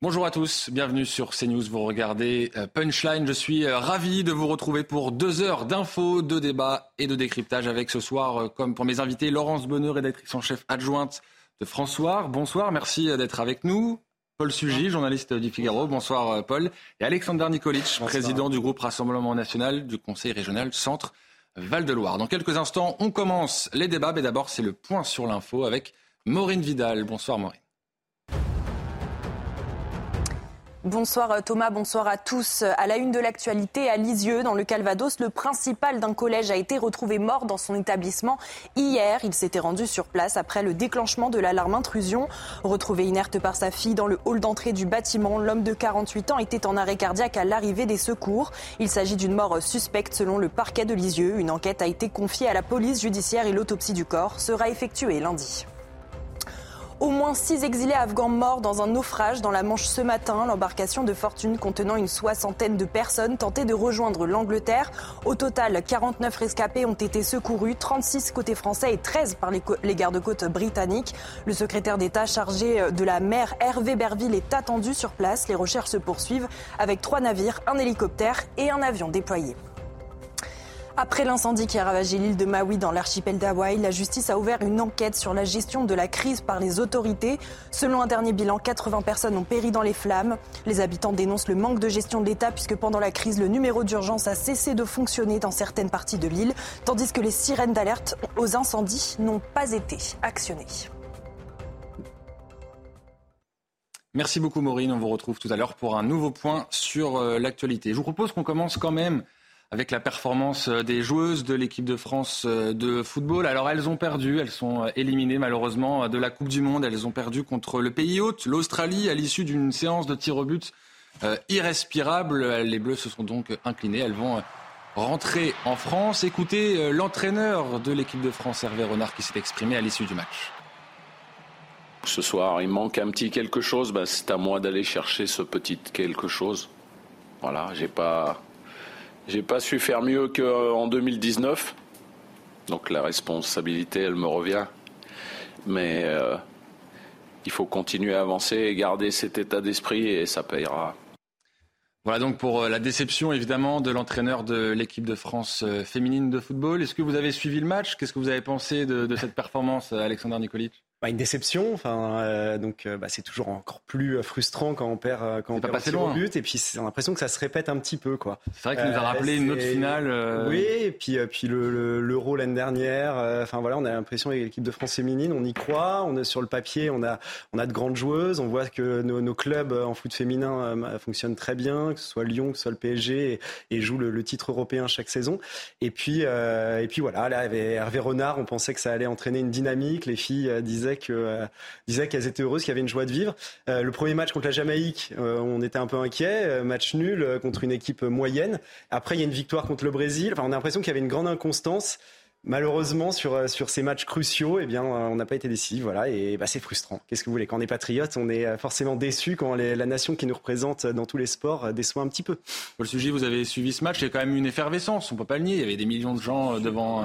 Bonjour à tous, bienvenue sur CNews. Vous regardez euh, Punchline. Je suis euh, ravi de vous retrouver pour deux heures d'infos, de débats et de décryptage avec ce soir, euh, comme pour mes invités, Laurence Bonheur, rédactrice en chef adjointe de François. Bonsoir, merci d'être avec nous. Paul Sugy, journaliste du Figaro. Bonsoir Paul. Et Alexander Nikolic, président du groupe Rassemblement National du Conseil régional Centre Val-de-Loire. Dans quelques instants, on commence les débats, mais d'abord c'est le point sur l'info avec Maureen Vidal. Bonsoir Maureen. Bonsoir euh, Thomas, bonsoir à tous. À la une de l'actualité, à Lisieux, dans le Calvados, le principal d'un collège a été retrouvé mort dans son établissement hier. Il s'était rendu sur place après le déclenchement de l'alarme intrusion. Retrouvé inerte par sa fille dans le hall d'entrée du bâtiment, l'homme de 48 ans était en arrêt cardiaque à l'arrivée des secours. Il s'agit d'une mort suspecte selon le parquet de Lisieux. Une enquête a été confiée à la police judiciaire et l'autopsie du corps sera effectuée lundi. Au moins six exilés afghans morts dans un naufrage dans la Manche ce matin. L'embarcation de fortune contenant une soixantaine de personnes tentait de rejoindre l'Angleterre. Au total, 49 rescapés ont été secourus, 36 côté français et 13 par les, gardes-côtes britanniques. Le secrétaire d'État chargé de la mer, Hervé Berville, est attendu sur place. Les recherches se poursuivent avec trois navires, un hélicoptère et un avion déployés. Après l'incendie qui a ravagé l'île de Maui dans l'archipel d'Hawaï, la justice a ouvert une enquête sur la gestion de la crise par les autorités. Selon un dernier bilan, 80 personnes ont péri dans les flammes. Les habitants dénoncent le manque de gestion de l'État puisque pendant la crise, le numéro d'urgence a cessé de fonctionner dans certaines parties de l'île, tandis que les sirènes d'alerte aux incendies n'ont pas été actionnées. Merci beaucoup Maureen, on vous retrouve tout à l'heure pour un nouveau point sur euh, l'actualité. Je vous propose qu'on commence quand même avec la performance euh, des joueuses de l'équipe de France euh, de football. Alors elles ont perdu, elles sont euh, éliminées malheureusement de la Coupe du Monde. Elles ont perdu contre le pays hôte, l'Australie, à l'issue d'une séance de tir au but irrespirable. Les Bleus se sont donc inclinés. Elles vont rentrer en France. Écoutez l'entraîneur de l'équipe de France, Hervé Renard, qui s'est exprimé à l'issue du match. Ce soir, il manque un petit quelque chose. Ben, c'est à moi d'aller chercher ce petit quelque chose. Voilà, j'ai pas j'ai pas su faire mieux qu'en 2019. Donc la responsabilité, elle me revient. Mais euh, il faut continuer à avancer et garder cet état d'esprit et ça payera. Voilà donc pour euh, la déception évidemment de l'entraîneur de l'équipe de France euh, féminine de football. Est-ce que vous avez suivi le match? Qu'est-ce que vous avez pensé de, de cette performance, Alexander Nikolic? Bah, une déception. Enfin, euh, donc euh, bah, c'est toujours encore plus euh, frustrant quand on perd quand on perd passé loin. but. Et puis c'est l'impression que ça se répète un petit peu, quoi. C'est vrai qu'il nous a rappelé une autre finale. Oui, et puis puis le l'Euro l'année dernière. Enfin voilà, on a l'impression avec l'équipe de France féminine, on y croit. On est sur le papier, on a on a de grandes joueuses. On voit que nos, nos clubs en foot féminin fonctionnent très bien, que ce soit Lyon, que ce soit le PSG, et, et jouent le, le, titre européen chaque saison. Et puis et puis voilà, là, avec Hervé Renard, on pensait que ça allait entraîner une dynamique. Les filles disaient euh, disaient qu'elles étaient heureuses, qu'il y avait une joie de vivre. Euh, le premier match contre la Jamaïque, euh, on était un peu inquiet, match nul contre une équipe moyenne. Après, il y a une victoire contre le Brésil. Enfin, on a l'impression qu'il y avait une grande inconstance. Malheureusement, sur, sur ces matchs cruciaux, eh bien, on n'a pas été décisif. Voilà, et bah, c'est frustrant. Qu'est-ce que vous voulez? Quand on est patriote, on est forcément déçu quand la nation qui nous représente dans tous les sports déçoit un petit peu. Le sujet, vous avez suivi ce match. Il y a quand même une effervescence. On ne peut pas le nier. Il y avait des millions de gens devant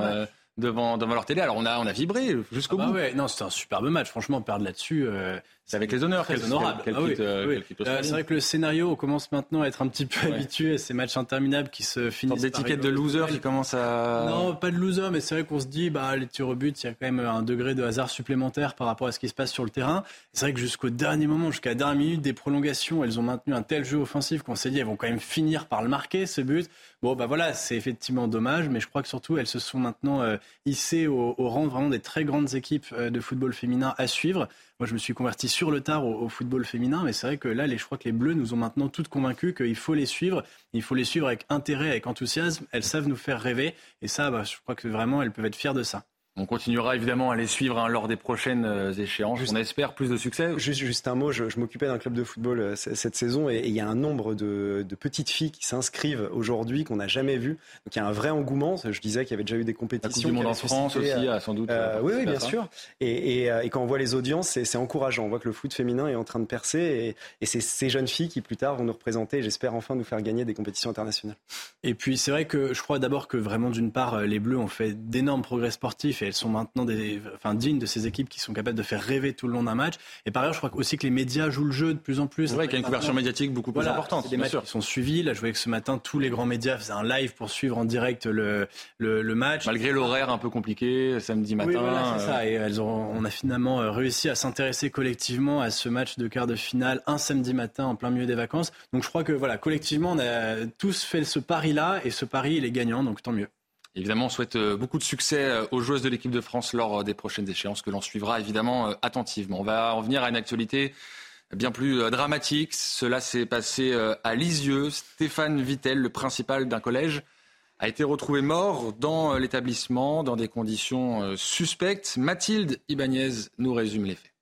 devant, devant leur télé. Alors on a, on a vibré jusqu'au ah bah bout. Ouais, non, c'était un superbe match. Franchement, perdre là-dessus, euh, c'est avec les honneurs. Très honorable. Ah euh, euh, c'est vrai que le scénario, on commence maintenant à être un petit peu habitué à ces matchs interminables qui se finissent. Des tickets de loser qui commencent à. Non, pas de loser, mais c'est vrai qu'on se dit, bah, les tirs au but, il y a quand même un degré de hasard supplémentaire par rapport à ce qui se passe sur le terrain. C'est vrai que jusqu'au dernier moment, jusqu'à la dernière minute des prolongations, elles ont maintenu un tel jeu offensif qu'on s'est dit, elles vont quand même finir par le marquer, ce but. Bon, bah voilà, c'est effectivement dommage, mais je crois que surtout, elles se sont maintenant euh, hissées au, rang vraiment des très grandes équipes de football féminin à suivre. Moi, je me suis converti sur le tard au, football féminin, mais c'est vrai que là, les, je crois que les Bleus nous ont maintenant toutes convaincus qu'il faut les suivre. Il faut les suivre avec intérêt, avec enthousiasme. Elles savent nous faire rêver. Et ça, bah, je crois que vraiment, elles peuvent être fières de ça. On continuera évidemment à les suivre hein, lors des prochaines euh, échéances. on espère plus de succès. Juste, juste un mot, je, m'occupais d'un club de football euh, cette saison et il y a un nombre de, petites filles qui s'inscrivent aujourd'hui qu'on n'a jamais vu. Donc il y a un vrai engouement. Je disais qu'il y avait déjà eu des compétitions. du monde en France aussi, euh, sans doute. oui, oui, bien sûr. Et, quand on voit les audiences, c'est encourageant. On voit que le foot féminin est en train de percer et, c'est ces jeunes filles qui plus tard vont nous représenter et j'espère enfin nous faire gagner des compétitions internationales. Et puis c'est vrai que je crois d'abord que vraiment d'une part les Bleus ont fait d'énormes progrès sportifs et elles sont maintenant des, enfin, dignes de ces équipes qui sont capables de faire rêver tout le long d'un match. Et par ailleurs, je crois aussi que les médias jouent le jeu de plus en plus. C'est vrai qu'il y a une couverture médiatique beaucoup plus importante. Des matchs qui sont suivis. Là, je voyais que ce matin, tous les grands médias faisaient un live pour suivre en direct le, le, match. Malgré l'horaire un peu compliqué, samedi matin. Oui, voilà, c'est ça. Et elles ont, on a finalement euh, réussi à s'intéresser collectivement à ce match de quart de finale un samedi matin en plein milieu des vacances. Donc je crois que voilà, collectivement, on a tous fait ce pari-là et ce pari, il est gagnant, donc tant mieux. Évidemment, on souhaite euh, beaucoup de succès euh, aux joueuses de l'équipe de France lors euh, des prochaines échéances que l'on suivra évidemment attentivement. On va en venir à une actualité bien plus dramatique. Cela s'est passé à Lisieux. Stéphane Vittel, le principal d'un collège, a été retrouvé mort dans l'établissement dans des conditions suspectes. Mathilde Ibanez nous résume les faits.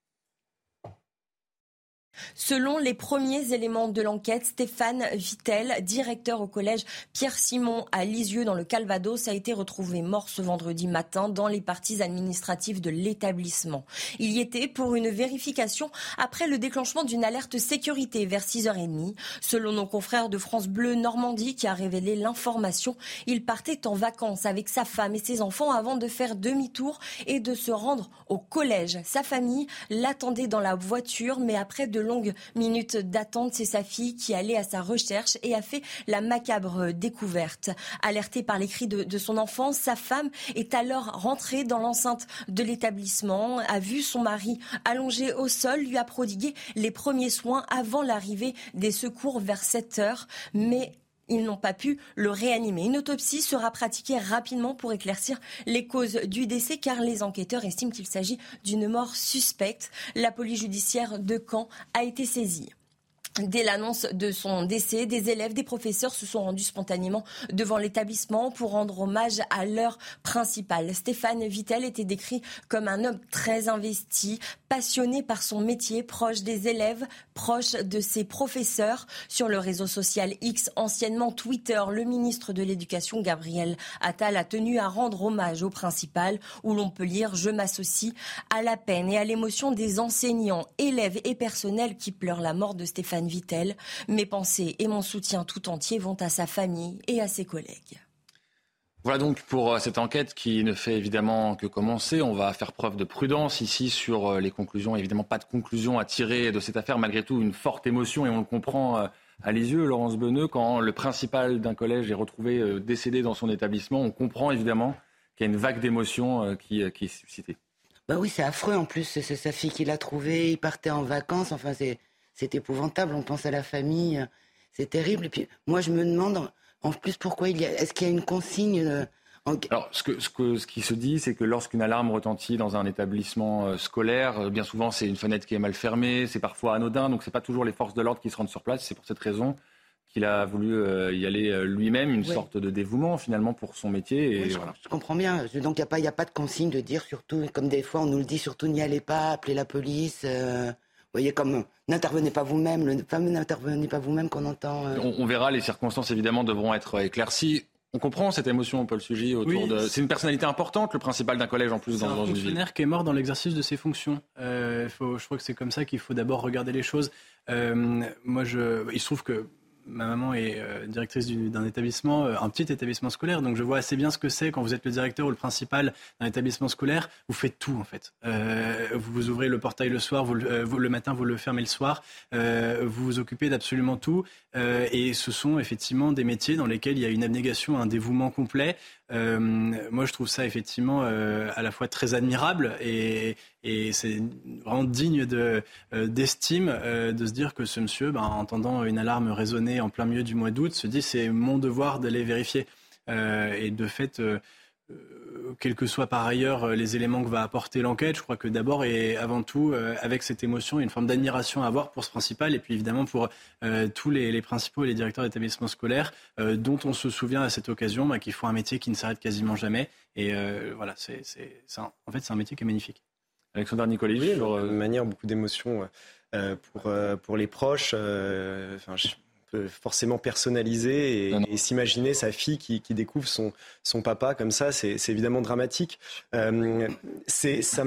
Selon les premiers éléments de l'enquête, Stéphane Vittel, directeur au collège Pierre-Simon à Lisieux dans le Calvados, a été retrouvé mort ce vendredi matin dans les parties administratives de l'établissement. Il y était pour une vérification après le déclenchement d'une alerte sécurité vers 6h30. Selon nos confrères de France Bleu Normandie qui a révélé l'information, il partait en vacances avec sa femme et ses enfants avant de faire demi-tour et de se rendre au collège. Sa famille l'attendait dans la voiture, mais après de longues minutes d'attente. C'est sa fille qui allait à sa recherche et a fait la macabre découverte. Alertée par les cris de, son enfant, sa femme est alors rentrée dans l'enceinte de l'établissement, a vu son mari allongé au sol, lui a prodigué les premiers soins avant l'arrivée des secours vers 7 heures. Mais ils n'ont pas pu le réanimer. Une autopsie sera pratiquée rapidement pour éclaircir les causes du décès car les enquêteurs estiment qu'il s'agit d'une mort suspecte. La police judiciaire de Caen a été saisie. Dès l'annonce de son décès, des élèves, des professeurs se sont rendus spontanément devant l'établissement pour rendre hommage à leur principal. Stéphane Vittel était décrit comme un homme très investi, passionné par son métier, proche des élèves, proche de ses professeurs. Sur le réseau social X, anciennement Twitter, le ministre de l'Éducation, Gabriel Attal, a tenu à rendre hommage au principal, où l'on peut lire Je m'associe à la peine et à l'émotion des enseignants, élèves et personnels qui pleurent la mort de Stéphane Vittel. Mes pensées et mon soutien tout entier vont à sa famille et à ses collègues. Voilà donc pour euh, cette enquête qui ne fait évidemment que commencer. On va faire preuve de prudence ici sur euh, les conclusions. Évidemment, pas de conclusion à tirer de cette affaire. Malgré tout, une forte émotion et on le comprend euh, à les yeux, Laurence Beneux, quand le principal d'un collège est retrouvé décédé dans son établissement. On comprend évidemment qu'il y a une vague d'émotion qui, qui, est suscitée. Bah oui, c'est affreux en plus. C'est sa fille qui l'a trouvé. Il partait en vacances. Enfin, c'est c'est épouvantable. On pense à la famille, c'est terrible. Et puis moi, je me demande en plus pourquoi il y a. Est-ce qu'il y a une consigne euh, Alors, ce, que, ce, que, ce, qui se dit, c'est que lorsqu'une alarme retentit dans un établissement euh, scolaire, euh, bien souvent, c'est une fenêtre qui est mal fermée, c'est parfois anodin, donc c'est pas toujours les forces de l'ordre qui se rendent sur place. C'est pour cette raison qu'il a voulu y aller lui-même, une sorte de dévouement finalement pour son métier. Et je, comprends bien. Donc il n'y a, pas, a pas de consigne de dire surtout, comme des fois on nous le dit, surtout n'y allez pas, appelez la police voyez, comme n'intervenez pas vous-même, le fameux n'intervenez pas vous-même qu'on entend. Euh. On, verra, les circonstances évidemment devront être éclaircies. On comprend cette émotion, Paul Sugy, autour de. C'est une personnalité importante, le principal d'un collège en plus dans, dans une ville. un fonctionnaire qui est mort dans l'exercice de ses fonctions. Euh, faut, je crois que c'est comme ça qu'il faut d'abord regarder les choses. Euh, moi, je, il se trouve que ma maman est euh, directrice d'un établissement, euh, un petit établissement scolaire, donc je vois assez bien ce que c'est quand vous êtes le directeur ou le principal d'un établissement scolaire. Vous faites tout en fait. Euh, vous, ouvrez le portail le soir, vous, le matin vous le fermez le soir. vous vous occupez d'absolument tout. et ce sont effectivement des métiers dans lesquels il y a une abnégation, un dévouement complet. Euh, moi, je trouve ça effectivement euh, à la fois très admirable et, c'est vraiment digne euh, d'estime de se dire que ce monsieur, ben, en entendant une alarme résonner en plein milieu du mois d'août, se dit c'est mon devoir d'aller vérifier. et de fait, quels que soient par ailleurs euh, les éléments que va apporter l'enquête, je crois que d'abord et avant tout, euh, avec cette émotion, il y a une forme d'admiration à avoir pour ce principal et puis évidemment pour tous les, principaux et les directeurs d'établissements scolaires dont on se souvient à cette occasion bah, qu'ils font un métier qui ne s'arrête quasiment jamais. Et voilà, c'est, en fait, c'est un métier qui est magnifique. Alexandre Nicoli, oui, de manière, beaucoup d'émotions pour, pour les proches. Enfin, forcément personnalisé et, s'imaginer sa fille qui, découvre son, son papa comme ça, c'est évidemment dramatique. Euh, ça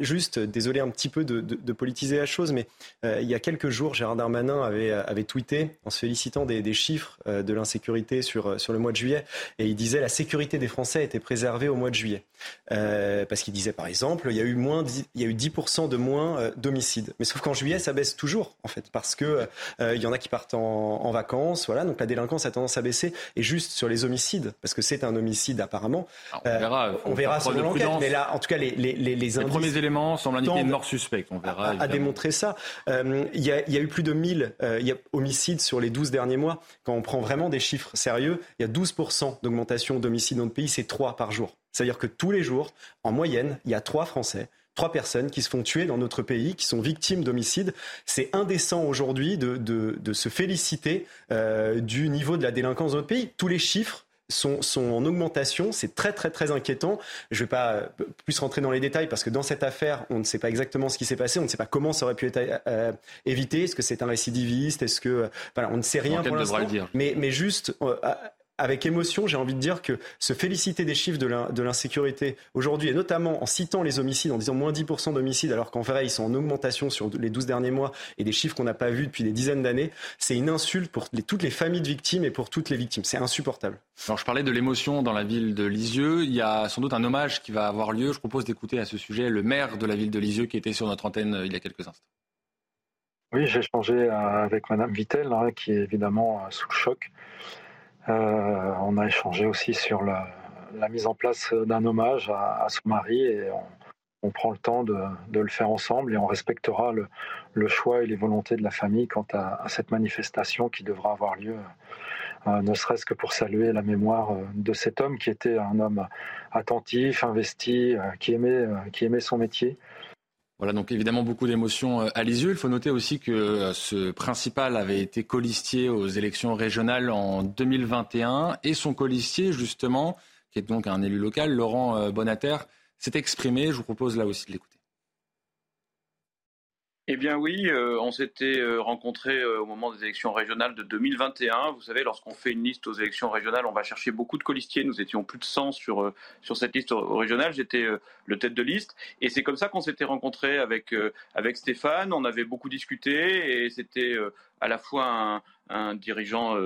juste, désolé un petit peu de, politiser la chose, mais il y a quelques jours, Gérard Darmanin avait, avait tweeté en se félicitant des, des chiffres de l'insécurité sur, sur le mois de juillet, et il disait la sécurité des Français était préservée au mois de juillet. parce qu'il disait, par exemple, il y a eu, moins, il y a eu 10% de moins d'homicides. Mais sauf qu'en juillet, ça baisse toujours, en fait, parce que il y en a qui partent en, en vacances, voilà, donc la délinquance a tendance à baisser. Et juste sur les homicides, parce que c'est un homicide apparemment. Ah, on verra. on verra selon l'enquête. Mais là, en tout cas, les, les, les, les, premiers éléments semblent indiquer une mort suspecte. On verra. À, démontrer ça. Euh, il y, a, y, a eu plus de 1000 euh, y a homicides sur les 12 derniers mois. Quand on prend vraiment des chiffres sérieux, il y a 12% d'augmentation d'homicides dans le pays. C'est 3 par jour. C'est-à-dire que tous les jours, en moyenne, il y a 3 Français trois personnes qui se font tuer dans notre pays, qui sont victimes d'homicides. C'est indécent aujourd'hui de, de, de, se féliciter euh, du niveau de la délinquance dans notre pays. Tous les chiffres sont, sont, en augmentation. C'est très, très, très inquiétant. Je ne vais pas plus rentrer dans les détails parce que dans cette affaire, on ne sait pas exactement ce qui s'est passé. On ne sait pas comment ça aurait pu être euh, évité. Est-ce que c'est un récidiviste? Est-ce que. Voilà, on ne sait rien pour l'instant. Mais, mais juste. Euh, avec émotion, j'ai envie de dire que se féliciter des chiffres de l'insécurité aujourd'hui, et notamment en citant les homicides, en disant moins 10% d'homicides, alors qu'en vrai, ils sont en augmentation sur les 12 derniers mois, et des chiffres qu'on n'a pas vus depuis des dizaines d'années, c'est une insulte pour toutes les familles de victimes et pour toutes les victimes. C'est insupportable. Alors, je parlais de l'émotion dans la ville de Lisieux. Il y a sans doute un hommage qui va avoir lieu. Je propose d'écouter à ce sujet le maire de la ville de Lisieux qui était sur notre antenne euh, il y a quelques instants. Oui, j'ai échangé euh, avec Madame Vittel, hein, qui est évidemment euh, sous le choc. Euh, on a échangé aussi sur la, mise en place d'un hommage à, son mari et on, prend le temps de, le faire ensemble et on respectera le, choix et les volontés de la famille quant à, cette manifestation qui devra avoir lieu, euh, ne serait-ce que pour saluer la mémoire euh, de cet homme qui était un homme attentif, investi, qui aimait, qui aimait son métier voilà, donc évidemment beaucoup d'émotions euh, à Lisieux. Il faut noter aussi que euh, ce principal avait été colistier aux élections régionales en 2021 et son colistier, justement, qui est donc un élu local, Laurent euh, Bonater, s'est exprimé. Je vous propose là aussi de l'écouter. Eh bien oui, euh, on s'était euh, rencontrés euh, au moment des élections régionales de 2021. Vous savez, lorsqu'on fait une liste aux élections régionales, on va chercher beaucoup de colistiers. Nous étions plus de 100 sur, sur cette liste régionale. J'étais le tête de liste. Et c'est comme ça qu'on s'était rencontrés avec, avec Stéphane. On avait beaucoup discuté et c'était à la fois un, un dirigeant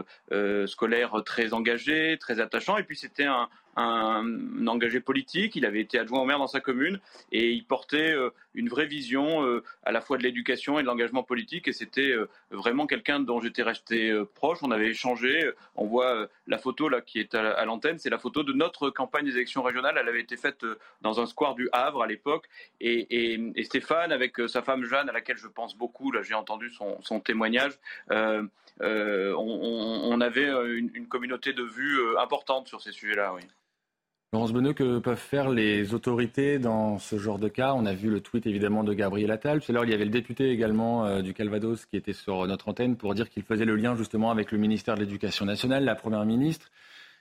scolaire très engagé, très attachant, et puis c'était un, un, engagé politique, il avait été adjoint au maire dans sa commune et il portait euh, une vraie vision euh, à la fois de l'éducation et de l'engagement politique et c'était euh, vraiment quelqu'un dont j'étais resté proche. On avait échangé, on voit la photo là qui est à, l'antenne, c'est la photo de notre campagne des élections régionales. Elle avait été faite dans un square du Havre à l'époque et, Stéphane avec sa femme Jeanne à laquelle je pense beaucoup, là j'ai entendu son, témoignage. on, avait une, communauté de vues importante sur ces sujets-là, oui. Laurence Bonneux, que peuvent faire les autorités dans ce genre de cas? On a vu le tweet évidemment de Gabriel Attal. Tout à l'heure, il y avait le député également euh, du Calvados qui était sur notre antenne pour dire qu'il faisait le lien justement avec le ministère de l'Éducation nationale, la Première ministre.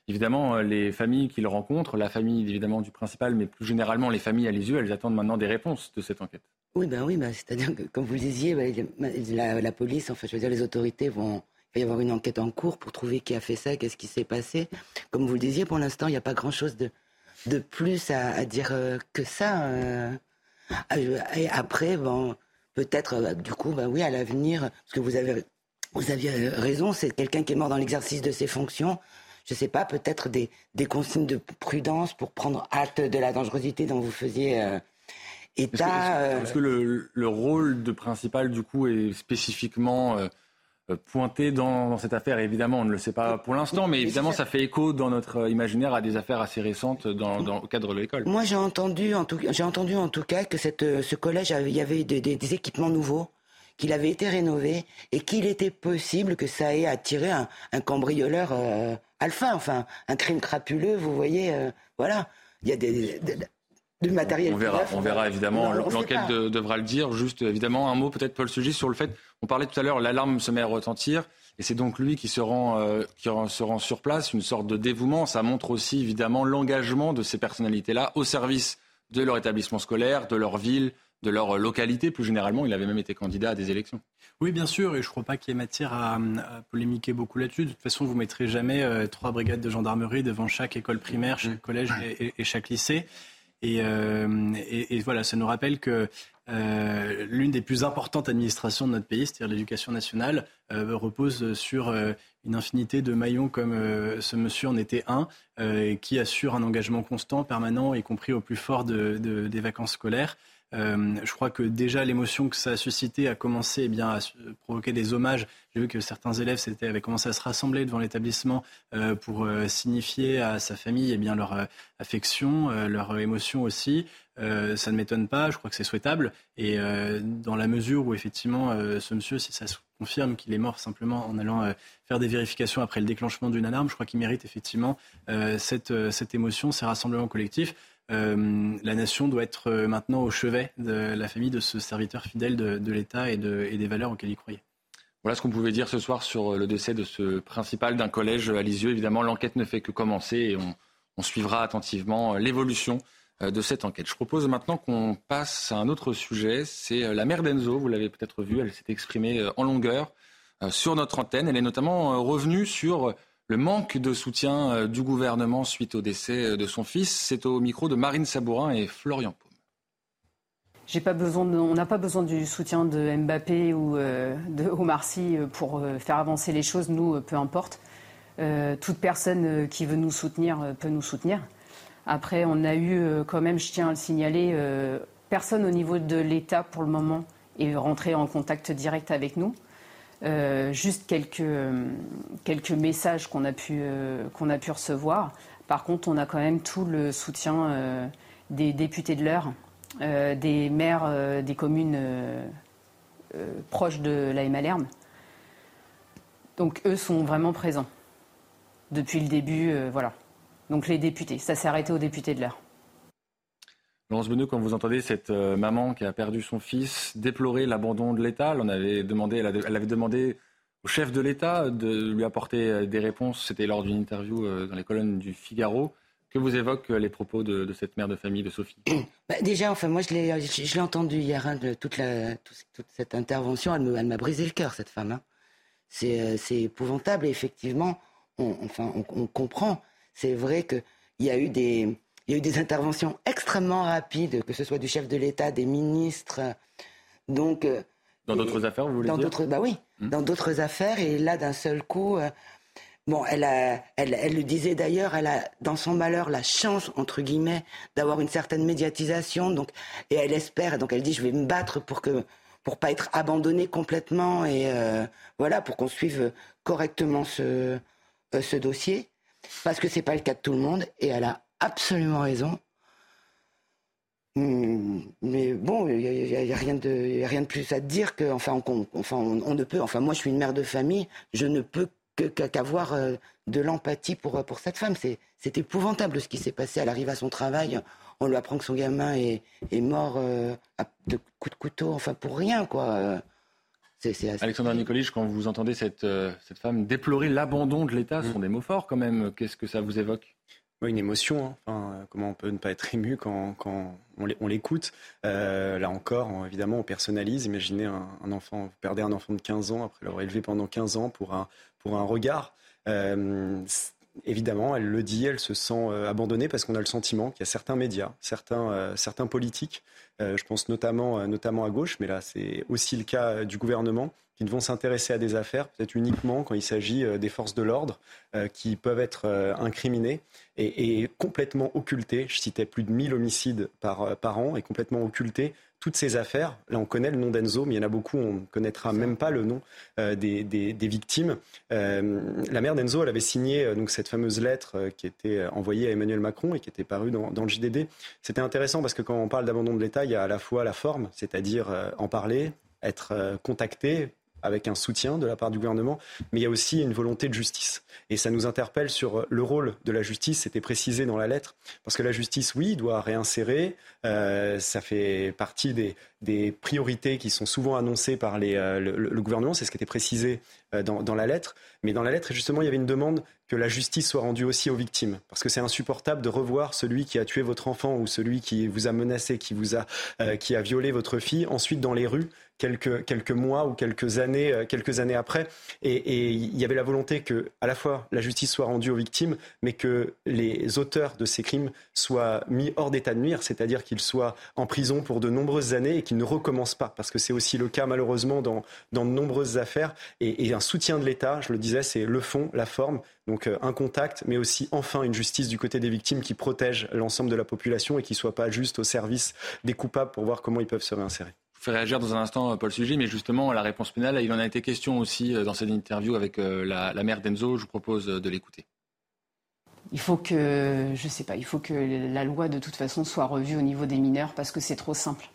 Évidemment, euh, les familles qu'il rencontre, la famille évidemment du principal, mais plus généralement les familles à les yeux, elles attendent maintenant des réponses de cette enquête. Oui, ben oui, ben, c'est-à-dire que, comme vous le disiez, la, la, police, enfin, je veux dire, les autorités vont, il va y avoir une enquête en cours pour trouver qui a fait ça, qu'est-ce qui s'est passé. Comme vous le disiez, pour l'instant, il n'y a pas grand-chose de, de plus à, dire euh, que ça. Euh. Et après, bon, peut-être, euh, du coup, bah oui, à l'avenir, parce que vous avez, vous aviez raison, c'est quelqu'un qui est mort dans l'exercice de ses fonctions. Je ne sais pas, peut-être des, des, consignes de prudence pour prendre acte de la dangerosité dont vous faisiez état. Est-ce que, le, le, rôle de principal, du coup, est spécifiquement euh, pointé dans, cette affaire. Évidemment, on ne le sait pas pour l'instant, mais évidemment, ça fait écho dans notre imaginaire à des affaires assez récentes dans, le cadre de l'école. Moi, j'ai entendu, en tout, j'ai entendu en tout cas que cette, ce collège, il y avait des, équipements nouveaux, qu'il avait été rénové et qu'il était possible que ça ait attiré un, cambrioleur euh, alpha, enfin, un crime crapuleux, vous voyez, euh, voilà. Il y a des, matériel. On verra, on verra évidemment. L'enquête devra le dire. Juste évidemment un mot peut-être Paul Sujet sur le fait. On parlait tout à l'heure, l'alarme se met à retentir. Et c'est donc lui qui se, rend, euh, qui se rend sur place, une sorte de dévouement. Ça montre aussi évidemment l'engagement de ces personnalités-là au service de leur établissement scolaire, de leur ville, de leur localité. Plus généralement, il avait même été candidat à des élections. Oui, bien sûr, et je ne crois pas qu'il y ait matière à, polémiquer beaucoup là-dessus. De toute façon, vous ne mettrez jamais euh, trois brigades de gendarmerie devant chaque école primaire, chaque collège et chaque lycée. Et, et, voilà, ça nous rappelle que euh, l'une des plus importantes administrations de notre pays, c'est-à-dire l'éducation nationale, euh, repose sur euh, une infinité de maillons comme ce monsieur en était un, qui assure un engagement constant, permanent, y compris au plus fort des vacances scolaires. Je crois que déjà l'émotion que ça a suscité a commencé eh bien, à provoquer des hommages. J'ai vu que certains élèves avaient commencé à se rassembler devant l'établissement pour signifier à sa famille eh bien, leur affection, leur émotion aussi. Euh, ça ne m'étonne pas, je crois que c'est souhaitable. Et euh, dans la mesure où effectivement euh, ce monsieur, si ça se confirme qu'il est mort simplement en allant faire des vérifications après le déclenchement d'une alarme, je crois qu'il mérite effectivement cette, cette émotion, ces rassemblements collectifs. La nation doit être maintenant au chevet de la famille de ce serviteur fidèle de, l'État et, des valeurs auxquelles il croyait. Voilà ce qu'on pouvait dire ce soir sur le décès de ce principal d'un collège à Lisieux. Évidemment, l'enquête ne fait que commencer et on, on suivra attentivement l'évolution euh, de cette enquête. Je propose maintenant qu'on passe à un autre sujet. C'est euh, la mère d'Enzo. Vous l'avez peut-être vu, elle s'est exprimée euh, en longueur sur notre antenne. Elle est notamment revenue sur le manque de soutien du gouvernement suite au décès de son fils. C'est au micro de Marine Sabourin et Florian Paume. Pas besoin on n'a pas besoin du soutien de Mbappé ou de Omar Sy pour faire avancer les choses. Nous, peu importe. toute personne qui veut nous soutenir peut nous soutenir. Après, on a eu euh, quand même, je tiens à le signaler, euh, personne au niveau de l'État pour le moment est rentré en contact direct avec nous. Euh, juste quelques, messages qu'on a, pu, qu'on a pu recevoir. Par contre, on a quand même tout le soutien des députés de l'heure, des maires des communes proches de la. Donc eux sont vraiment présents depuis le début. voilà. Donc les députés, ça s'est arrêté aux députés de l'heure. Laurence Benoît, quand vous entendez cette euh, maman qui a perdu son fils déplorer l'abandon de l'État, elle, avait demandé, elle, avait demandé au chef de l'État de lui apporter euh, des réponses. C'était lors d'une interview euh, dans les colonnes du Figaro. Que vous évoquent les propos de, cette mère de famille, de Sophie? Bah, Déjà, enfin, moi, je l'ai entendu hier, hein, toute, cette intervention. Elle m'a brisé le cœur, cette femme. Hein. C'est épouvantable. Et effectivement, on, enfin, on comprend c'est vrai qu'il y a eu des, il y a eu des interventions extrêmement rapides, que ce soit du chef de l'État, des ministres. Donc, euh, dans d'autres affaires, vous voulez dans dire Bah oui, hmm. dans d'autres affaires. Et là, d'un seul coup, euh, bon, elle, a, elle, elle le disait d'ailleurs, elle a, dans son malheur, la chance, entre guillemets, d'avoir une certaine médiatisation. Donc, et elle espère, donc elle dit, je vais me battre pour que pour pas être abandonnée complètement et euh, voilà, pour qu'on suive correctement ce, ce dossier parce que c'est pas le cas de tout le monde, et elle a absolument raison. Hmm, mais bon, il n'y a, rien de, rien de plus à dire que, enfin, on, enfin on, ne peut, enfin, moi je suis une mère de famille, je ne peux qu'avoir euh, de l'empathie pour, pour cette femme. C'est épouvantable ce qui s'est passé. Elle arrive à son travail, on lui apprend que son gamin est, est mort euh, de coups de couteau, enfin pour rien, quoi. Alexandre Nicolich, quand vous entendez cette, euh, cette femme déplorer l'abandon de l'État, ce mm. sont des mots forts quand même. Qu'est-ce que ça vous évoque? Une émotion. Hein. Euh, comment on peut ne pas être ému quand, on l'écoute euh, Là encore, évidemment, on personnalise. Imaginez un, enfant, vous perdez un enfant de 15 ans après l'avoir élevé pendant 15 ans pour un, regard évidemment, elle le dit, elle se sent euh, abandonnée parce qu'on a le sentiment qu'il y a certains médias, certains, euh, certains politiques, euh, je pense notamment, notamment à gauche, mais là c'est aussi le cas du gouvernement, qui ne vont s'intéresser à des affaires peut-être uniquement quand il s'agit des forces de l'ordre qui peuvent être incriminées et, complètement occultées. Je citais plus de 1000 homicides par, par an et complètement occultés toutes ces affaires, là on connaît le nom d'Enzo, mais il y en a beaucoup, on ne connaîtra même pas le nom euh, des, victimes. Euh, la mère d'Enzo, elle avait signé euh, donc cette fameuse lettre qui était envoyée à Emmanuel Macron et qui était parue dans, dans le JDD. C'était intéressant parce que quand on parle d'abandon de l'État, il y a à la fois la forme, c'est-à-dire en parler, être contacté, avec un soutien de la part du gouvernement, mais il y a aussi une volonté de justice. Et ça nous interpelle sur le rôle de la justice, c'était précisé dans la lettre, parce que la justice, oui, doit réinsérer, euh, ça fait partie des, des, priorités qui sont souvent annoncées par euh, le, gouvernement, c'est ce qui était précisé euh, dans, la lettre, mais dans la lettre, justement, il y avait une demande que la justice soit rendue aussi aux victimes, parce que c'est insupportable de revoir celui qui a tué votre enfant ou celui qui vous a menacé, qui vous a, qui a violé votre fille, ensuite dans les rues, quelques, quelques mois ou quelques années, euh, quelques années après. Et, il y avait la volonté que, à la fois, la justice soit rendue aux victimes, mais que les auteurs de ces crimes soient mis hors d'état de nuire, c'est-à-dire qu'ils soient en prison pour de nombreuses années et qu'ils ne recommencent pas, parce que c'est aussi le cas malheureusement dans, dans de nombreuses affaires. Et, et un soutien de l'État, je le disais, c'est le fond, la forme. Donc euh, un contact, mais aussi enfin une justice du côté des victimes qui protège l'ensemble de la population et qui ne soit pas juste au service des coupables pour voir comment ils peuvent se réinsérer. Je vous fais réagir dans un instant, Paul Sujet, mais justement, la réponse pénale, il en a été question aussi euh, dans cette interview avec euh, la, mère d'Enzo. Je vous propose de l'écouter. Il faut que, je sais pas, il faut que la loi de toute façon soit revue au niveau des mineurs parce que c'est trop simple.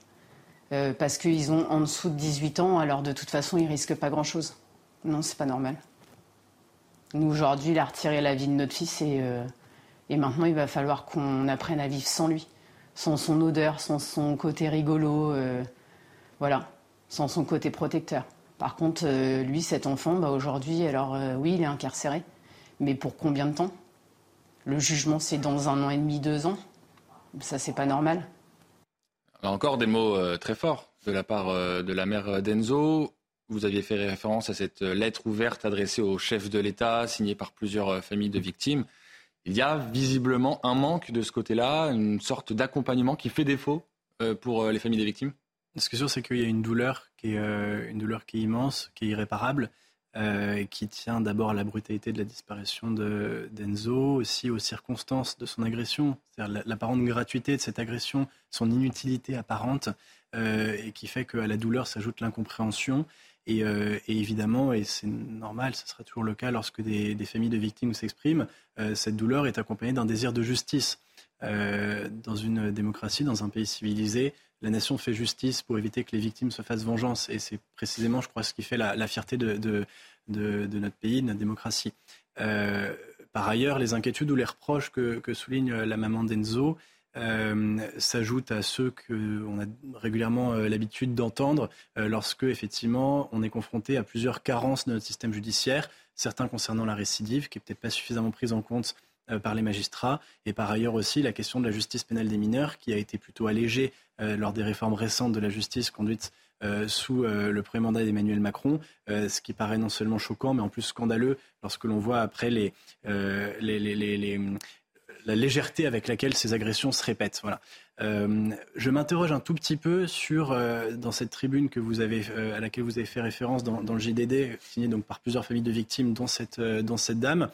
Parce qu'ils ont en dessous de 18 ans, alors de toute façon, ils risquent pas grand-chose. Non, c'est pas normal. Nous, aujourd'hui, il a retiré la vie de notre fils et, euh, et maintenant, il va falloir qu'on apprenne à vivre sans lui, sans son odeur, sans son côté rigolo, euh, voilà, sans son côté protecteur. Par contre, euh, lui, cet enfant, bah, aujourd'hui, alors oui, il est incarcéré, mais pour combien de temps? Le jugement, c'est dans un an et demi, deux ans? Ça, c'est pas normal. Encore des mots très forts de la part de la mère d'Enzo. Vous aviez fait référence à cette lettre ouverte adressée au chef de l'État, signée par plusieurs euh, familles de victimes. Il y a visiblement un manque de ce côté-là, une sorte d'accompagnement qui fait défaut euh, pour euh, les familles des victimes? Ce qui est sûr, c'est qu'il y a une douleur qui est immense, qui est irréparable, qui tient d'abord à la brutalité de la disparition d'Enzo, aussi aux circonstances de son agression, c'est-à-dire l'apparente gratuité de cette agression, son inutilité apparente, et qui fait qu'à la douleur s'ajoute l'incompréhension. Euh, et, évidemment, et c'est normal, ce sera toujours le cas lorsque des, familles de victimes s'expriment, euh, cette douleur est accompagnée d'un désir de justice. Euh, dans une démocratie, dans un pays civilisé, la nation fait justice pour éviter que les victimes se fassent vengeance. Et c'est précisément, je crois, ce qui fait la, fierté de, notre pays, de notre démocratie. par ailleurs, les inquiétudes ou les reproches que, souligne la maman d'Enzo, euh, s'ajoute à ceux qu'on a régulièrement euh, l'habitude d'entendre euh, lorsque, effectivement, on est confronté à plusieurs carences de notre système judiciaire, certains concernant la récidive, qui n'est peut-être pas suffisamment prise en compte par les magistrats, et par ailleurs aussi la question de la justice pénale des mineurs, qui a été plutôt allégée lors des réformes récentes de la justice conduites sous le premier mandat d'Emmanuel Macron, ce qui paraît non seulement choquant, mais en plus scandaleux lorsque l'on voit après la légèreté avec laquelle ces agressions se répètent. Voilà. Euh, je m'interroge un tout petit peu sur, euh, dans cette tribune que vous avez, euh, à laquelle vous avez fait référence dans, dans, le JDD, signée donc par plusieurs familles de victimes, dont cette, dont cette dame,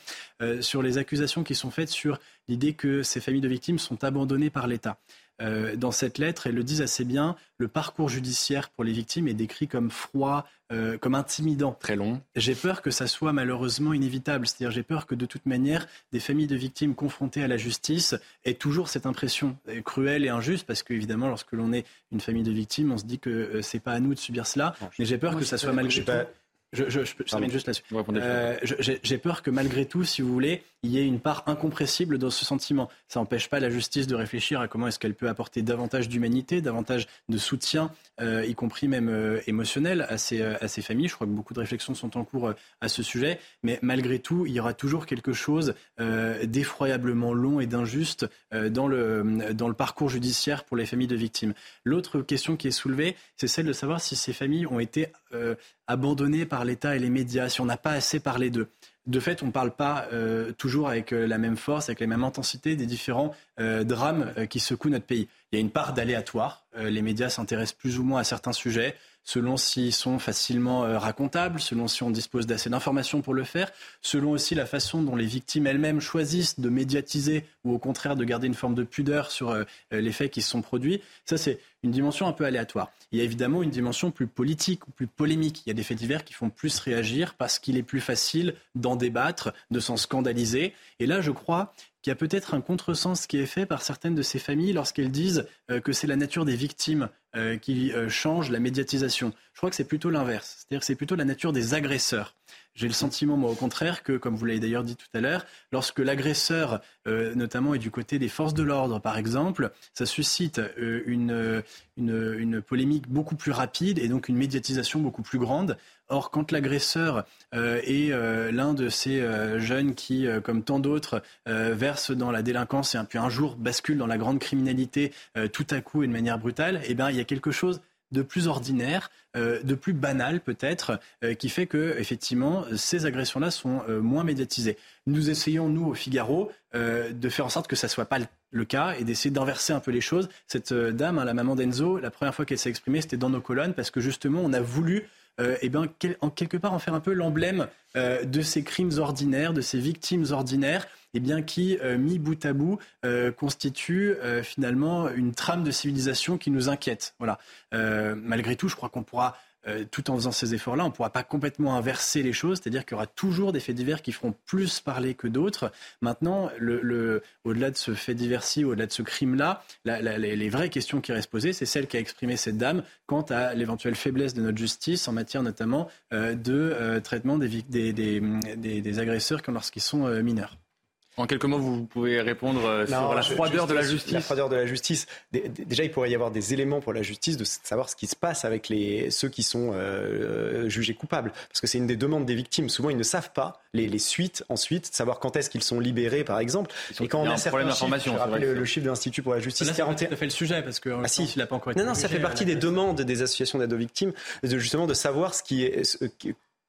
sur les accusations qui sont faites sur l'idée que ces familles de victimes sont abandonnées par l'État. Euh, dans cette lettre, elles le disent assez bien, le parcours judiciaire pour les victimes est décrit comme froid, euh, comme intimidant. Très long. J'ai peur que ça soit malheureusement inévitable. C'est-à-dire, j'ai peur que de toute manière, des familles de victimes confrontées à la justice aient toujours cette impression euh, cruelle et injuste, parce qu'évidemment, lorsque l'on est une famille de victimes, on se dit que c'est pas à nous de subir cela. mais j'ai peur que ça soit malgré tout. Je, je, je, je juste là-dessus. Euh, J'ai peur que malgré tout, si vous voulez, il y ait une part incompressible dans ce sentiment. Ça n'empêche pas la justice de réfléchir à comment est-ce qu'elle peut apporter davantage d'humanité, davantage de soutien, euh, y compris même euh, émotionnel, à ces, euh, à ces familles. Je crois que beaucoup de réflexions sont en cours euh, à ce sujet. Mais malgré tout, il y aura toujours quelque chose d'effroyablement long et d'injuste dans, le, dans le parcours judiciaire pour les familles de victimes. L'autre question qui est soulevée, c'est celle de savoir si ces familles ont été abandonnées par l'État et les médias, si on n'a pas assez parlé d'eux. De fait, on ne parle pas euh, toujours avec euh, la même force, avec la même intensité des différents euh, drames qui secouent notre pays. Il y a une part d'aléatoire. les médias s'intéressent plus ou moins à certains sujets selon s'ils sont facilement euh, racontables, selon si on dispose d'assez d'informations pour le faire, selon aussi la façon dont les victimes elles-mêmes choisissent de médiatiser ou au contraire de garder une forme de pudeur sur euh, les faits qui se sont produits. Ça, c'est une dimension un peu aléatoire. Il y a évidemment une dimension plus politique ou plus polémique. Il y a des faits divers qui font plus réagir parce qu'il est plus facile d'en débattre, de s'en scandaliser. Et là, je crois qu'il y a peut-être un contresens qui est fait par certaines de ces familles lorsqu'elles disent euh, que c'est la nature des victimes euh, qui euh, change la médiatisation. Je crois que c'est plutôt l'inverse. C'est-à-dire que c'est plutôt la nature des agresseurs. J'ai le sentiment, moi, au contraire, que, comme vous l'avez d'ailleurs dit tout à l'heure, lorsque l'agresseur, notamment, est du côté des forces de l'ordre, par exemple, ça suscite une, une, une, polémique beaucoup plus rapide et donc une médiatisation beaucoup plus grande. Or, quand l'agresseur euh, est euh, l'un de ces euh, jeunes qui, comme tant d'autres, versent dans la délinquance et puis un jour bascule dans la grande criminalité tout à coup et de manière brutale, eh bien, il y a quelque chose de plus ordinaire, euh, de plus banal peut-être, euh, qui fait que effectivement ces agressions-là sont moins médiatisées. Nous essayons nous au Figaro de faire en sorte que ça soit pas le cas et d'essayer d'inverser un peu les choses. Cette dame, hein, la maman d'Enzo, la première fois qu'elle s'est exprimée, c'était dans nos colonnes parce que justement on a voulu euh, eh en quelque part en faire un peu l'emblème euh, de ces crimes ordinaires, de ces victimes ordinaires, eh bien, qui, euh, mis bout à bout, constituent finalement une trame de civilisation qui nous inquiète. Voilà. malgré tout, je crois qu'on pourra euh, tout en faisant ces efforts-là, on ne pourra pas complètement inverser les choses, c'est-à-dire qu'il y aura toujours des faits divers qui feront plus parler que d'autres. Maintenant, au-delà de ce fait divers-ci, au-delà de ce crime-là, les, vraies questions qui restent posées, c'est celle qu'a exprimée cette dame quant à l'éventuelle faiblesse de notre justice en matière notamment euh, de euh, traitement des, des agresseurs lorsqu'ils sont mineurs. En quelques mots, vous pouvez répondre euh, sur la froideur de la justice. La froideur de la justice. Déjà, il pourrait y avoir des éléments pour la justice de savoir ce qui se passe avec les, ceux qui sont euh, jugés coupables. Parce que c'est une des demandes des victimes. Souvent, ils ne savent pas les, suites ensuite, savoir quand est-ce qu'ils sont libérés, par exemple. Et quand on a, un problème d'information, le, le, chiffre de l'Institut pour la justice. Là, 41... tout fait le sujet parce que ah, si. il n'a pas encore été. Non, non, ça fait partie des demandes des associations d'aide aux victimes, de, justement de savoir ce qui est,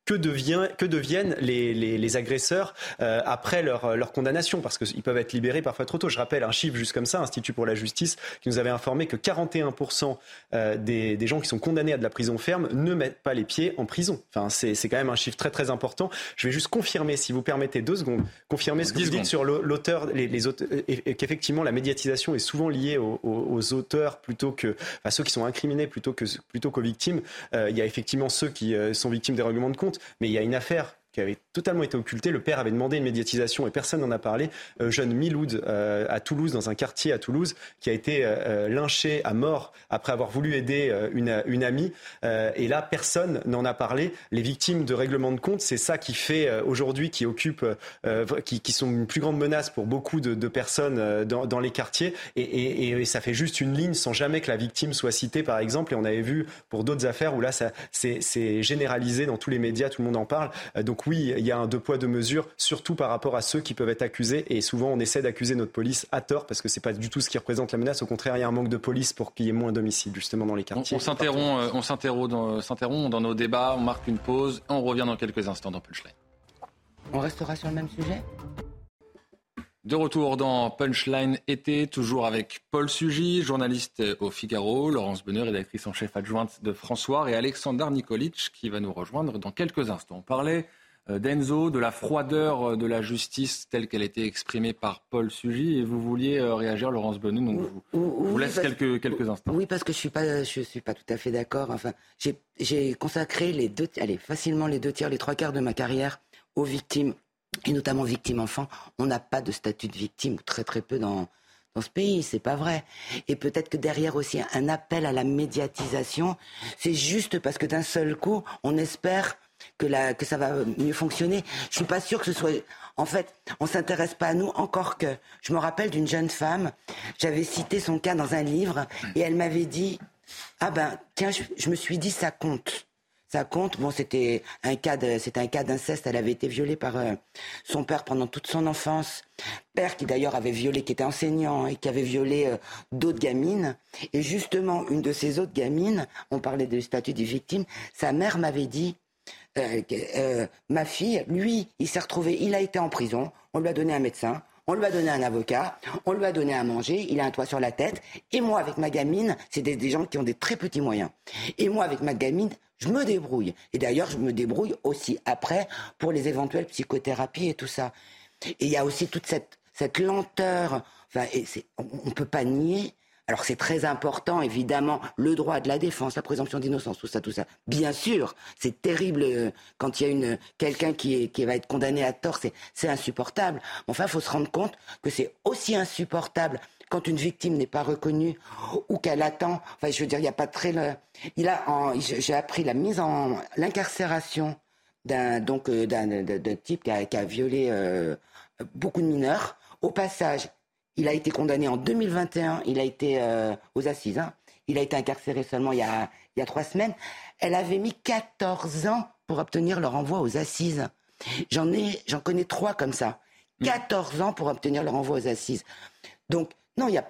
que, devient, que deviennent les, les, les agresseurs euh, après leur, leur, condamnation, parce qu'ils peuvent être libérés parfois trop tôt. Je rappelle un chiffre juste comme ça, Institut pour la justice, qui nous avait informé que 41% euh, des, des, gens qui sont condamnés à de la prison ferme ne mettent pas les pieds en prison. Enfin, c'est quand même un chiffre très très important. Je vais juste confirmer, si vous permettez deux secondes, confirmer ce que vous dites sur l'auteur, les, les auteurs, et, qu'effectivement la médiatisation est souvent liée aux, aux, auteurs plutôt que, enfin, ceux qui sont incriminés plutôt que plutôt qu'aux victimes. Euh, il y a effectivement ceux qui sont victimes des règlements de compte mais il y a une affaire qui avait totalement été occulté. Le père avait demandé une médiatisation et personne n'en a parlé. Euh, jeune Miloud euh, à Toulouse, dans un quartier à Toulouse, qui a été euh, lynché à mort après avoir voulu aider une, une, amie. et là, personne n'en a parlé. Les victimes de règlement de compte, c'est ça qui fait aujourd'hui, qui occupe, qui, qui, sont une plus grande menace pour beaucoup de, de personnes dans, dans, les quartiers. Et, et, et, ça fait juste une ligne sans jamais que la victime soit citée, par exemple. Et on avait vu pour d'autres affaires où là, c'est généralisé dans tous les médias, tout le monde en parle. donc oui, il y a un deux poids deux mesures, surtout par rapport à ceux qui peuvent être accusés. Et souvent, on essaie d'accuser notre police à tort parce que c'est pas du tout ce qui représente la menace. Au contraire, il y a un manque de police pour qu'il y ait moins d'homicides justement dans les quartiers. On, s'interrompt, euh, on s'interrompt dans, nos débats. On marque une pause. On revient dans quelques instants dans Punchline. On restera sur le même sujet? De retour dans Punchline été, toujours avec Paul Sugy, journaliste au Figaro, Laurence Bonheur, rédactrice en chef adjointe de François, et Alexander Nikolic qui va nous rejoindre dans quelques instants. On parlait euh, d'Enzo, de la froideur euh, de la justice telle qu'elle a été exprimée par Paul Sugy. Et vous vouliez euh, réagir, Laurence Bonneux, donc je vous, laisse quelques, quelques instants. Oui, parce que je ne suis, suis pas tout à fait d'accord. Enfin, j'ai consacré les deux, allez, facilement les deux tiers, les trois quarts de ma carrière aux victimes, et notamment victimes enfants. On n'a pas de statut de victime, ou très très peu dans, dans ce pays, c'est pas vrai. Et peut-être que derrière aussi un appel à la médiatisation, c'est juste parce que d'un seul coup, on espère que, ça va mieux fonctionner. Je suis pas sûre que ce soit. En fait, on s'intéresse pas à nous encore que. Je me rappelle d'une jeune femme. J'avais cité son cas dans un livre et elle m'avait dit ah ben tiens je, me suis dit ça compte. Ça compte. Bon, c'était un cas c'était un cas d'inceste. Elle avait été violée par euh, son père pendant toute son enfance. Père qui d'ailleurs avait violé, qui était enseignant et qui avait violé euh, d'autres gamines. Et justement, une de ces autres gamines, on parlait du statut des victimes. Sa mère m'avait dit, euh, euh, ma fille, lui, il s'est retrouvé, il a été en prison, on lui a donné un médecin, on lui a donné un avocat, on lui a donné à manger, il a un toit sur la tête. Et moi, avec ma gamine, c'est des, gens qui ont des très petits moyens. Et moi, avec ma gamine, je me débrouille. Et d'ailleurs, je me débrouille aussi après pour les éventuelles psychothérapies et tout ça. Et il y a aussi toute cette, cette lenteur. Enfin, on ne peut pas nier alors c'est très important, évidemment, le droit de la défense, la présomption d'innocence, tout ça, tout ça. Bien sûr, c'est terrible euh, quand il y a une quelqu'un qui, qui va être condamné à tort, c'est insupportable. Enfin, il faut se rendre compte que c'est aussi insupportable quand une victime n'est pas reconnue ou qu'elle attend. Enfin, je veux dire, il n'y a pas très. Il a, j'ai appris la mise en l'incarcération d'un donc euh, d'un type qui a, qui a violé euh, beaucoup de mineurs. Au passage, il a été condamné en 2021, il a été euh, aux assises. Hein. Il a été incarcéré seulement il y, a, il y a trois semaines. Elle avait mis 14 ans pour obtenir leur envoi aux assises. J'en ai, j'en connais trois comme ça. 14 ans pour obtenir leur envoi aux assises. Donc, Non, y a,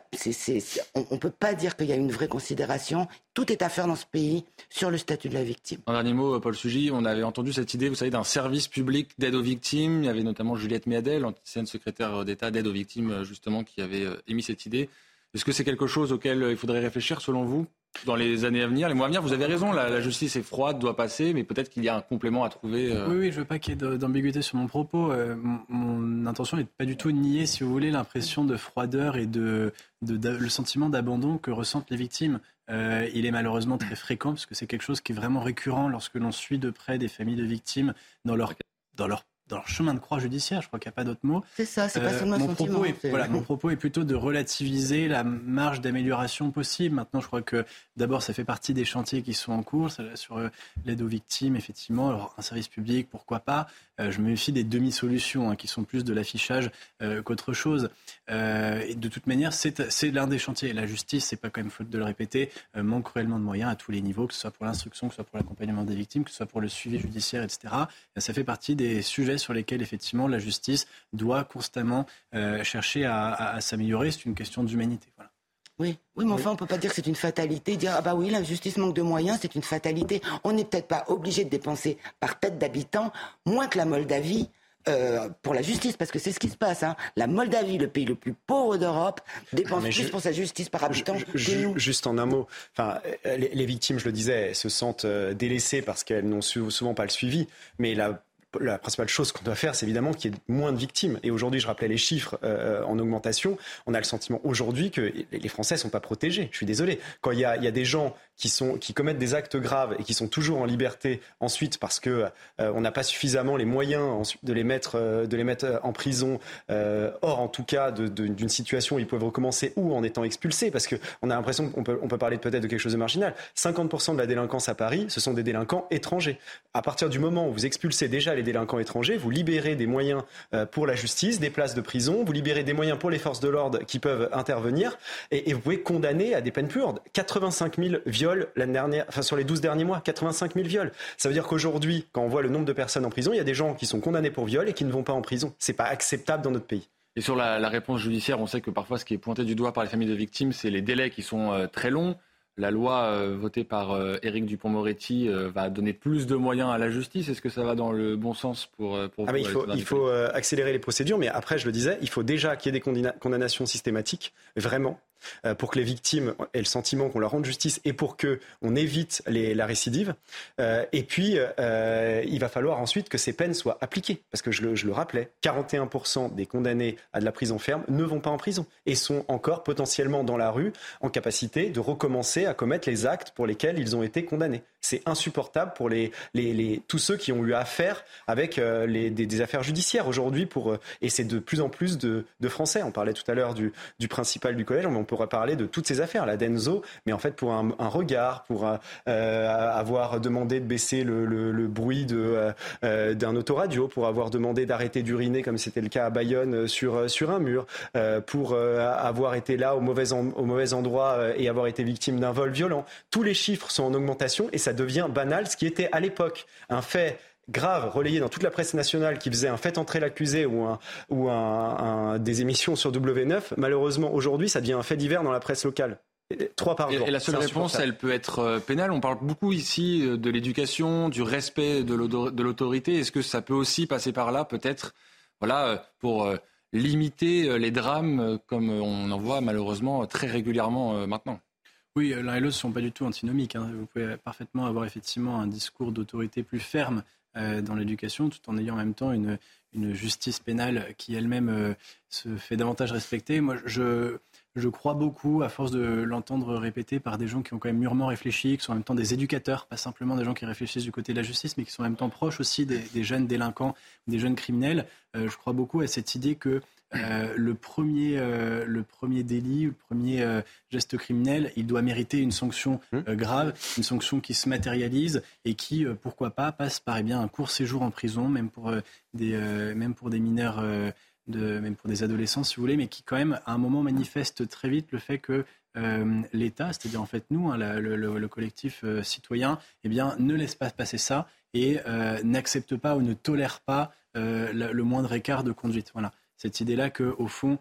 on ne peut pas dire qu'il y a une vraie considération. Tout est à faire dans ce pays sur le statut de la victime. Un dernier mot, Paul Sugy, on avait entendu cette idée, vous savez, d'un service public d'aide aux victimes. Il y avait notamment Juliette Méadel, ancienne secrétaire d'État d'aide aux victimes, justement, qui avait euh, émis cette idée. Est-ce que c'est quelque chose auquel il faudrait réfléchir, selon vous dans les années à venir, les mois à venir? Vous avez raison, la, justice est froide, doit passer, mais peut-être qu'il y a un complément à trouver. Euh. Oui, oui, je veux pas qu'il y ait d'ambiguïté sur mon propos. Euh, mon, intention n'est pas du tout de nier, si vous voulez, l'impression de froideur et de, le sentiment d'abandon que ressentent les victimes. Euh, il est malheureusement très fréquent parce que c'est quelque chose qui est vraiment récurrent lorsque l'on suit de près des familles de victimes dans leur dans leur dans leur chemin de croix judiciaire, je crois qu'il n'y a pas d'autre mot. C'est ça, c'est pas euh, seulement mon propos est, voilà, Mon propos est plutôt de relativiser la marge d'amélioration possible. Maintenant, je crois que d'abord, ça fait partie des chantiers qui sont en cours sur euh, l'aide aux victimes, effectivement. Alors, un service public, pourquoi pas Je me méfie des demi-solutions hein, qui sont plus de l'affichage qu'autre chose. et de toute manière, c'est l'un des chantiers. La justice, c'est pas quand même faute de le répéter, manque cruellement de moyens à tous les niveaux, que ce soit pour l'instruction, que ce soit pour l'accompagnement des victimes, que ce soit pour le suivi judiciaire, etc. ça fait partie des sujets sur lesquels effectivement la justice doit constamment euh, chercher à, s'améliorer. C'est une question d'humanité. Voilà. Oui, oui, mais enfin, on ne peut pas dire que c'est une fatalité. Dire, ah bah oui, la justice manque de moyens, c'est une fatalité. On n'est peut-être pas obligé de dépenser par tête d'habitant moins que la Moldavie. Euh, pour la justice, parce que c'est ce qui se passe. Hein. La Moldavie, le pays le plus pauvre d'Europe, dépense plus pour sa justice par habitant que nous. Juste en un mot, enfin, les, les, victimes, je le disais, se sentent euh, délaissées parce qu'elles n'ont souvent pas le suivi. Mais la la principale chose qu'on doit faire, c'est évidemment qu'il y ait moins de victimes. Et aujourd'hui, je rappelais les chiffres euh, en augmentation. On a le sentiment aujourd'hui que les Français sont pas protégés. Je suis désolé. Quand il y a, il y a des gens qui, sont, qui commettent des actes graves et qui sont toujours en liberté ensuite parce que euh, on n'a pas suffisamment les moyens de les mettre, euh, de les mettre en prison, hors en tout cas d'une situation où ils peuvent recommencer ou en étant expulsés, parce qu'on a l'impression qu'on peut, on peut parler peut-être de quelque chose de marginal. 50% de la délinquance à Paris, ce sont des délinquants étrangers. À partir du moment où vous expulsez déjà les délinquants étrangers, vous libérez des moyens euh, pour la justice, des places de prison, vous libérez des moyens pour les forces de l'ordre qui peuvent intervenir, et, vous pouvez condamner à des peines lourdes. 85 000 viols l'année dernière, enfin sur les 12 derniers mois, 85 000 viols. Ça veut dire qu'aujourd'hui, quand on voit le nombre de personnes en prison, il y a des gens qui sont condamnés pour viol et qui ne vont pas en prison. C'est pas acceptable dans notre pays. Et sur la, réponse judiciaire, on sait que parfois ce qui est pointé du doigt par les familles de victimes, c'est les délais qui sont euh, très longs la loi euh, votée par euh, Éric Dupont-Moretti va donner plus de moyens à la justice. Est-ce que ça va dans le bon sens pour, pour ah vous Il faut, il faut accélérer les procédures, mais après, je le disais, il faut déjà qu'il y ait des condamnations systématiques, vraiment. Euh, pour que les victimes aient le sentiment qu'on leur rende justice et pour que on évite la récidive. Euh, et puis, euh, il va falloir ensuite que ces peines soient appliquées, parce que je le, rappelais, 41% des condamnés à de la prison ferme ne vont pas en prison et sont encore potentiellement dans la rue en capacité de recommencer à commettre les actes pour lesquels ils ont été condamnés. C'est insupportable pour tous ceux qui ont eu affaire avec des, affaires judiciaires aujourd'hui. Et c'est de plus en plus de, Français. On parlait tout à l'heure du, du principal du collège, mais on pourrait parler de toutes ces affaires, la Denzo, mais en fait pour un, regard, pour euh, avoir demandé de baisser le, bruit de, euh, d'un autoradio, pour avoir demandé d'arrêter d'uriner comme c'était le cas à Bayonne sur, sur un mur, euh, pour avoir été là au mauvais, au mauvais endroit et avoir été victime d'un vol violent. Tous les chiffres sont en augmentation et ça devient banal, ce qui était à l'époque un fait grave relayé dans toute la presse nationale qui faisait un fait entrer l'accusé ou, un, ou un, des émissions sur W9, malheureusement aujourd'hui ça devient un fait divers dans la presse locale. Trois par jour. Et la seule réponse, elle peut être euh, pénale. On parle beaucoup ici euh, de l'éducation, du respect de l'autorité. Est-ce que ça peut aussi passer par là, peut-être, voilà, euh, pour limiter les drames comme on en voit malheureusement très régulièrement maintenant? Oui, l'un et l'autre ne sont pas du tout antinomiques. Hein. Vous pouvez parfaitement avoir effectivement un discours d'autorité plus ferme dans l'éducation, tout en ayant en même temps une, justice pénale qui elle-même euh, se fait davantage respecter. Moi, je, je crois beaucoup, à force de l'entendre répéter par des gens qui ont quand même mûrement réfléchi, qui sont en même temps des éducateurs, pas simplement des gens qui réfléchissent du côté de la justice, mais qui sont en même temps proches aussi des, jeunes délinquants, des jeunes criminels. Euh, je crois beaucoup à cette idée que euh, le, premier, euh, le premier délit, le premier euh, geste criminel, il doit mériter une sanction mmh. grave, une sanction qui se matérialise et qui, pourquoi pas, passe par eh bien, un court séjour en prison, même pour, des, même pour des mineurs, de, même pour des adolescents, si vous voulez, mais qui, quand même, à un moment, manifeste très vite le fait que l'État, c'est-à-dire en fait nous, hein, le, collectif citoyen, eh bien, ne laisse pas passer ça et n'accepte pas ou ne tolère pas le, moindre écart de conduite. Voilà. cette idée-là que au fond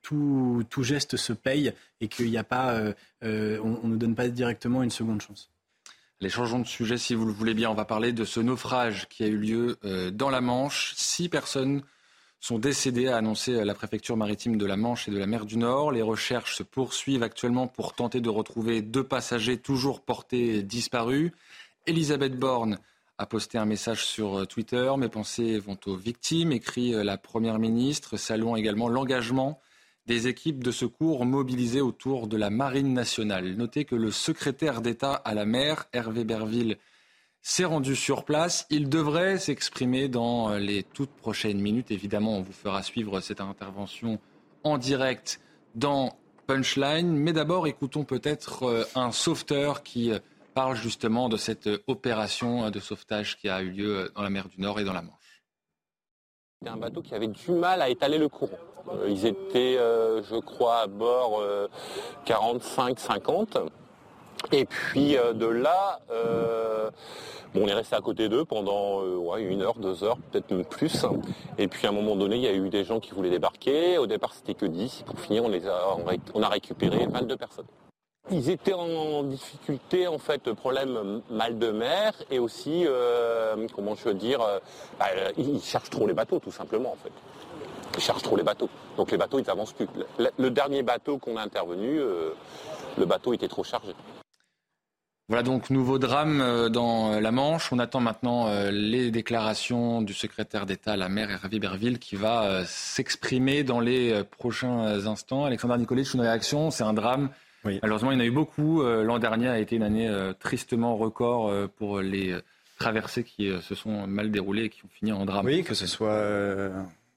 tout, tout, geste se paye et qu'il n'y a pas, on ne donne pas directement une seconde chance. Les changeons de sujet si vous le voulez bien. On va parler de ce naufrage qui a eu lieu dans la Manche. Six personnes sont décédées, a annoncé la préfecture maritime de la Manche et de la mer du Nord. Les recherches se poursuivent actuellement pour tenter de retrouver deux passagers toujours portés disparus. Elisabeth Borne a posté un message sur Twitter. Mes pensées vont aux victimes, écrit la Première ministre, saluant également l'engagement des équipes de secours mobilisées autour de la Marine nationale. Notez que le secrétaire d'État à la mer, Hervé Berville, s'est rendu sur place. Il devrait s'exprimer dans les toutes prochaines minutes. Évidemment, on vous fera suivre cette intervention en direct dans Punchline. Mais d'abord, écoutons peut-être euh, un sauveteur qui euh, parle justement de cette opération de sauvetage qui a eu lieu dans la mer du Nord et dans la Manche. C'était un bateau qui avait du mal à étaler le courant. Euh, ils étaient, euh, je crois, à bord 45-50. Euh, Et puis de là, on est resté à côté d'eux pendant une heure, deux heures, peut-être même plus. Et puis à un moment donné, il y a eu des gens qui voulaient débarquer. Au départ, c'était que 10. Pour finir, on, les on a récupéré 22 personnes. Ils étaient en difficulté, en fait, problème mal de mer et aussi, euh, comment je veux dire, euh, bah, ils cherchent trop les bateaux, tout simplement, en fait. Ils cherchent trop les bateaux. Donc les bateaux, ils avancent plus. Le, dernier bateau qu'on a intervenu, euh, le bateau était trop chargé. Voilà donc nouveau drame dans la Manche. On attend maintenant les déclarations du secrétaire d'État à la mer Hervé Berville qui va s'exprimer dans les prochains instants. Alexandre Nicolich, une réaction, c'est un drame Malheureusement, il y en a eu beaucoup. Euh, l'an dernier a été une année euh, tristement record euh, pour les traversées qui se sont mal déroulées et qui ont fini en drame. Oui, que ce soit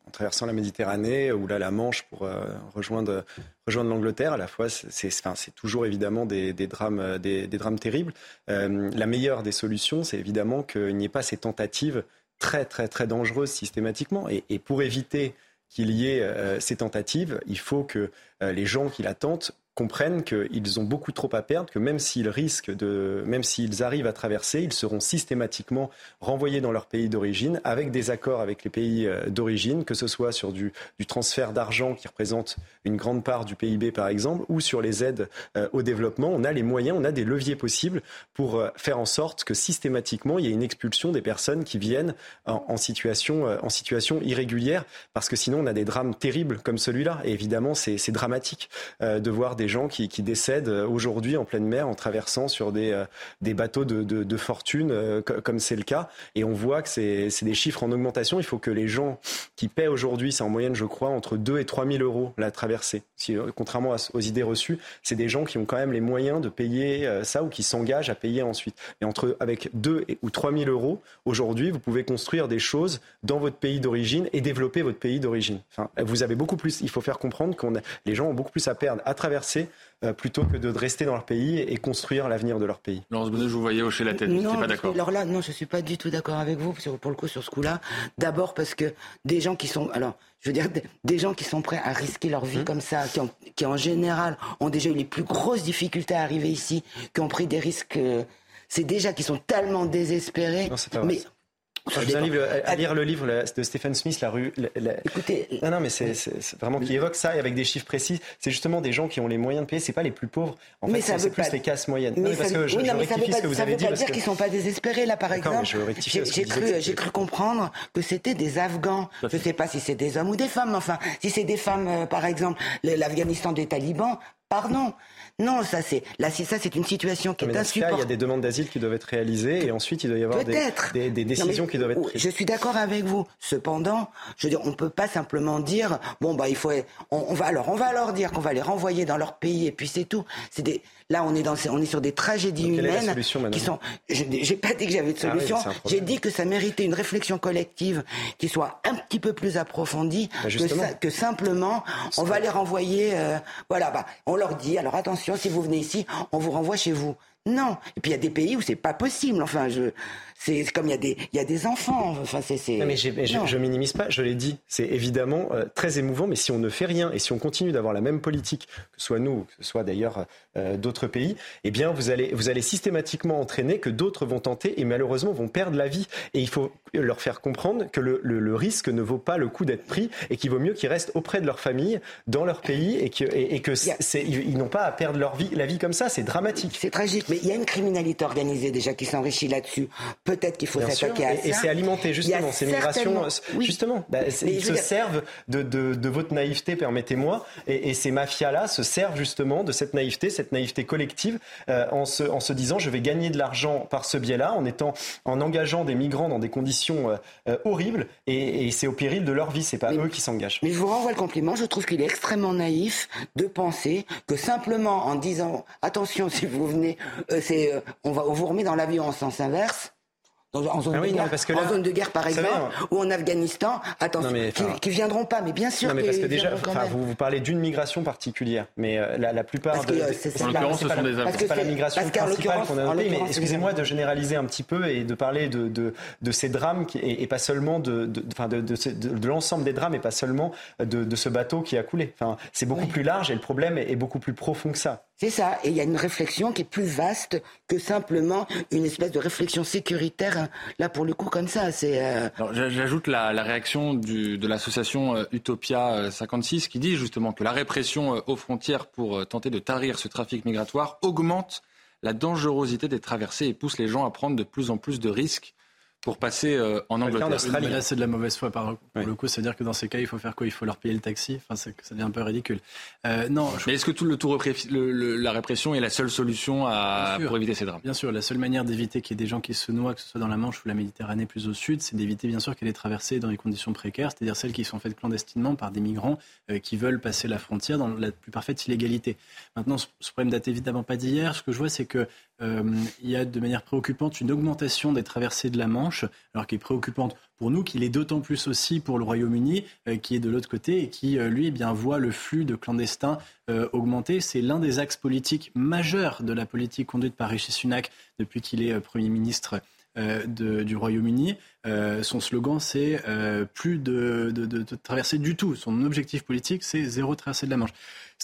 en traversant la Méditerranée ou là la Manche pour rejoindre, rejoindre l'Angleterre. À la fois, c'est enfin, toujours évidemment des, drames, des, drames terribles. la meilleure des solutions, c'est évidemment qu'il n'y ait pas ces tentatives très très très dangereuses systématiquement. Et pour éviter qu'il y ait ces tentatives, il faut que les gens qui la tentent comprennent qu'ils ont beaucoup trop à perdre, que même s'ils risquent de, même s'ils arrivent à traverser, ils seront systématiquement renvoyés dans leur pays d'origine avec des accords avec les pays euh, d'origine, que ce soit sur du, du transfert d'argent qui représente une grande part du PIB par exemple, ou sur les aides euh, au développement. On a les moyens, on a des leviers possibles pour euh, faire en sorte que systématiquement il y ait une expulsion des personnes qui viennent en, situation, en situation irrégulière, parce que sinon on a des drames terribles comme celui-là. Et évidemment, c'est dramatique de voir des des gens qui, décèdent euh, aujourd'hui en pleine mer en traversant sur des, euh, bateaux de, fortune, euh, comme c'est le cas. Et on voit que c'est des chiffres en augmentation. Il faut que les gens qui paient aujourd'hui, c'est en moyenne, je crois, entre 2 et 3 000 euros la traversée. Si, contrairement aux idées reçues, c'est des gens qui ont quand même les moyens de payer ça ou qui s'engagent à payer ensuite. Et entre, avec 2 ou 3 000 euros, aujourd'hui, vous pouvez construire des choses dans votre pays d'origine et développer votre pays d'origine. Vous avez beaucoup plus, il faut faire comprendre que les gens ont beaucoup plus à perdre à traverser euh, plutôt que de rester dans leur pays et construire l'avenir de leur pays. Laurence Bonnet, je vous voyais hocher la tête, non, pas d'accord. Alors là, non, je suis pas du tout d'accord avec vous pour le coup sur ce coup-là. D'abord parce que des gens qui sont, alors, je veux dire, des gens qui sont prêts à risquer leur vie mmh. comme ça, qui, en général ont déjà eu les plus grosses difficultés à arriver ici, qui ont pris des risques. Euh, c'est déjà qui sont tellement désespérés. Non, pas mais je à lire le livre de Stephen Smith, La rue. Écoutez. Non, non, mais c'est vraiment qui évoque ça et avec des chiffres précis. C'est justement des gens qui ont les moyens de payer. C'est pas les plus pauvres. En fait, c'est plus les classes moyennes. Mais parce que je, oui, non, mais ça veut pas, que vous avez dit. veut pas dire qu'ils sont pas désespérés là, par exemple. J'ai cru, j'ai cru comprendre que c'était des Afghans. Je sais pas si c'est des hommes ou des femmes. Enfin, si c'est des femmes, euh, par exemple, l'Afghanistan des talibans, pardon. Non, ça c'est là, ça c'est une situation qui est insupportable. il y a des demandes d'asile qui doivent être réalisées et ensuite il doit y avoir des, des, décisions qui doivent être prises. Je suis d'accord avec vous. Cependant, je veux dire, on peut pas simplement dire bon bah il faut, on, va alors on va leur dire qu'on va les renvoyer dans leur pays et puis c'est tout. C'est des Là, on est, dans, on est sur des tragédies humaines qui sont. J'ai pas dit que j'avais de ah solution. J'ai dit que ça méritait une réflexion collective qui soit un petit peu plus approfondie bah, que, que, simplement on va les renvoyer. Euh, voilà, bah, on leur dit alors attention, si vous venez ici, on vous renvoie chez vous. Non. Et puis il y a des pays où c'est pas possible. Enfin, je, c'est comme il y a des, il y a des enfants. Enfin, c'est. Non, mais, je, je, minimise pas. Je l'ai dit. C'est évidemment euh, très émouvant. Mais si on ne fait rien et si on continue d'avoir la même politique, que ce soit nous, que ce soit d'ailleurs euh, d'autres pays, eh bien, vous allez, vous allez systématiquement entraîner que d'autres vont tenter et malheureusement vont perdre la vie. Et il faut leur faire comprendre que le, le, risque ne vaut pas le coup d'être pris et qu'il vaut mieux qu'ils restent auprès de leur famille, dans leur pays et que, et, que ils n'ont pas à perdre leur vie, la vie comme ça. C'est dramatique. C'est tragique. Mais il y a une criminalité organisée déjà qui s'enrichit là-dessus. Peut-être qu'il faut s'attaquer à ça. Et c'est alimenté justement ces migrations. Justement, bah, ils se servent de, de, de, votre naïveté, permettez-moi, et, et, ces mafias-là se servent justement de cette naïveté, cette naïveté collective, euh, en, se, en se disant je vais gagner de l'argent par ce biais-là, en étant, en engageant des migrants dans des conditions euh, euh, horribles, et, et c'est au péril de leur vie. C'est pas eux qui s'engagent. Mais je vous renvoie le compliment. Je trouve qu'il est extrêmement naïf de penser que simplement en disant attention si vous venez, c'est on va vous remet dans l'avion en sens inverse en, zone, ah de guerre, parce que en zone de guerre, par exemple, ou en Afghanistan, attention, qui, qui, viendront pas, mais bien sûr. Non, mais parce que déjà, vous, vous, parlez d'une migration particulière, mais euh, la, la, plupart parce que, de, euh, en l'occurrence, ce sont des Parce que c'est pas la migration principale qu'on a notée, mais excusez-moi de généraliser un petit peu et de parler de, de, de ces drames qui, et, et, pas seulement de, de, de, de, de l'ensemble des drames et pas seulement de, de ce bateau qui a coulé. Enfin, c'est beaucoup plus large et le problème est, est beaucoup plus profond que ça. C'est ça. Et il y a une réflexion qui est plus vaste que simplement une espèce de réflexion sécuritaire. Là, pour le coup, comme ça, c'est. Euh... J'ajoute la, réaction de l'association euh, Utopia 56 euh, qui dit justement que la répression aux frontières pour tenter de tarir ce trafic migratoire augmente la dangerosité des traversées et pousse les gens à prendre de plus en plus de risques pour passer euh, en Angleterre. En là, c'est de la mauvaise foi par pour le coup. C'est-à-dire que dans ces cas, il faut faire quoi? Il faut leur payer le taxi? Enfin, ça devient un peu ridicule. Euh, non. Mais est-ce que tout le tour le, la répression est la seule solution à, pour éviter ces drames? Bien sûr. La seule manière d'éviter qu'il y ait des gens qui se noient, que ce soit dans la Manche ou la Méditerranée plus au sud, c'est d'éviter bien sûr qu'elle ait traversé dans des conditions précaires, c'est-à-dire celles qui sont faites clandestinement par des migrants euh, qui veulent passer la frontière dans la plus parfaite illégalité. Maintenant, ce, problème date évidemment pas d'hier. Ce que je vois, c'est que euh, il y a de manière préoccupante une augmentation des traversées de la Manche, alors qui est préoccupante pour nous, qu'il est d'autant plus aussi pour le Royaume-Uni, euh, qui est de l'autre côté et qui, euh, lui, eh bien, voit le flux de clandestins augmenter. C'est l'un des axes politiques majeurs de la politique conduite par Rishi Sunak depuis qu'il est Premier ministre du Royaume-Uni. Son slogan, c'est plus de, de, de, de traversée du tout. Son objectif politique, c'est zéro traversée de la Manche.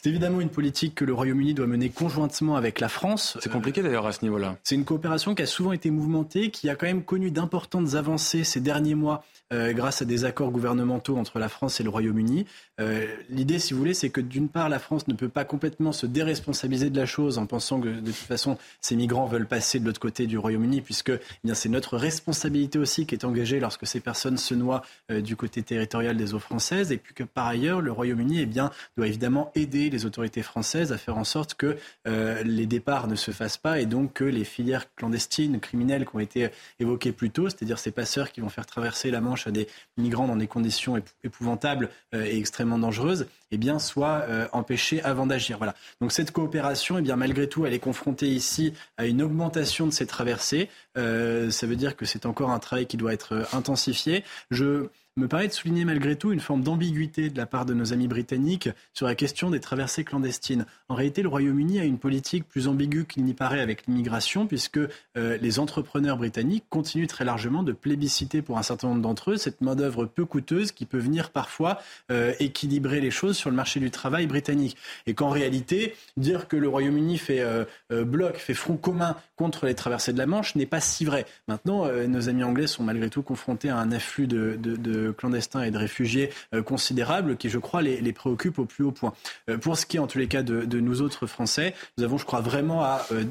C'est évidemment une politique que le Royaume-Uni doit mener conjointement avec la France. C'est compliqué d'ailleurs à ce niveau-là. C'est une coopération qui a souvent été mouvementée, qui a quand même connu d'importantes avancées ces derniers mois euh, grâce à des accords gouvernementaux entre la France et le Royaume-Uni. Euh, l'idée, si vous voulez, c'est que d'une part, la France ne peut pas complètement se déresponsabiliser de la chose en pensant que de toute façon, ces migrants veulent passer de l'autre côté du Royaume-Uni, puisque eh c'est notre responsabilité aussi qui est engagée lorsque ces personnes se noient euh, du côté territorial des eaux françaises, et puis que par ailleurs, le Royaume-Uni eh bien, doit évidemment aider les autorités françaises à faire en sorte que les départs ne se fassent pas et donc que les filières clandestines, criminelles qui ont été évoquées plus tôt, c'est-à-dire ces passeurs qui vont faire traverser la Manche à des migrants dans des conditions épouvantables euh, et extrêmement dangereuses, eh bien, soit euh, empêchés avant d'agir. Voilà. Donc cette coopération, eh bien, malgré tout, elle est confrontée ici à une augmentation de ces traversées. Euh, ça veut dire que c'est encore un travail qui doit être intensifié. Je me paraît de souligner malgré tout une forme d'ambiguïté de la part de nos amis britanniques sur la question des traversées clandestines. En réalité, le Royaume-Uni a une politique plus ambiguë qu'il n'y paraît avec l'immigration, puisque euh, les entrepreneurs britanniques continuent très largement de plébisciter pour un certain nombre d'entre eux cette main-d'œuvre peu coûteuse qui peut venir parfois euh, équilibrer les choses sur le marché du travail britannique. Et qu'en réalité, dire que le Royaume-Uni fait euh, bloc, fait front commun contre les traversées de la Manche n'est pas si vrai. Maintenant, nos amis anglais sont malgré tout confrontés à un afflux de, clandestins et de réfugiés euh, considérables qui, je crois, les, les préoccupent au plus haut point. Euh, pour ce qui est, en tous les cas, de, de nous autres Français, nous avons, je crois, vraiment à euh,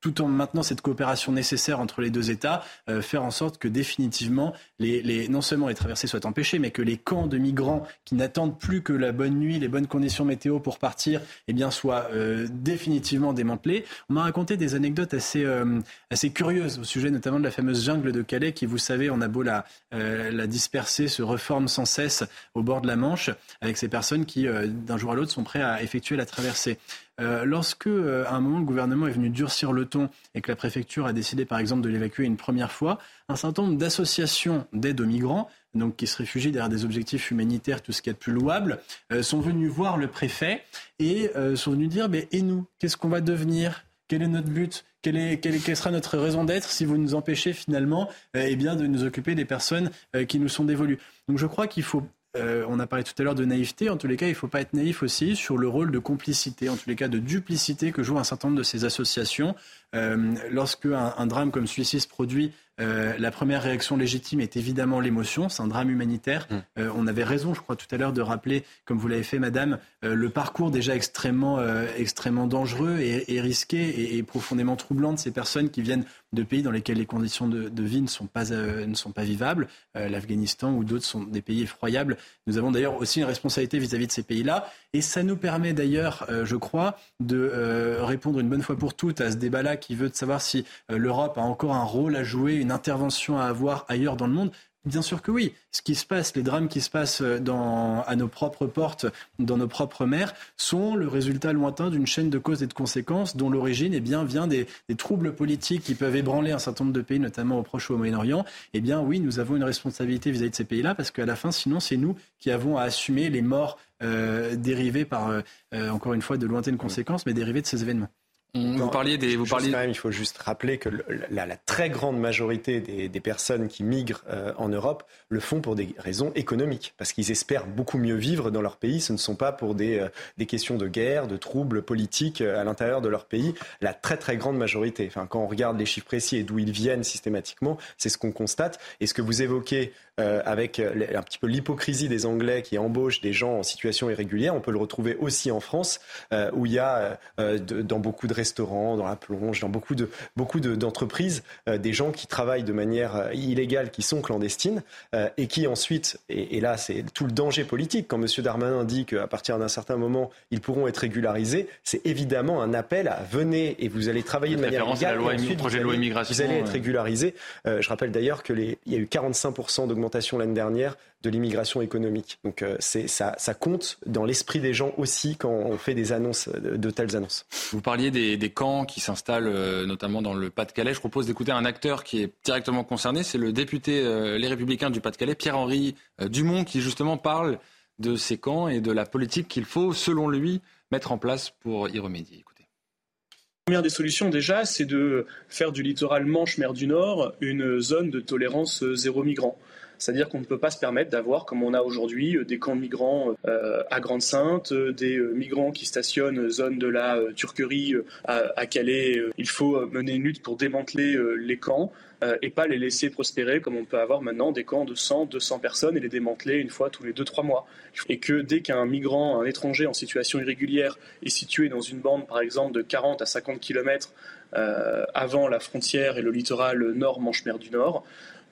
tout en maintenant cette coopération nécessaire entre les deux États, euh, faire en sorte que définitivement, les, les, non seulement les traversées soient empêchées, mais que les camps de migrants qui n'attendent plus que la bonne nuit, les bonnes conditions météo pour partir, eh bien, soient euh, définitivement démantelés. On m'a raconté des anecdotes assez, euh, assez curieuses au sujet notamment de la fameuse jungle de Calais qui, vous savez, on a beau la, la disperser, se reforme sans cesse au bord de la Manche, avec ces personnes qui, d'un jour à l'autre, sont prêts à effectuer la traversée. Euh, lorsque, euh, à un moment, le gouvernement est venu durcir le ton et que la préfecture a décidé, par exemple, de l'évacuer une première fois, un certain nombre d'associations d'aide aux migrants, donc qui se réfugient derrière des objectifs humanitaires, tout ce qui est de plus louable, euh, sont venus voir le préfet et sont venus dire, mais et nous, qu'est-ce qu'on va devenir? Quel est notre but? Quelle, est, quelle, sera notre raison d'être si vous nous empêchez finalement eh bien, de nous occuper des personnes qui nous sont dévolues? Donc je crois qu'il faut euh, on a parlé tout à l'heure de naïveté. En tous les cas, il ne faut pas être naïf aussi sur le rôle de complicité, en tous les cas de duplicité que jouent un certain nombre de ces associations. Euh, lorsque un, drame comme celui-ci se produit, euh, la première réaction légitime est évidemment l'émotion. C'est un drame humanitaire. Mmh. Euh, on avait raison, je crois, tout à l'heure de rappeler, comme vous l'avez fait, Madame, euh, le parcours déjà extrêmement, extrêmement dangereux et, et risqué et, et, profondément troublant de ces personnes qui viennent de pays dans lesquels les conditions de, de vie ne sont pas, ne sont pas vivables. L'Afghanistan ou d'autres sont des pays effroyables. Nous avons d'ailleurs aussi une responsabilité vis-à-vis -vis de ces pays-là. Et ça nous permet d'ailleurs, je crois, de répondre une bonne fois pour toutes à ce débat-là qui veut de savoir si l'Europe a encore un rôle à jouer une intervention à avoir ailleurs dans le monde Bien sûr que oui. Ce qui se passe, les drames qui se passent dans, à nos propres portes, dans nos propres mers, sont le résultat lointain d'une chaîne de causes et de conséquences dont l'origine eh bien, vient des, des, troubles politiques qui peuvent ébranler un certain nombre de pays, notamment au Proche ou au Moyen-Orient. Eh bien oui, nous avons une responsabilité vis-à-vis -vis de ces pays-là parce qu'à la fin, sinon, c'est nous qui avons à assumer les morts euh, dérivées par, euh, encore une fois, de lointaines conséquences, mais dérivées de ces événements. Vous parliez des. Vous parliez... Quand même, il faut juste rappeler que la, la très grande majorité des, des personnes qui migrent euh, en Europe le font pour des raisons économiques, parce qu'ils espèrent beaucoup mieux vivre dans leur pays. Ce ne sont pas pour des, euh, des questions de guerre, de troubles politiques euh, à l'intérieur de leur pays. La très très grande majorité. Enfin, quand on regarde les chiffres précis et d'où ils viennent systématiquement, c'est ce qu'on constate. Et ce que vous évoquez euh, avec un petit peu l'hypocrisie des Anglais qui embauchent des gens en situation irrégulière, on peut le retrouver aussi en France, euh, où il y a euh, de, dans beaucoup de restaurants, dans la plonge, dans beaucoup de beaucoup d'entreprises, de, des gens qui travaillent de manière illégale, qui sont clandestines, et qui ensuite, et, et là c'est tout le danger politique, quand M. Darmanin dit qu'à partir d'un certain moment, ils pourront être régularisés, c'est évidemment un appel à venez et vous allez travailler de manière légale. La loi, et ensuite, projet vous, allez, de loi immigration, vous allez être régularisé. je rappelle d'ailleurs qu'il y a eu 45% d'augmentation l'année dernière de l'immigration économique. Donc euh, ça, ça, compte dans l'esprit des gens aussi quand on fait des annonces, de, de telles annonces. Vous parliez des, des camps qui s'installent euh, notamment dans le Pas-de-Calais. Je propose d'écouter un acteur qui est directement concerné. C'est le député euh, Les Républicains du Pas-de-Calais, Pierre-Henri euh, Dumont, qui justement parle de ces camps et de la politique qu'il faut, selon lui, mettre en place pour y remédier. La première des solutions déjà, c'est de faire du littoral Manche-Mer du Nord une zone de tolérance zéro migrant. C'est-à-dire qu'on ne peut pas se permettre d'avoir, comme on a aujourd'hui, euh, des camps de migrants euh, à Grande-Sainte, euh, des migrants qui stationnent zone de la Turquerie à, Calais. Il faut mener une lutte pour démanteler les camps. et pas les laisser prospérer comme on peut avoir maintenant des camps de 100, 200 personnes et les démanteler une fois tous les 2-3 mois. Et que dès qu'un migrant, un étranger en situation irrégulière est situé dans une bande par exemple de 40 à 50 km avant la frontière et le littoral nord Manche-Mer du Nord,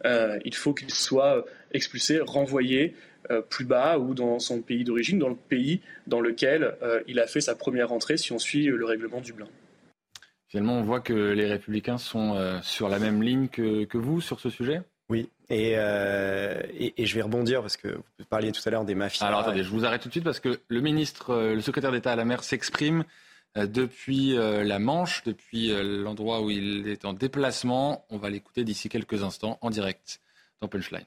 euh, il faut qu'il soit expulsé, renvoyé euh, plus bas ou dans son pays d'origine, dans le pays dans lequel euh, il a fait sa première entrée, si on suit le règlement Dublin. Finalement, on voit que les républicains sont sur la même ligne que, que vous sur ce sujet? Oui, et, euh, et, et, je vais rebondir parce que vous parliez tout à l'heure des mafias. Alors attendez, je vous arrête tout de suite parce que le ministre, le secrétaire d'État à la mer s'exprime depuis la Manche, depuis l'endroit où il est en déplacement. On va l'écouter d'ici quelques instants en direct dans Punchline.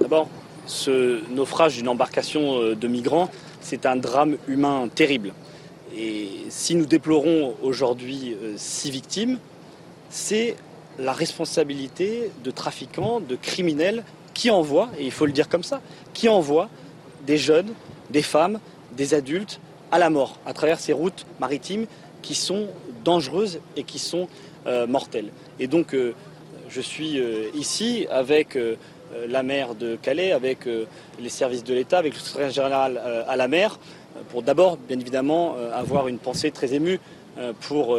D'abord, ce naufrage d'une embarcation de migrants, c'est un drame humain terrible. Et si nous déplorons aujourd'hui six victimes, c'est la responsabilité de trafiquants, de criminels qui envoient, et il faut le dire comme ça, qui envoient des jeunes, des femmes, des adultes à la mort à travers ces routes maritimes qui sont dangereuses et qui sont euh, mortelles. Et donc euh, je suis euh, ici avec la maire de Calais, avec les services de l'État, avec le secrétaire général à la mer, pour d'abord, bien évidemment, avoir une pensée très émue pour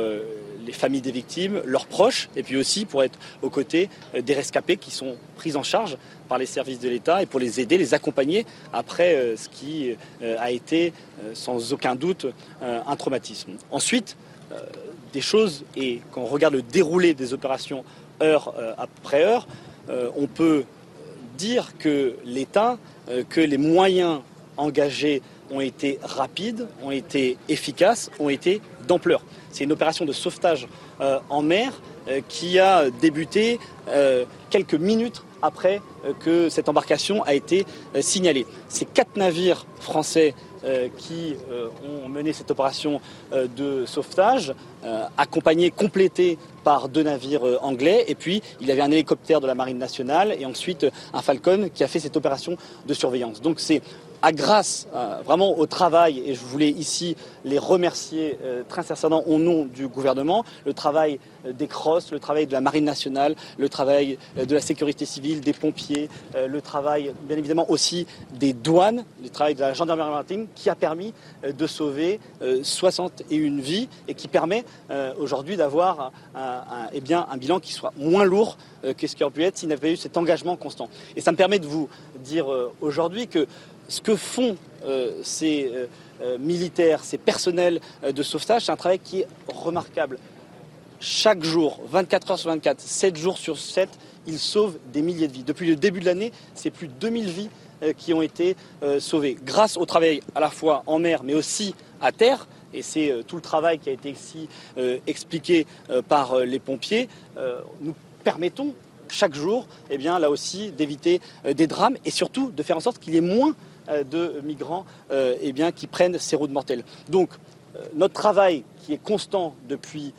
les familles des victimes, leurs proches, et puis aussi pour être aux côtés des rescapés qui sont pris en charge par les services de l'État et pour les aider, les accompagner après ce qui a été sans aucun doute un traumatisme. Ensuite, des choses, et quand on regarde le déroulé des opérations heure après heure, on peut dire que l'État, que les moyens engagés ont été rapides, ont été efficaces, ont été C'est une opération de sauvetage en mer qui a débuté quelques minutes après que cette embarcation a été signalée. Ces quatre navires français qui ont mené cette opération de sauvetage, accompagnés, complétés par deux navires anglais. Et puis, il y avait un hélicoptère de la Marine nationale et ensuite un Falcon qui a fait cette opération de surveillance. Donc c'est à grâce euh, vraiment au travail, et je voulais ici les remercier euh, très sincèrement au nom du gouvernement, le travail euh, des crosses, le travail de la Marine nationale, le travail de la sécurité civile, des pompiers, le travail bien évidemment aussi des douanes, le travail de la gendarmerie maritime qui a permis de sauver 61 vies et qui permet aujourd'hui d'avoir un, eh un bilan qui soit moins lourd que ce qui aurait pu être s'il n'y avait pas eu cet engagement constant. Et ça me permet de vous dire aujourd'hui que ce que font euh, ces euh, euh, militaires, ces personnels de sauvetage, c'est un travail qui est remarquable. Chaque jour, 24 heures sur 24, 7 jours sur 7, ils sauvent des milliers de vies. Depuis le début de l'année, c'est plus de 2000 vies qui ont été sauvées grâce au travail à la fois en mer mais aussi à terre. Et c'est tout le travail qui a été ici expliqué par les pompiers. nous permettons chaque jour, eh bien, là aussi, d'éviter des drames et surtout de faire en sorte qu'il y ait moins de migrants euh, eh bien, qui prennent ces routes mortelles. Donc, euh, notre travail qui est constant depuis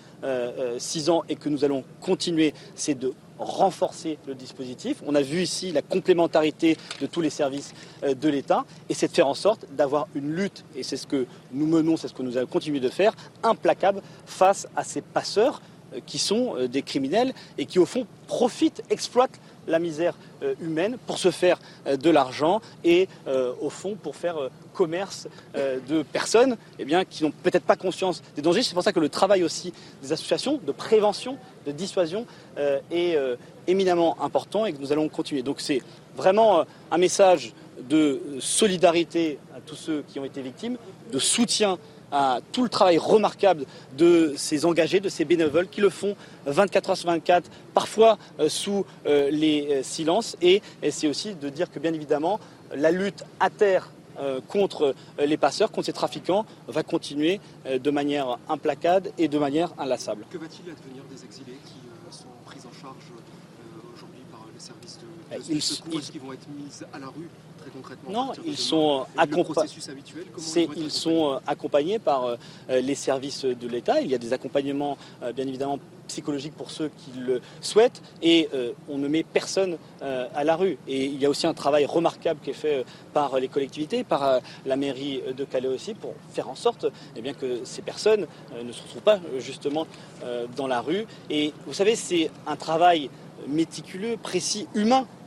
six ans et que nous allons continuer, c'est de renforcer le dispositif. On a vu ici la complémentarité de tous les services de l'État et c'est de faire en sorte d'avoir une lutte, et c'est ce que nous menons, c'est ce que nous allons continuer de faire, implacable face à ces passeurs qui sont des criminels et qui au fond profitent, exploitent la misère euh, humaine pour se faire euh, de l'argent et euh, au fond pour faire commerce de personnes eh bien, qui n'ont peut-être pas conscience des dangers. C'est pour ça que le travail aussi des associations de prévention, de dissuasion est éminemment important et que nous allons continuer. Donc c'est vraiment un message de solidarité à tous ceux qui ont été victimes, de soutien à tout le travail remarquable de ces engagés, de ces bénévoles qui le font 24 heures sur 24, parfois euh, sous euh, les euh, silences. Et, c'est aussi de dire que bien évidemment, la lutte à terre contre les passeurs, contre ces trafiquants, va continuer de manière implacable et de manière inlassable. Que va-t-il advenir des exilés qui sont pris en charge aujourd'hui par les services de, de secours? Est-ce qu'ils vont être mis à la rue? Non, ils sont, ils sont euh, accompagnés par euh, les services de l'État. Il y a des accompagnements, euh, bien évidemment, psychologiques pour ceux qui le souhaitent et on ne met personne à la rue. Et il y a aussi un travail remarquable qui est fait par les collectivités, par la mairie de Calais aussi, pour faire en sorte eh bien, que ces personnes ne se retrouvent pas justement dans la rue. Et vous savez, c'est un travail méticuleux, précis, humain euh,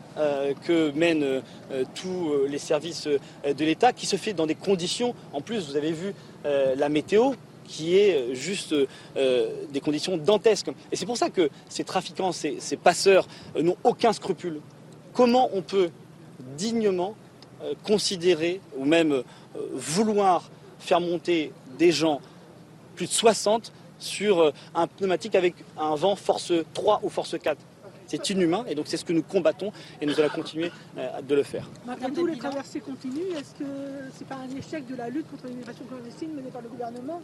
que mènent euh, tous euh, les services de l'État, qui se fait dans des conditions, en plus vous avez vu la météo, qui est juste des conditions dantesques. Et c'est pour ça que ces trafiquants, ces, ces passeurs n'ont aucun scrupule. Comment on peut dignement considérer ou même vouloir faire monter des gens, plus de 60, sur un pneumatique avec un vent force 3 ou force 4 c'est inhumain et donc c'est ce que nous combattons et nous allons continuer euh, de le faire. D'où les traversées continuent. Est-ce que c'est pas un échec de la lutte contre l'immigration clandestine menée par le gouvernement?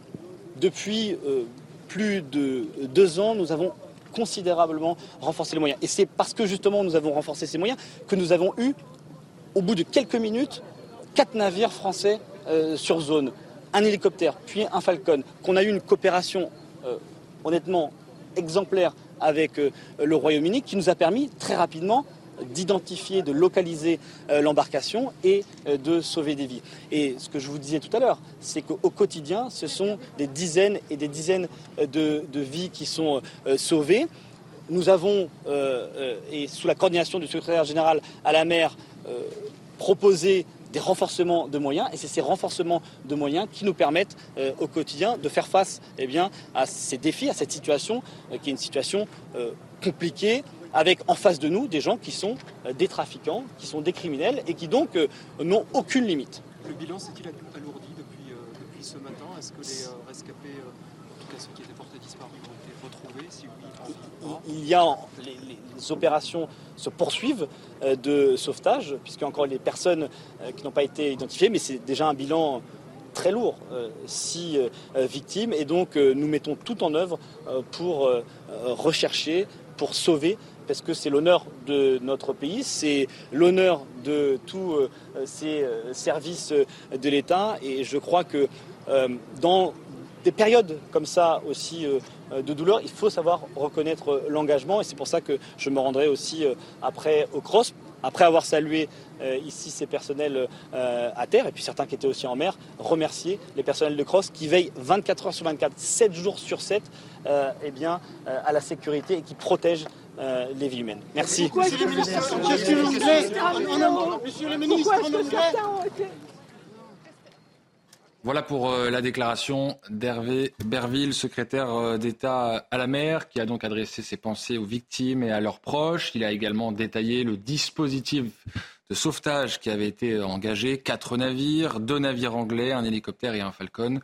Depuis euh, plus de deux ans, nous avons considérablement renforcé les moyens. Et c'est parce que justement nous avons renforcé ces moyens que nous avons eu, au bout de quelques minutes, quatre navires français euh, sur zone, un hélicoptère, puis un Falcon, qu'on a eu une coopération honnêtement exemplaire avec euh, le Royaume-Uni qui nous a permis très rapidement d'identifier, de localiser euh, l'embarcation et euh, de sauver des vies. Et ce que je vous disais tout à l'heure, c'est qu'au quotidien, ce sont des dizaines et des dizaines de, vies qui sont sauvées. Nous avons, et sous la coordination du secrétaire général à la mer, proposé des renforcements de moyens et c'est ces renforcements de moyens qui nous permettent euh, au quotidien de faire face eh bien, à ces défis, à cette situation euh, qui est une situation euh, compliquée avec en face de nous des gens qui sont des trafiquants, qui sont des criminels et qui donc n'ont aucune limite. Le bilan s'est-il alourdi depuis, depuis ce matin? Est-ce que les rescapés, en tout cas ceux qui étaient portés disparus, ont été retrouvés si oui, il, y a les opérations se poursuivent euh, de sauvetage, puisque encore les personnes euh, qui n'ont pas été identifiées, mais c'est déjà un bilan très lourd, six victimes, et donc nous mettons tout en œuvre pour rechercher, pour sauver parce que c'est l'honneur de notre pays, c'est l'honneur de tous ces services de l'État. Et je crois que dans des périodes comme ça aussi de douleur, il faut savoir reconnaître l'engagement. Et c'est pour ça que je me rendrai aussi après au CROSS après avoir salué euh, ici ces personnels euh, à terre, et puis certains qui étaient aussi en mer, remercier les personnels de Cross qui veillent 24 heures sur 24, 7 jours sur 7 euh, eh bien, à la sécurité et qui protègent les vies humaines. Merci. Voilà pour euh, la déclaration d'Hervé Berville, secrétaire euh, d'État à la mer, qui a donc adressé ses pensées aux victimes et à leurs proches. Il a également détaillé le dispositif de sauvetage qui avait été engagé. Quatre navires, deux navires anglais, un hélicoptère et un Falcon.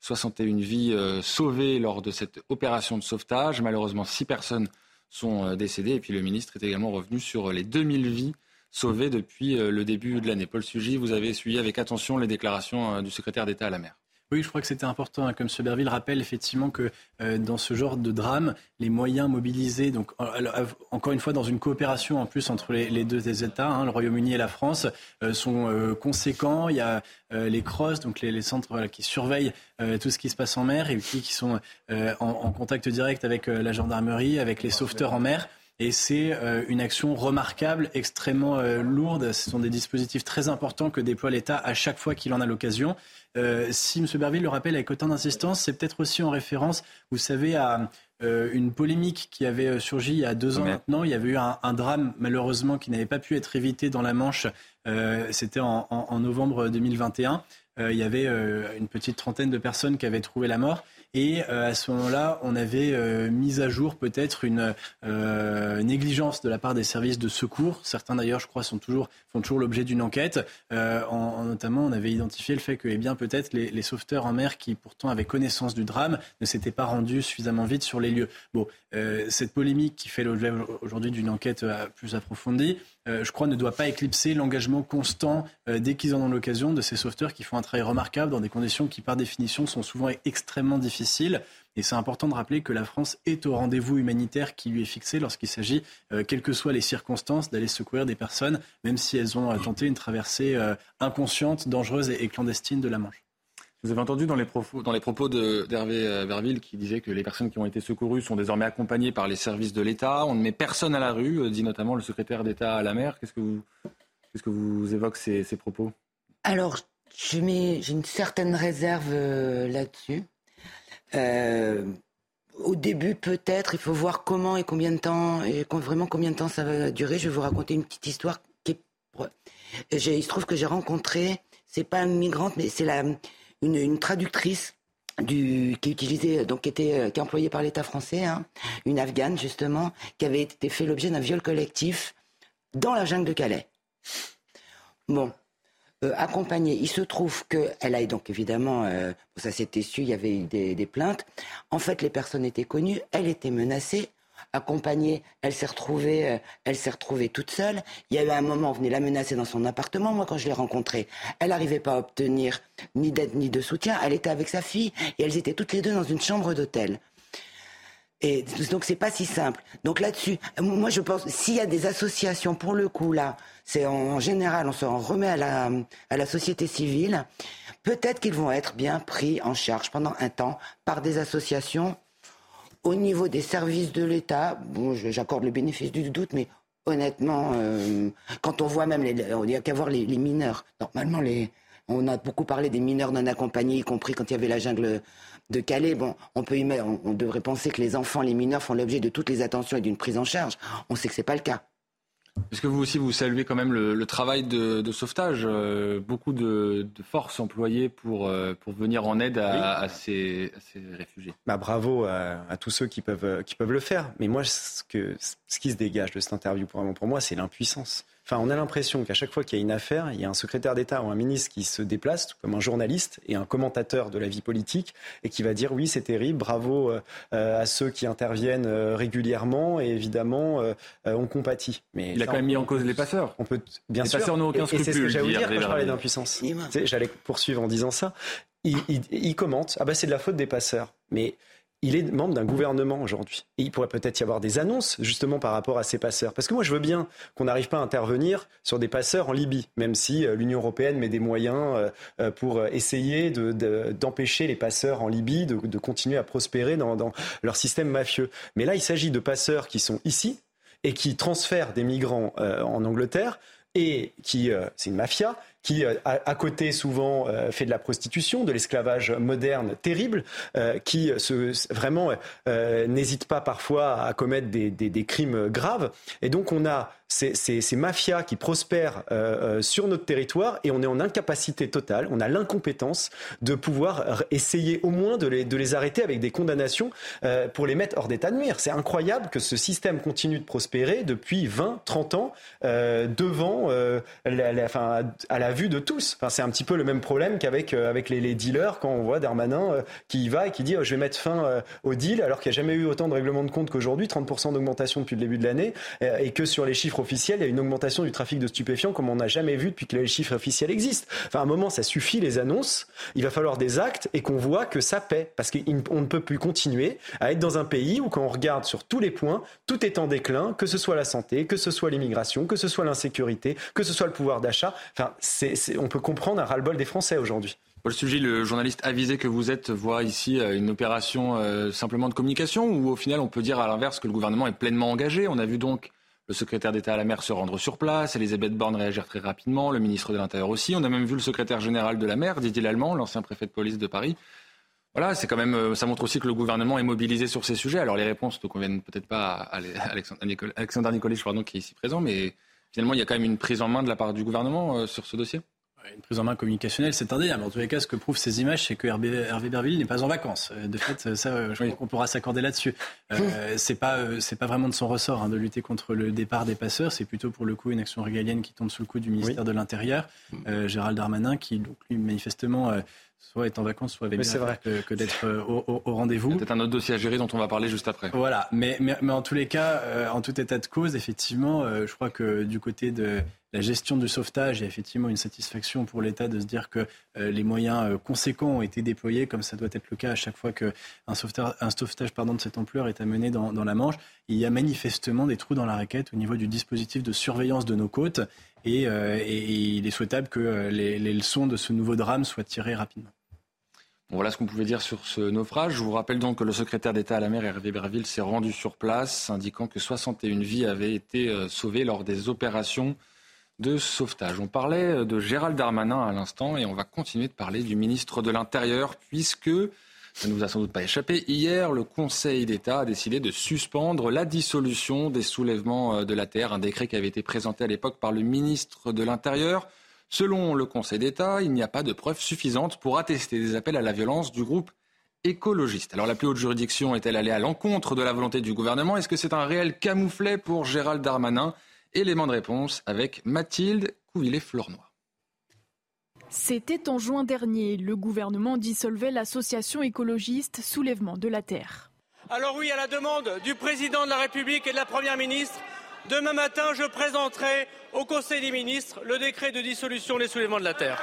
61 vies euh, sauvées lors de cette opération de sauvetage. Malheureusement, six personnes sont décédées. Et puis le ministre est également revenu sur les 2000 vies sauvés depuis euh, le début de l'année. Paul Sugy, vous avez suivi avec attention les déclarations euh, du secrétaire d'État à la mer. Oui, je crois que c'était important, hein, comme M. Berville rappelle effectivement que euh, dans ce genre de drame, les moyens mobilisés, donc encore une fois dans une coopération en plus entre les, deux États, hein, le Royaume-Uni et la France, sont conséquents. Il y a les CROSS, donc les, centres qui surveillent tout ce qui se passe en mer et qui, qui sont en, en, contact direct avec la gendarmerie, avec les sauveteurs en mer. Et c'est euh, une action remarquable, extrêmement euh, lourde. Ce sont des dispositifs très importants que déploie l'État à chaque fois qu'il en a l'occasion. Euh, si M. Berville le rappelle avec autant d'insistance, c'est peut-être aussi en référence, vous savez, à une polémique qui avait surgi il y a deux ans maintenant. Il y avait eu un, drame, malheureusement, qui n'avait pas pu être évité dans la Manche. C'était en, en, novembre 2021. il y avait une petite trentaine de personnes qui avaient trouvé la mort. Et euh, à ce moment-là, on avait euh, mis à jour peut-être une euh, négligence de la part des services de secours. Certains d'ailleurs, je crois, sont toujours, font toujours l'objet d'une enquête. En, notamment, on avait identifié le fait que eh bien, peut-être les, les, sauveteurs en mer qui pourtant avaient connaissance du drame ne s'étaient pas rendus suffisamment vite sur les lieux. Bon, cette polémique qui fait l'objet aujourd'hui d'une enquête plus approfondie, je crois, ne doit pas éclipser l'engagement constant, dès qu'ils en ont l'occasion, de ces sauveteurs qui font un travail remarquable dans des conditions qui, par définition, sont souvent extrêmement difficiles et c'est important de rappeler que la France est au rendez-vous humanitaire qui lui est fixé lorsqu'il s'agit, euh, quelles que soient les circonstances, d'aller secourir des personnes, même si elles ont euh, tenté une traversée euh, inconsciente, dangereuse et, clandestine de la Manche. Vous avez entendu dans les propos, dans les d'Hervé Verville qui disait que les personnes qui ont été secourues sont désormais accompagnées par les services de l'État. On ne met personne à la rue, dit notamment le secrétaire d'État à la mer. Qu'est-ce que vous, évoquez ces, propos? Alors, j'ai une certaine réserve là-dessus. Euh, au début, peut-être, il faut voir comment et combien de temps, vraiment combien de temps ça va durer. Je vais vous raconter une petite histoire. Il se trouve que j'ai rencontré, c'est pas une migrante, mais c'est la, une, traductrice du, qui utilisait, donc était, qui employée par l'État français, hein, une Afghane justement, qui avait été fait l'objet d'un viol collectif dans la jungle de Calais. Bon, euh, accompagnée. Il se trouve qu'elle a donc évidemment, euh, ça s'était su, il y avait eu des, plaintes. En fait, les personnes étaient connues, elle était menacée, accompagnée, elle s'est retrouvée, euh, elle s'est retrouvée toute seule. Il y a eu un moment, on venait la menacer dans son appartement. Moi, quand je l'ai rencontrée, elle n'arrivait pas à obtenir ni d'aide ni de soutien. Elle était avec sa fille et elles étaient toutes les deux dans une chambre d'hôtel. Et donc c'est pas si simple. Donc là-dessus, moi je pense s'il y a des associations pour le coup là, c'est en, général on se remet à la, à la société civile. Peut-être qu'ils vont être bien pris en charge pendant un temps par des associations au niveau des services de l'État. J'accorde le bénéfice du doute, mais honnêtement, euh, quand on voit même, les, n'y a qu'à voir les, mineurs. Normalement, on a beaucoup parlé des mineurs non accompagnés, y compris quand il y avait la jungle de Calais. Bon, on peut y on, devrait penser que les enfants, les mineurs font l'objet de toutes les attentions et d'une prise en charge. On sait que c'est pas le cas. Est-ce que vous aussi, vous saluez quand même le, travail de, sauvetage euh, Beaucoup de, forces employées pour, euh, pour venir en aide à, ces, réfugiés? Bah, bravo à, tous ceux qui peuvent, qui peuvent le faire. Mais moi, ce, que, ce qui se dégage de cette interview, pour, pour moi, c'est l'impuissance. Enfin, on a l'impression qu'à chaque fois qu'il y a une affaire, il y a un secrétaire d'État ou un ministre qui se déplace, comme un journaliste et un commentateur de la vie politique, et qui va dire oui, c'est terrible, bravo euh, euh, à ceux qui interviennent euh, régulièrement, et évidemment, on compatit. Mais il a quand même mis en cause les passeurs. On peut bien les sûr. Passeurs n'ont aucun scrupule. C'est ce que j'allais dire quand je parlais d'impuissance. J'allais poursuivre en disant ça. il, commente, ah bah c'est de la faute des passeurs. Mais il est membre d'un gouvernement aujourd'hui. Et il pourrait peut-être y avoir des annonces justement par rapport à ces passeurs. Parce que moi, je veux bien qu'on n'arrive pas à intervenir sur des passeurs en Libye, même si euh, l'Union européenne met des moyens euh, euh, pour essayer d'empêcher les passeurs en Libye de, continuer à prospérer dans, dans leur système mafieux. Mais là, il s'agit de passeurs qui sont ici et qui transfèrent des migrants en Angleterre et qui, c'est une mafia, qui euh, à, côté souvent euh, fait de la prostitution, de l'esclavage moderne terrible, euh, qui se, vraiment n'hésite pas parfois à commettre des, des, des, crimes graves. Et donc on a ces, mafias qui prospèrent sur notre territoire et on est en incapacité totale, on a l'incompétence de pouvoir essayer au moins de les, arrêter avec des condamnations pour les mettre hors d'état de nuire. C'est incroyable que ce système continue de prospérer depuis 20, 30 ans devant, enfin, à la vue de tous. Enfin, c'est un petit peu le même problème qu'avec euh, avec les, dealers quand on voit Darmanin euh, qui y va et qui dit oh, je vais mettre fin euh, au deal alors qu'il n'y a jamais eu autant de règlements de compte qu'aujourd'hui, 30% d'augmentation depuis le début de l'année et que sur les chiffres officiels, il y a une augmentation du trafic de stupéfiants comme on n'a jamais vu depuis que les chiffres officiels existent. Enfin, à un moment, ça suffit les annonces. Il va falloir des actes et qu'on voit que ça paie parce qu'on ne peut plus continuer à être dans un pays où quand on regarde sur tous les points, tout est en déclin, que ce soit la santé, que ce soit l'immigration, que ce soit l'insécurité, que ce soit le pouvoir d'achat. Enfin, c'est on peut comprendre un ras-le-bol des Français aujourd'hui. Paul Sugy, le journaliste avisé que vous êtes, voit ici euh, une opération euh, simplement de communication ou au final on peut dire à l'inverse que le gouvernement est pleinement engagé On a vu donc le secrétaire d'État à la mer se rendre sur place, Elisabeth Borne réagir très rapidement, le ministre de l'Intérieur aussi. On a même vu le secrétaire général de la mer, Didier Lallemand, l'ancien préfet de police de Paris. Voilà, c'est quand même, euh, ça montre aussi que le gouvernement est mobilisé sur ces sujets. Alors les réponses ne conviennent peut-être pas à Alexandre Nicolas, pardon, qui est ici présent, mais finalement il y a quand même une prise en main de la part du gouvernement sur ce dossier une prise en main communicationnelle, c'est indéniable. En tous les cas, ce que prouvent ces images, c'est que Hervé, Hervé Berville n'est pas en vacances. Euh, de fait, ça, euh, je crois qu'on pourra s'accorder là-dessus. Euh, c'est pas, c'est pas vraiment de son ressort hein, de lutter contre le départ des passeurs. C'est plutôt pour le coup une action régalienne qui tombe sous le coup du ministère de l'Intérieur, euh, Gérald Darmanin, qui donc lui manifestement soit est en vacances, soit avec vrai. que, que d'être au, au, rendez-vous. C'est un autre dossier à gérer dont on va parler juste après. Voilà, mais, mais, mais en tous les cas, en tout état de cause, effectivement, je crois que du côté de la gestion du sauvetage, a effectivement une satisfaction pour l'État de se dire que euh, les moyens euh, conséquents ont été déployés, comme ça doit être le cas à chaque fois qu'un sauvetage, un sauvetage pardon, de cette ampleur est amené dans, la Manche. Il y a manifestement des trous dans la raquette au niveau du dispositif de surveillance de nos côtes et, euh, il est souhaitable que les, leçons de ce nouveau drame soient tirées rapidement. voilà ce qu'on pouvait dire sur ce naufrage. Je vous rappelle donc que le secrétaire d'État à la mer, Hervé Berville, s'est rendu sur place, indiquant que 61 vies avaient été sauvées lors des opérations de sauvetage. On parlait de Gérald Darmanin à l'instant et on va continuer de parler du ministre de l'Intérieur puisque, ça ne nous a sans doute pas échappé, hier le Conseil d'État a décidé de suspendre la dissolution des soulèvements euh, de la Terre, un décret qui avait été présenté à l'époque par le ministre de l'Intérieur. Selon le Conseil d'État, il n'y a pas de preuves suffisantes pour attester des appels à la violence du groupe écologiste. Alors la plus haute juridiction est-elle allée à l'encontre de la volonté du gouvernement? Est-ce que c'est un réel camouflet pour Gérald Darmanin? Élément de réponse avec Mathilde Couvillet-Flornois. C'était en juin dernier. Le gouvernement dissolvait l'association écologiste Soulèvement de la Terre. Alors oui, à la demande du président de la République et de la Première ministre, demain matin, je présenterai au Conseil des ministres le décret de dissolution des soulèvements de la Terre.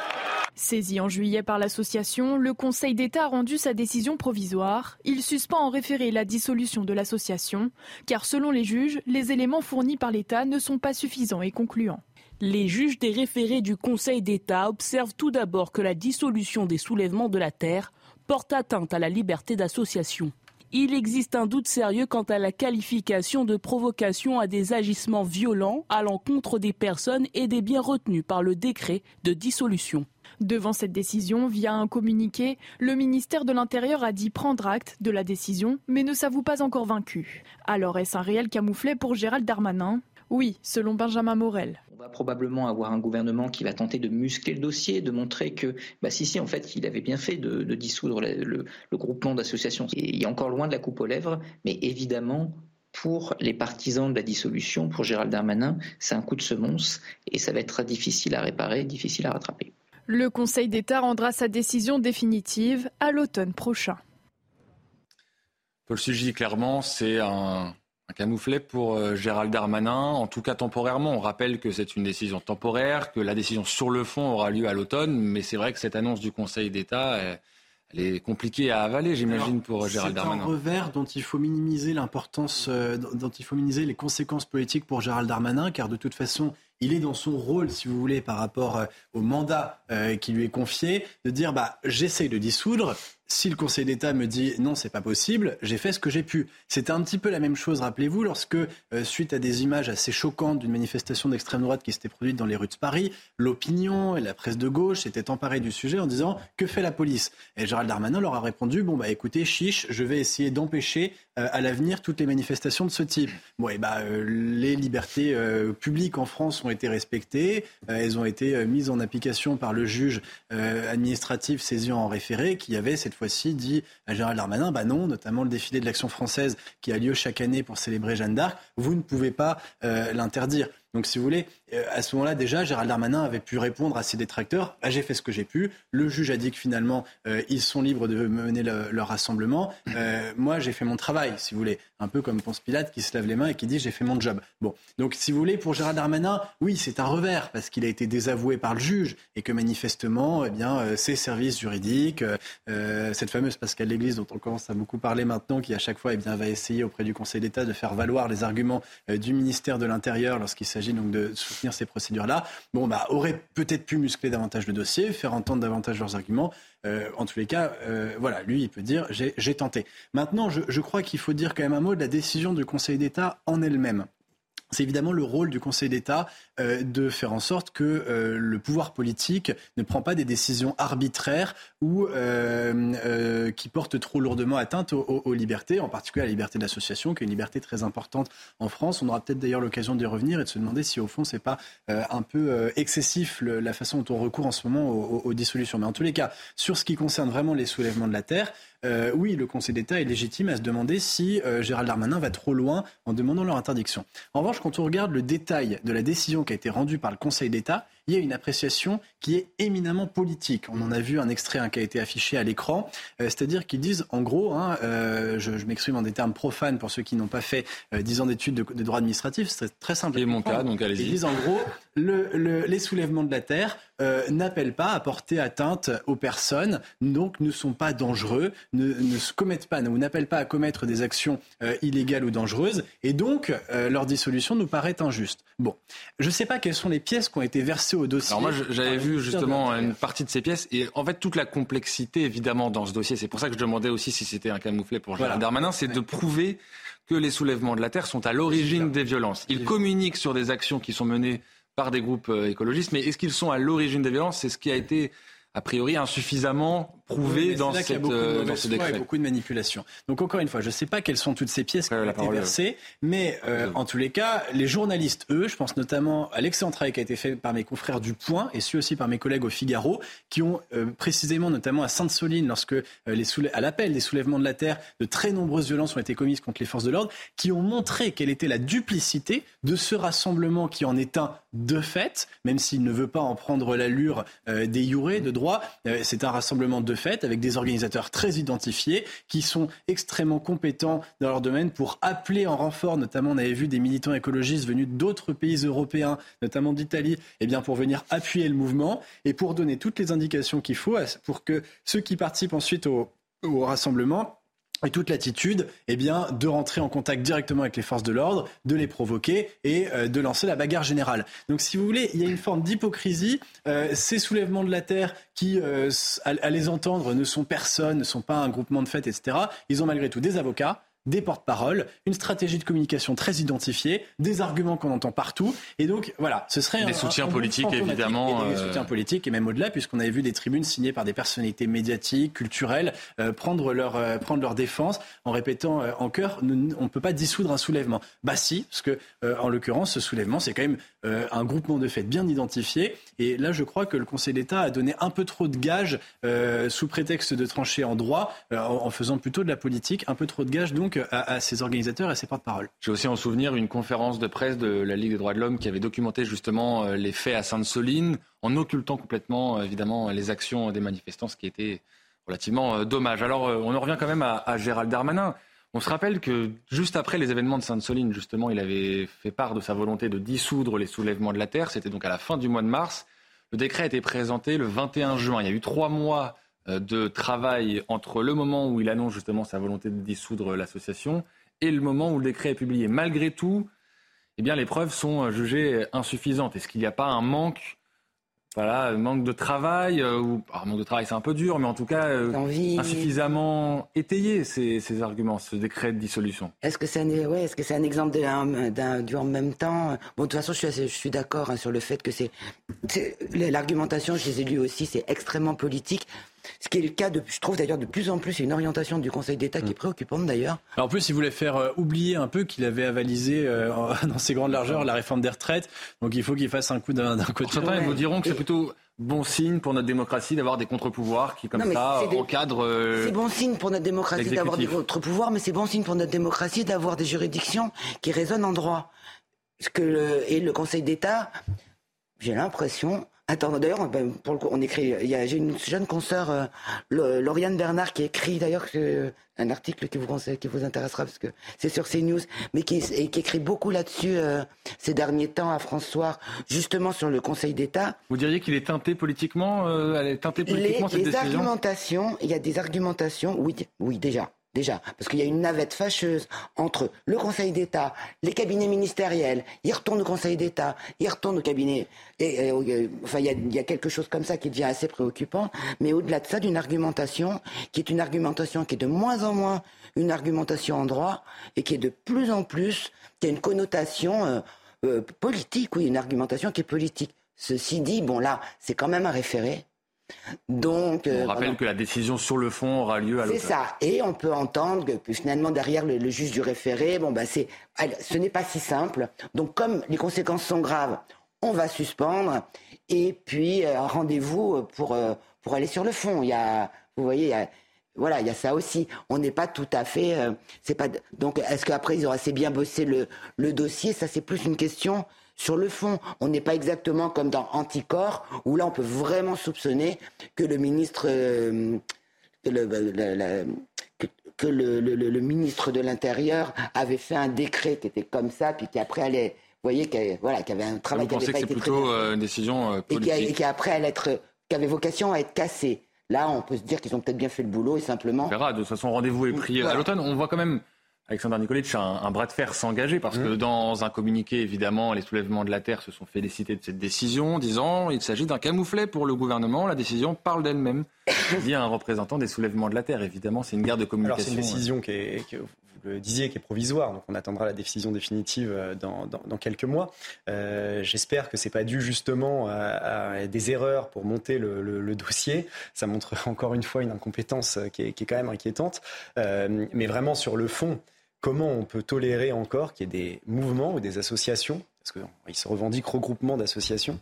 Saisi en juillet par l'association, le Conseil d'État a rendu sa décision provisoire. Il suspend en référé la dissolution de l'association, car selon les juges, les éléments fournis par l'État ne sont pas suffisants et concluants. Les juges des référés du Conseil d'État observent tout d'abord que la dissolution des soulèvements de la terre porte atteinte à la liberté d'association. Il existe un doute sérieux quant à la qualification de provocation à des agissements violents à l'encontre des personnes et des biens retenus par le décret de dissolution. Devant cette décision, via un communiqué, le ministère de l'Intérieur a dit prendre acte de la décision, mais ne s'avoue pas encore vaincu. Alors est-ce un réel camouflet pour Gérald Darmanin? Oui, selon Benjamin Morel. On va probablement avoir un gouvernement qui va tenter de muscler le dossier, de montrer que, bah, si, si, en fait, il avait bien fait de, dissoudre le, groupement d'associations. Il est encore loin de la coupe aux lèvres, mais évidemment, pour les partisans de la dissolution, pour Gérald Darmanin, c'est un coup de semonce et ça va être difficile à réparer, difficile à rattraper. Le Conseil d'État rendra sa décision définitive à l'automne prochain. Paul Sugy, clairement, c'est un, camouflet pour euh, Gérald Darmanin, en tout cas temporairement. On rappelle que c'est une décision temporaire, que la décision sur le fond aura lieu à l'automne, mais c'est vrai que cette annonce du Conseil d'État elle est compliquée à avaler, j'imagine, pour Gérald Darmanin. C'est un revers dont il faut minimiser l'importance, euh, dont il faut minimiser les conséquences politiques pour Gérald Darmanin, car de toute façon, il est dans son rôle, si vous voulez, par rapport euh, au mandat euh, qui lui est confié, de dire bah, j'essaye de dissoudre, si le Conseil d'État me dit non, c'est pas possible, j'ai fait ce que j'ai pu. C'était un petit peu la même chose, rappelez-vous, lorsque, euh, suite à des images assez choquantes d'une manifestation d'extrême droite qui s'était produite dans les rues de Paris, l'opinion et la presse de gauche s'étaient emparés du sujet en disant que fait la police? Et Gérald Darmanin leur a répondu bon, bah écoutez, chiche, je vais essayer d'empêcher euh, à l'avenir toutes les manifestations de ce type. Bon, et bah, euh, les libertés publiques en France ont été respectées, elles ont été mises en application par le juge administratif saisi en référé qui avait cette fois-ci dit à Gérald Darmanin, bah non, notamment le défilé de l'action française qui a lieu chaque année pour célébrer Jeanne d'Arc, vous ne pouvez pas euh, l'interdire. Donc, si vous voulez, euh, à ce moment-là, déjà, Gérald Darmanin avait pu répondre à ses détracteurs bah, j'ai fait ce que j'ai pu. Le juge a dit que finalement, euh, ils sont libres de mener leur rassemblement. Euh, moi, j'ai fait mon travail, si vous voulez. Un peu comme Ponce Pilate qui se lave les mains et qui dit j'ai fait mon job. Bon. Donc, si vous voulez, pour Gérald Darmanin, oui, c'est un revers parce qu'il a été désavoué par le juge et que manifestement, eh bien, ses services juridiques, cette fameuse Pascal Léglise dont on commence à beaucoup parler maintenant, qui à chaque fois eh bien, va essayer auprès du Conseil d'État de faire valoir les arguments du ministère de l'Intérieur lorsqu'il s'agit de soutenir ces procédures-là, bon, bah, auraient peut-être pu muscler davantage le dossier, faire entendre davantage leurs arguments. Euh, en tous les cas, euh, voilà, lui, il peut dire j'ai tenté. Maintenant, je crois qu'il faut dire quand même un mot de la décision du Conseil d'État en elle-même c'est évidemment le rôle du Conseil d'État euh, de faire en sorte que euh, le pouvoir politique ne prend pas des décisions arbitraires ou euh, qui portent trop lourdement atteinte aux, libertés, en particulier à la liberté d'association, qui est une liberté très importante en France. On aura peut-être d'ailleurs l'occasion d'y revenir et de se demander si au fond c'est pas un peu excessif la façon dont on recourt en ce moment aux, aux, dissolutions. Mais en tous les cas, sur ce qui concerne vraiment les soulèvements de la terre, oui, le Conseil d'État est légitime à se demander si Gérald Darmanin va trop loin en demandant leur interdiction. En revanche, quand on regarde le détail de la décision qui a été rendue par le Conseil d'État, il y a une appréciation qui est éminemment politique. On en a vu un extrait hein, qui a été affiché à l'écran, euh, c'est-à-dire qu'ils disent en gros, hein, euh, je, m'exprime en des termes profanes pour ceux qui n'ont pas fait euh, dix ans d'études de, droit administratif, c'est très simple. C'est mon cas, donc allez-y. Ils disent en gros, les soulèvements de la terre n'appellent pas à porter atteinte aux personnes, donc ne sont pas dangereux, ne, se commettent pas, ou n'appellent pas à commettre des actions illégales ou dangereuses, et donc leur dissolution nous paraît injuste. Bon, je ne sais pas quelles sont les pièces qui ont été versées au dossier. Alors moi, j'avais vu justement une partie de ces pièces et en fait toute la complexité évidemment dans ce dossier. C'est pour ça que je demandais aussi si c'était un camouflet pour Gérald Darmanin, c'est de prouver que les soulèvements de la terre sont à l'origine des violences. Ils communiquent sur des actions qui sont menées par des groupes euh, écologistes, mais est-ce qu'ils sont à l'origine des violences? C'est ce qui a été a priori insuffisamment prouvé dans, cette, beaucoup euh, dans ce décret. beaucoup de manipulation. Donc encore une fois, je ne sais pas quelles sont toutes ces pièces qui ont été versées, mais euh, en tous les cas, les journalistes, eux, je pense notamment à l'excellent travail qui a été fait par mes confrères du Point et celui aussi par mes collègues au Figaro, qui ont euh, précisément, notamment à Sainte-Soline, lorsque les à l'appel des soulèvements de la terre, de très nombreuses violences ont été commises contre les forces de l'ordre, qui ont montré quelle était la duplicité de ce rassemblement qui en est un de fait, même s'il ne veut pas en prendre l'allure des yourés de droit, c'est un rassemblement de fait avec des organisateurs très identifiés qui sont extrêmement compétents dans leur domaine pour appeler en renfort, notamment on avait vu des militants écologistes venus d'autres pays européens, notamment d'Italie, eh bien pour venir appuyer le mouvement et pour donner toutes les indications qu'il faut pour que ceux qui participent ensuite au rassemblement et toute l'attitude, eh bien, de rentrer en contact directement avec les forces de l'ordre, de les provoquer et euh, de lancer la bagarre générale. Donc, si vous voulez, il y a une forme d'hypocrisie. Euh, ces soulèvements de la terre, qui, euh, à, les entendre, ne sont personne, ne sont pas un groupement de fêtes, etc. Ils ont malgré tout des avocats des porte-paroles, une stratégie de communication très identifiée, des arguments qu'on entend partout. Et donc, voilà, ce serait des soutiens politiques, évidemment. Et des euh, soutiens politiques, et même au-delà, puisqu'on avait vu des tribunes signées par des personnalités médiatiques, culturelles, euh, prendre, leur, euh, prendre leur défense en répétant en chœur on ne peut pas dissoudre un soulèvement. Bah si, parce que, en l'occurrence, ce soulèvement, c'est quand même un groupement de faits bien identifié. Et là, je crois que le Conseil d'État a donné un peu trop de gages sous prétexte de trancher en droit, en, en faisant plutôt de la politique, un peu trop de gages donc à, ses organisateurs et à ses porte-parole. J'ai aussi en souvenir une conférence de presse de la Ligue des droits de l'homme qui avait documenté justement euh, les faits à Sainte-Soline, en occultant complètement euh, évidemment les actions des manifestants, ce qui était relativement euh, dommage. Alors on en revient quand même à, Gérald Darmanin. On se rappelle que juste après les événements de Sainte-Soline, justement, il avait fait part de sa volonté de dissoudre les soulèvements de la terre. C'était donc à la fin du mois de mars. Le décret a été présenté le 21 juin. Il y a eu trois mois de travail entre le moment où il annonce justement sa volonté de dissoudre l'association et le moment où le décret est publié. Malgré tout, eh les preuves sont jugées insuffisantes. Est-ce qu'il n'y a pas un manque voilà, manque de travail, euh, ou manque de travail c'est un peu dur, mais en tout cas euh, insuffisamment étayé ces, ces, arguments, ce décret de dissolution. Est-ce que c'est un, ouais, est-ce que c'est un exemple d'un, du en même temps? Bon, de toute façon, je suis, je suis d'accord hein, sur le fait que c'est, l'argumentation, je les ai lus aussi, c'est extrêmement politique. Ce qui est le cas, de, je trouve d'ailleurs de plus en plus, une orientation du Conseil d'État qui est mm. préoccupante d'ailleurs. en plus, il voulait faire euh, oublier un peu qu'il avait avalisé euh, dans ses grandes largeurs la réforme des retraites. Donc il faut qu'il fasse un coup d'un, côté. Certains vous diront que c'est plutôt bon signe pour notre démocratie d'avoir des contre-pouvoirs qui, comme ça, encadrent. Euh, c'est bon signe pour notre démocratie d'avoir des contre-pouvoirs, mais c'est bon signe pour notre démocratie d'avoir des juridictions qui résonnent en droit. Ce que le, et le Conseil d'État, j'ai l'impression, Attends, d'ailleurs, on écrit. Il y a, j'ai une jeune consoeur, euh, Lauriane Bernard, qui écrit d'ailleurs un article qui vous qui vous intéressera parce que c'est sur CNews, mais qui, et qui écrit beaucoup là-dessus euh, ces derniers temps à François, justement sur le Conseil d'État. Vous diriez qu'il est teinté politiquement, euh, elle est teintée politiquement les, les argumentations, il y a des argumentations, oui, oui déjà. Déjà, parce qu'il y a une navette fâcheuse entre le Conseil d'État, les cabinets ministériels, il retourne au Conseil d'État, il retourne au cabinet. Et, enfin, il y, a, il y, a, quelque chose comme ça qui devient assez préoccupant. Mais au-delà de ça, d'une argumentation qui est une argumentation qui est de moins en moins une argumentation en droit et qui est de plus en plus, qui a une connotation euh, euh, politique, oui, une argumentation qui est politique. Ceci dit, bon là, c'est quand même un référé. Donc, on euh, rappelle que la décision sur le fond aura lieu à l'automne. C'est ça. Et on peut entendre que finalement derrière le, juge du référé, bon bah c'est, ce n'est pas si simple. Donc comme les conséquences sont graves, on va suspendre et puis euh, rendez-vous pour euh, pour aller sur le fond. Il y a, vous voyez, voilà, il y a ça aussi. On n'est pas tout à fait. c'est pas. Donc, est-ce qu'après ils auront assez bien bossé le, le dossier? Ça, c'est plus une question sur le fond. On n'est pas exactement comme dans Anticorps, où là on peut vraiment soupçonner que le ministre, euh, que, le, ministre de l'Intérieur avait fait un décret qui était comme ça, puis qui après allait, vous voyez, qu'il voilà, avait un travail qui avait été c'est plutôt euh, une décision politique. Et qui, après allait être, qui avait vocation à être cassé. Là, on peut se dire qu'ils ont peut-être bien fait le boulot et simplement. On verra. De toute façon, rendez-vous est pris à l'automne. On voit quand même Alexandre Nikolic, un, un bras de fer s'engager parce que mmh. dans un communiqué, évidemment, les soulèvements de la Terre se sont félicités de cette décision, disant il s'agit d'un camouflet pour le gouvernement. La décision parle d'elle-même, dit un représentant des soulèvements de la Terre. Évidemment, c'est une guerre de communication. c'est une décision qui est, vous le disiez, qui est provisoire. Donc on attendra la décision définitive euh, dans, quelques mois. Euh, j'espère que c'est pas dû justement à, des erreurs pour monter le, dossier. Ça montre encore une fois une incompétence qui est, quand même inquiétante. Euh, mais vraiment sur le fond comment on peut tolérer encore qu'il y ait des mouvements ou des associations, parce qu'ils se revendiquent regroupement d'associations,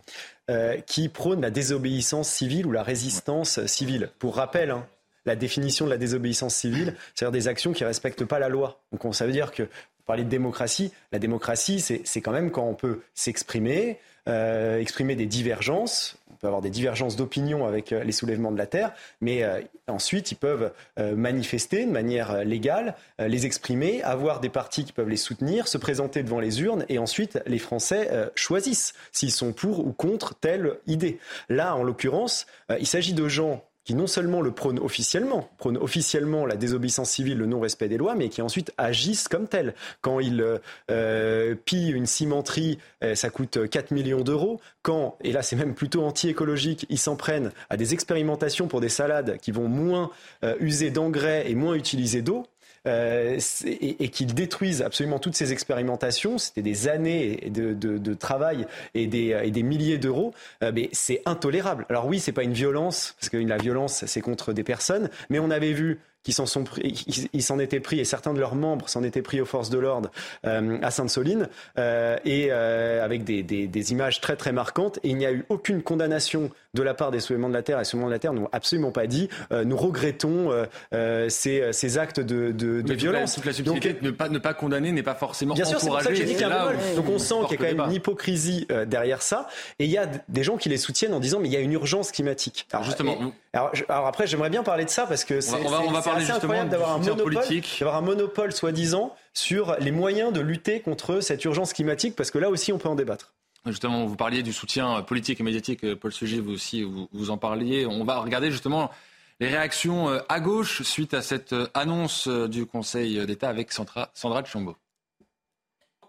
euh, qui prônent la désobéissance civile ou la résistance civile. Pour rappel, hein, la définition de la désobéissance civile, c'est-à-dire des actions qui ne respectent pas la loi. Donc ça veut dire que, pour parler de démocratie, la démocratie, c'est quand même quand on peut s'exprimer, euh, exprimer des divergences. Peut avoir des divergences d'opinion avec euh, les soulèvements de la terre, mais euh, ensuite ils peuvent manifester de manière légale, les exprimer, avoir des partis qui peuvent les soutenir, se présenter devant les urnes, et ensuite les Français choisissent s'ils sont pour ou contre telle idée. Là, en l'occurrence, il s'agit de gens qui non seulement le prônent officiellement, prônent officiellement la désobéissance civile, le non-respect des lois, mais qui ensuite agissent comme tel. Quand ils euh, pillent une cimenterie, euh, ça coûte 4 millions d'euros. Quand, et là c'est même plutôt anti-écologique, ils s'en prennent à des expérimentations pour des salades qui vont moins euh, user d'engrais et moins utiliser d'eau, euh, et, qu'ils détruisent absolument toutes ces expérimentations. C'était des années de, travail et des, milliers d'euros. Euh, mais c'est intolérable. Alors oui, c'est pas une violence, parce que la violence, c'est contre des personnes, mais on avait vu qui s'en sont pris, ils s'en étaient pris et certains de leurs membres s'en étaient pris aux forces de l'ordre euh, à Sainte-Soline euh, et euh, avec des, images très très marquantes et il n'y a eu aucune condamnation de la part des soulèvements de la terre et soulèvements de la terre n'ont absolument pas dit nous regrettons ces, ces, actes de, de, de violence. Toute la, Donc, ne pas ne pas condamner n'est pas forcément bien sûr, c'est pour ça que j'ai dit qu'il y a un Donc on sent qu'il y a quand même une hypocrisie derrière ça et il y a des gens qui les soutiennent en disant mais il y a une urgence climatique. Alors justement, alors, alors, après j'aimerais bien parler de ça parce que c'est incroyable d'avoir un monopole, d'avoir un monopole soi-disant sur les moyens de lutter contre cette urgence climatique, parce que là aussi on peut en débattre. Justement, vous parliez du soutien politique et médiatique, Paul Sujet, vous aussi, vous, en parliez. On va regarder justement Les réactions à gauche suite à cette annonce du Conseil d'État avec Sandra, Sandra Chambaud.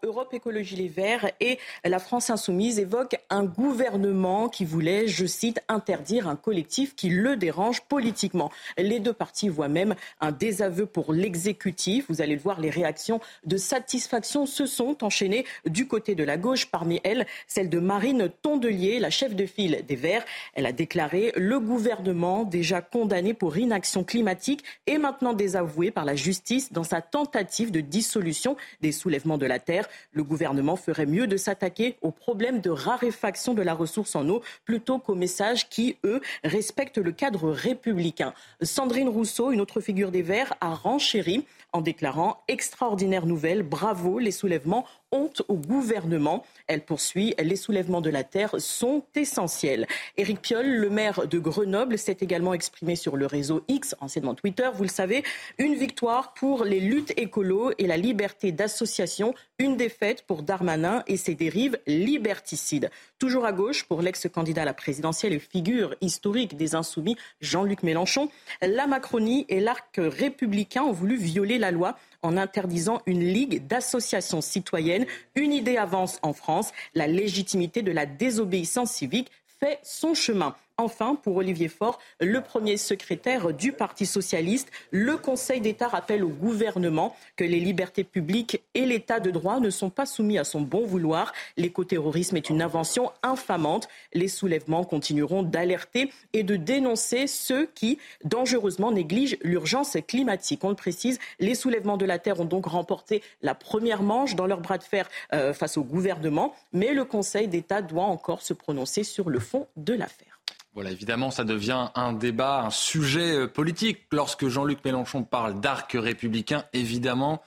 Europe Écologie Les Verts et la France Insoumise évoquent un gouvernement qui voulait, je cite, interdire un collectif qui le dérange politiquement. Les deux partis voient même un désaveu pour l'exécutif. Vous allez le voir, les réactions de satisfaction se sont enchaînées du côté de la gauche. Parmi elles, celle de Marine Tondelier, la chef de file des Verts. Elle a déclaré le gouvernement déjà condamné pour inaction climatique et maintenant désavoué par la justice dans sa tentative de dissolution des soulèvements de la terre. Le gouvernement ferait mieux de s'attaquer aux problèmes de raréfaction de la ressource en eau plutôt qu'aux messages qui, eux, respectent le cadre républicain. Sandrine Rousseau, une autre figure des Verts, a renchéri en déclarant extraordinaire nouvelle, bravo, les soulèvements honte au gouvernement. Elle poursuit, les soulèvements de la terre sont essentiels. Éric Piolle, le maire de Grenoble, s'est également exprimé sur le réseau X, anciennement Twitter. Vous le savez, une victoire pour les luttes écolo et la liberté d'association, une défaite pour Darmanin et ses dérives liberticides. Toujours à gauche, pour l'ex-candidat à la présidentielle et figure historique des insoumis, Jean-Luc Mélenchon, la Macronie et l'arc républicain ont voulu violer la loi en interdisant une ligue d'associations citoyennes. Une idée avance en France, la légitimité de la désobéissance civique fait son chemin. Enfin, pour Olivier Faure, le premier secrétaire du Parti socialiste, le Conseil d'État rappelle au gouvernement que les libertés publiques et l'État de droit ne sont pas soumis à son bon vouloir. L'écoterrorisme est une invention infamante. Les soulèvements continueront d'alerter et de dénoncer ceux qui dangereusement négligent l'urgence climatique. On le précise, les soulèvements de la Terre ont donc remporté la première manche dans leur bras de fer euh, face au gouvernement, mais le Conseil d'État doit encore se prononcer sur le fond de l'affaire. Voilà, évidemment, ça devient un débat, un sujet euh, politique. Lorsque Jean-Luc Mélenchon parle d'arc républicain, évidemment,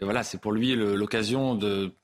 voilà, c'est pour lui l'occasion de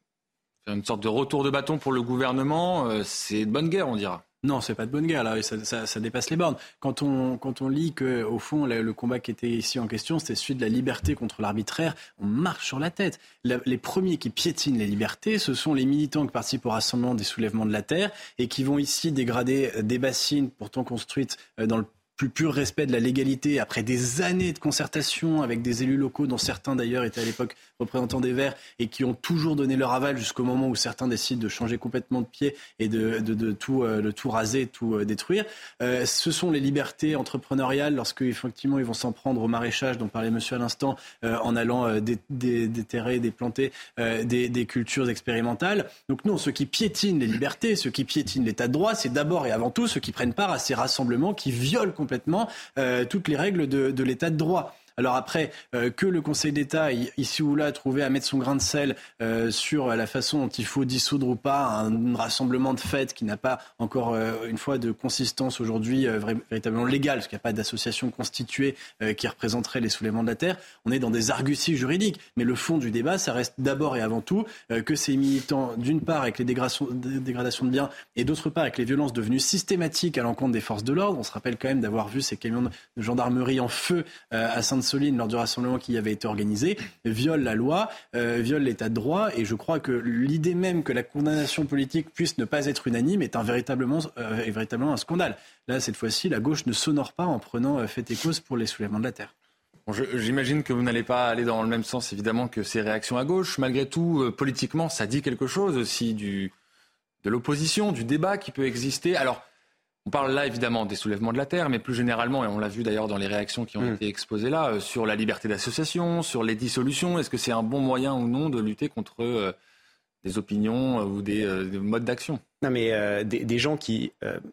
faire une sorte de retour de bâton pour le gouvernement. Euh, c'est de bonne guerre, on dira. Non, c'est pas de bonne guerre, là, ça, dépasse les bornes. Quand on, quand on lit que, au fond, le, combat qui était ici en question, c'était celui de la liberté contre l'arbitraire, on marche sur la tête. les premiers qui piétinent les libertés, ce sont les militants qui participent au rassemblement des soulèvements de la terre et qui vont ici dégrader des bassines pourtant construites euh, dans le plus pur respect de la légalité après des années de concertation avec des élus locaux, dont certains d'ailleurs étaient à l'époque représentants des Verts et qui ont toujours donné leur aval jusqu'au moment où certains décident de changer complètement de pied et de, de, tout, euh, le tout raser, tout euh, détruire. Euh, ce sont les libertés entrepreneuriales lorsque effectivement ils vont s'en prendre au maraîchage dont parlait monsieur à l'instant en allant déterrer, déplanter des, des cultures expérimentales. Donc non, ceux qui piétinent les libertés, ceux qui piétinent l'état de droit, c'est d'abord et avant tout ceux qui prennent part à ces rassemblements qui violent complètement euh, toutes les règles de, de l'état de droit. Alors après, euh, que le Conseil d'État, ici ou là, trouvé à mettre son grain de sel euh, sur la façon dont il faut dissoudre ou pas un rassemblement de fêtes qui n'a pas encore euh, une fois de consistance aujourd'hui véritablement légale, parce qu'il n'y a pas d'association constituée qui représenterait les soulèvements de la terre, on est dans des arguties juridiques. Mais le fond du débat, ça reste d'abord et avant tout que ces militants, d'une part avec les dégradations de biens et d'autre part avec les violences devenues systématiques à l'encontre des forces de l'ordre. On se rappelle quand même d'avoir vu ces camions de gendarmerie en feu à Sainte Lors du rassemblement qui avait été organisé viole la loi, euh, viole l'état de droit. Et je crois que l'idée même que la condamnation politique puisse ne pas être unanime est un véritablement, euh, est véritablement un scandale. Là, cette fois-ci, la gauche ne s'honore pas en prenant euh, fait et cause pour les soulèvements de la terre. J'imagine que vous n'allez pas aller dans le même sens, évidemment, que ces réactions à gauche. Malgré tout, politiquement, ça dit quelque chose aussi de l'opposition, du débat qui peut exister. Alors, on parle là évidemment des soulèvements de la terre, mais plus généralement, et on l'a vu d'ailleurs dans les réactions qui ont hmm. été exposées là, euh, sur la liberté d'association, sur les dissolutions. Est-ce que c'est un bon moyen ou non de lutter contre euh, des opinions euh, ou des, modes d'action? Non, mais des, gens qui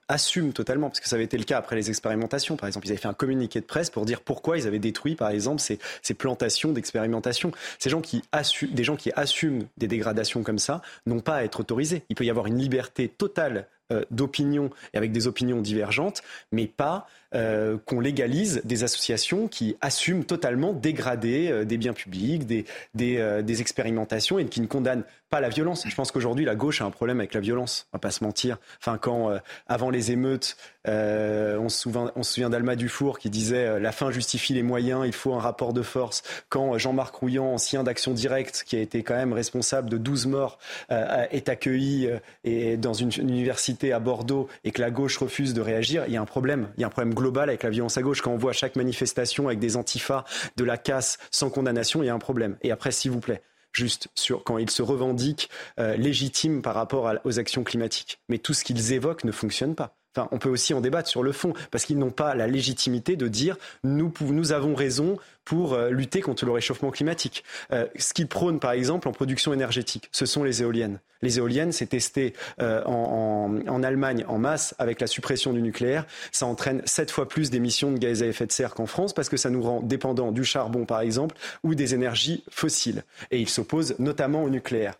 assument totalement, parce que ça avait été le cas après les expérimentations, par exemple. Ils avaient fait un communiqué de presse pour dire pourquoi ils avaient détruit, par exemple, ces, plantations d'expérimentation. Ces gens qui assument, des gens qui assument des dégradations comme ça n'ont pas à être autorisés. Il peut y avoir une liberté totale d'opinions et avec des opinions divergentes, mais pas euh, qu'on légalise des associations qui assument totalement dégrader euh, des biens publics, des, des, expérimentations et qui ne condamnent pas la violence. Je pense qu'aujourd'hui, la gauche a un problème avec la violence, on va pas se mentir. Enfin, quand, avant les émeutes, on se souvient, on se souvient d'Alma Dufour qui disait la fin justifie les moyens, il faut un rapport de force. Quand Jean-Marc Rouillant, ancien d'Action Directe, qui a été quand même responsable de 12 morts, est accueilli et dans une université à Bordeaux et que la gauche refuse de réagir, il y a un problème. Il y a un problème global avec la violence à gauche. Quand on voit chaque manifestation avec des antifas, de la casse sans condamnation, il y a un problème. Et après, s'il vous plaît, juste sur quand ils se revendiquent euh, légitimes par rapport aux actions climatiques. Mais tout ce qu'ils évoquent ne fonctionne pas. Enfin, on peut aussi en débattre sur le fond, parce qu'ils n'ont pas la légitimité de dire nous, nous avons raison, pour euh, lutter contre le réchauffement climatique. Euh, ce qu'ils prônent, par exemple, en production énergétique, ce sont les éoliennes. Les éoliennes, c'est testé euh, en, Allemagne en masse avec la suppression du nucléaire. Ça entraîne sept fois plus d'émissions de gaz à effet de serre qu'en France parce que ça nous rend dépendants du charbon, par exemple, ou des énergies fossiles. Et ils s'opposent notamment au nucléaire.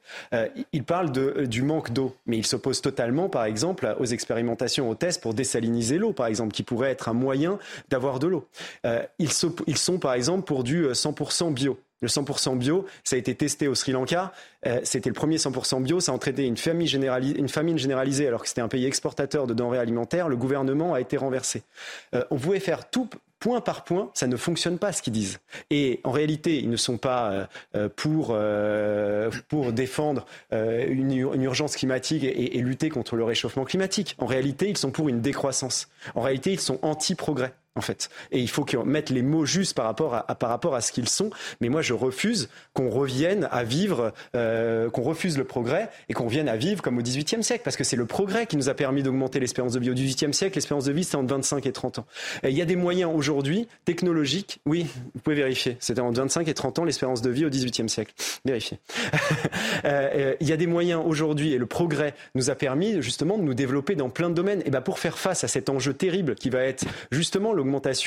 Ils parlent du manque d'eau, mais ils s'opposent totalement, par exemple, aux expérimentations, aux tests pour désaliniser l'eau, par exemple, qui pourrait être un moyen d'avoir de l'eau. Ils sont, par exemple, pour du 100% euh, bio. Le 100% bio, ça a été testé au Sri Lanka. Euh, c'était le premier 100% bio. Ça a entraîné une famine, généralisée, alors que c'était un pays exportateur de denrées alimentaires. Le gouvernement a été renversé. Euh, on pouvait faire tout point par point, ça ne fonctionne pas ce qu'ils disent. Et en réalité, ils ne sont pas pour, pour défendre une, urgence climatique et, lutter contre le réchauffement climatique. En réalité, ils sont pour une décroissance. En réalité, ils sont anti-progrès en fait. Et il faut qu'ils mettent les mots justes par rapport à, par rapport à ce qu'ils sont. Mais moi, je refuse qu'on revienne à vivre, euh, qu'on refuse le progrès et qu'on revienne à vivre comme au XVIIIe siècle, parce que c'est le progrès qui nous a permis d'augmenter l'espérance de vie. Au XVIIIe siècle, l'espérance de vie, c'était entre 25 et 30 ans. Et il y a des moyens aujourd'hui technologiques. Oui, vous pouvez vérifier. C'était entre 25 et 30 ans l'espérance de vie au XVIIIe siècle. Vérifiez. Euh, euh, il y a des moyens aujourd'hui et le progrès nous a permis justement de nous développer dans plein de domaines. Et ben pour faire face à cet enjeu terrible qui va être justement le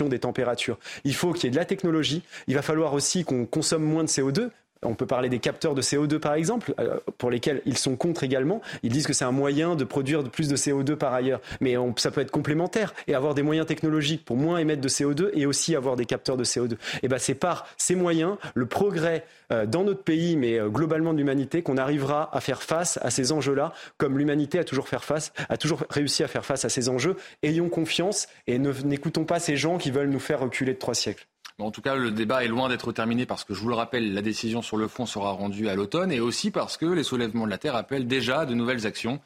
des températures. Il faut qu'il y ait de la technologie. Il va falloir aussi qu'on consomme moins de CO2 on peut parler des capteurs de CO2 par exemple, euh, pour lesquels ils sont contre également. Ils disent que c'est un moyen de produire plus de CO2 par ailleurs, mais ça peut être complémentaire et avoir des moyens technologiques pour moins émettre de CO2 et aussi avoir des capteurs de CO2. Et ben c'est par ces moyens, le progrès euh, dans notre pays, mais euh, globalement de l'humanité, qu'on arrivera à faire face à ces enjeux-là, comme l'humanité a toujours fait face, a toujours réussi à faire face à ces enjeux. Ayons confiance et n'écoutons pas ces gens qui veulent nous faire reculer de trois siècles. En tout cas, le débat est loin d'être terminé parce que, je vous le rappelle, la décision sur le fond sera rendue à l'automne et aussi parce que les soulèvements de la Terre appellent déjà de nouvelles actions.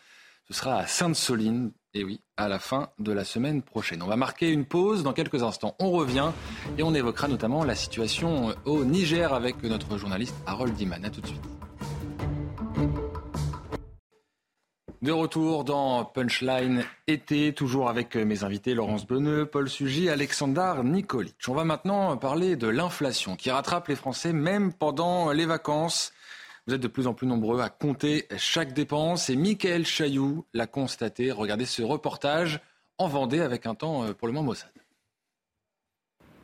Ce sera à Sainte-Soline, et oui, à la fin de la semaine prochaine. On va marquer une pause dans quelques instants. On revient et on évoquera notamment la situation au Niger avec notre journaliste Harold Diman. A tout de suite. De retour dans Punchline été, toujours avec mes invités Laurence Beneux, Paul Sugy, Alexandre Nikolic. On va maintenant parler de l'inflation qui rattrape les Français même pendant les vacances. Vous êtes de plus en plus nombreux à compter chaque dépense et Michael Chailloux l'a constaté. Regardez ce reportage en Vendée avec un temps pour le moins maussade.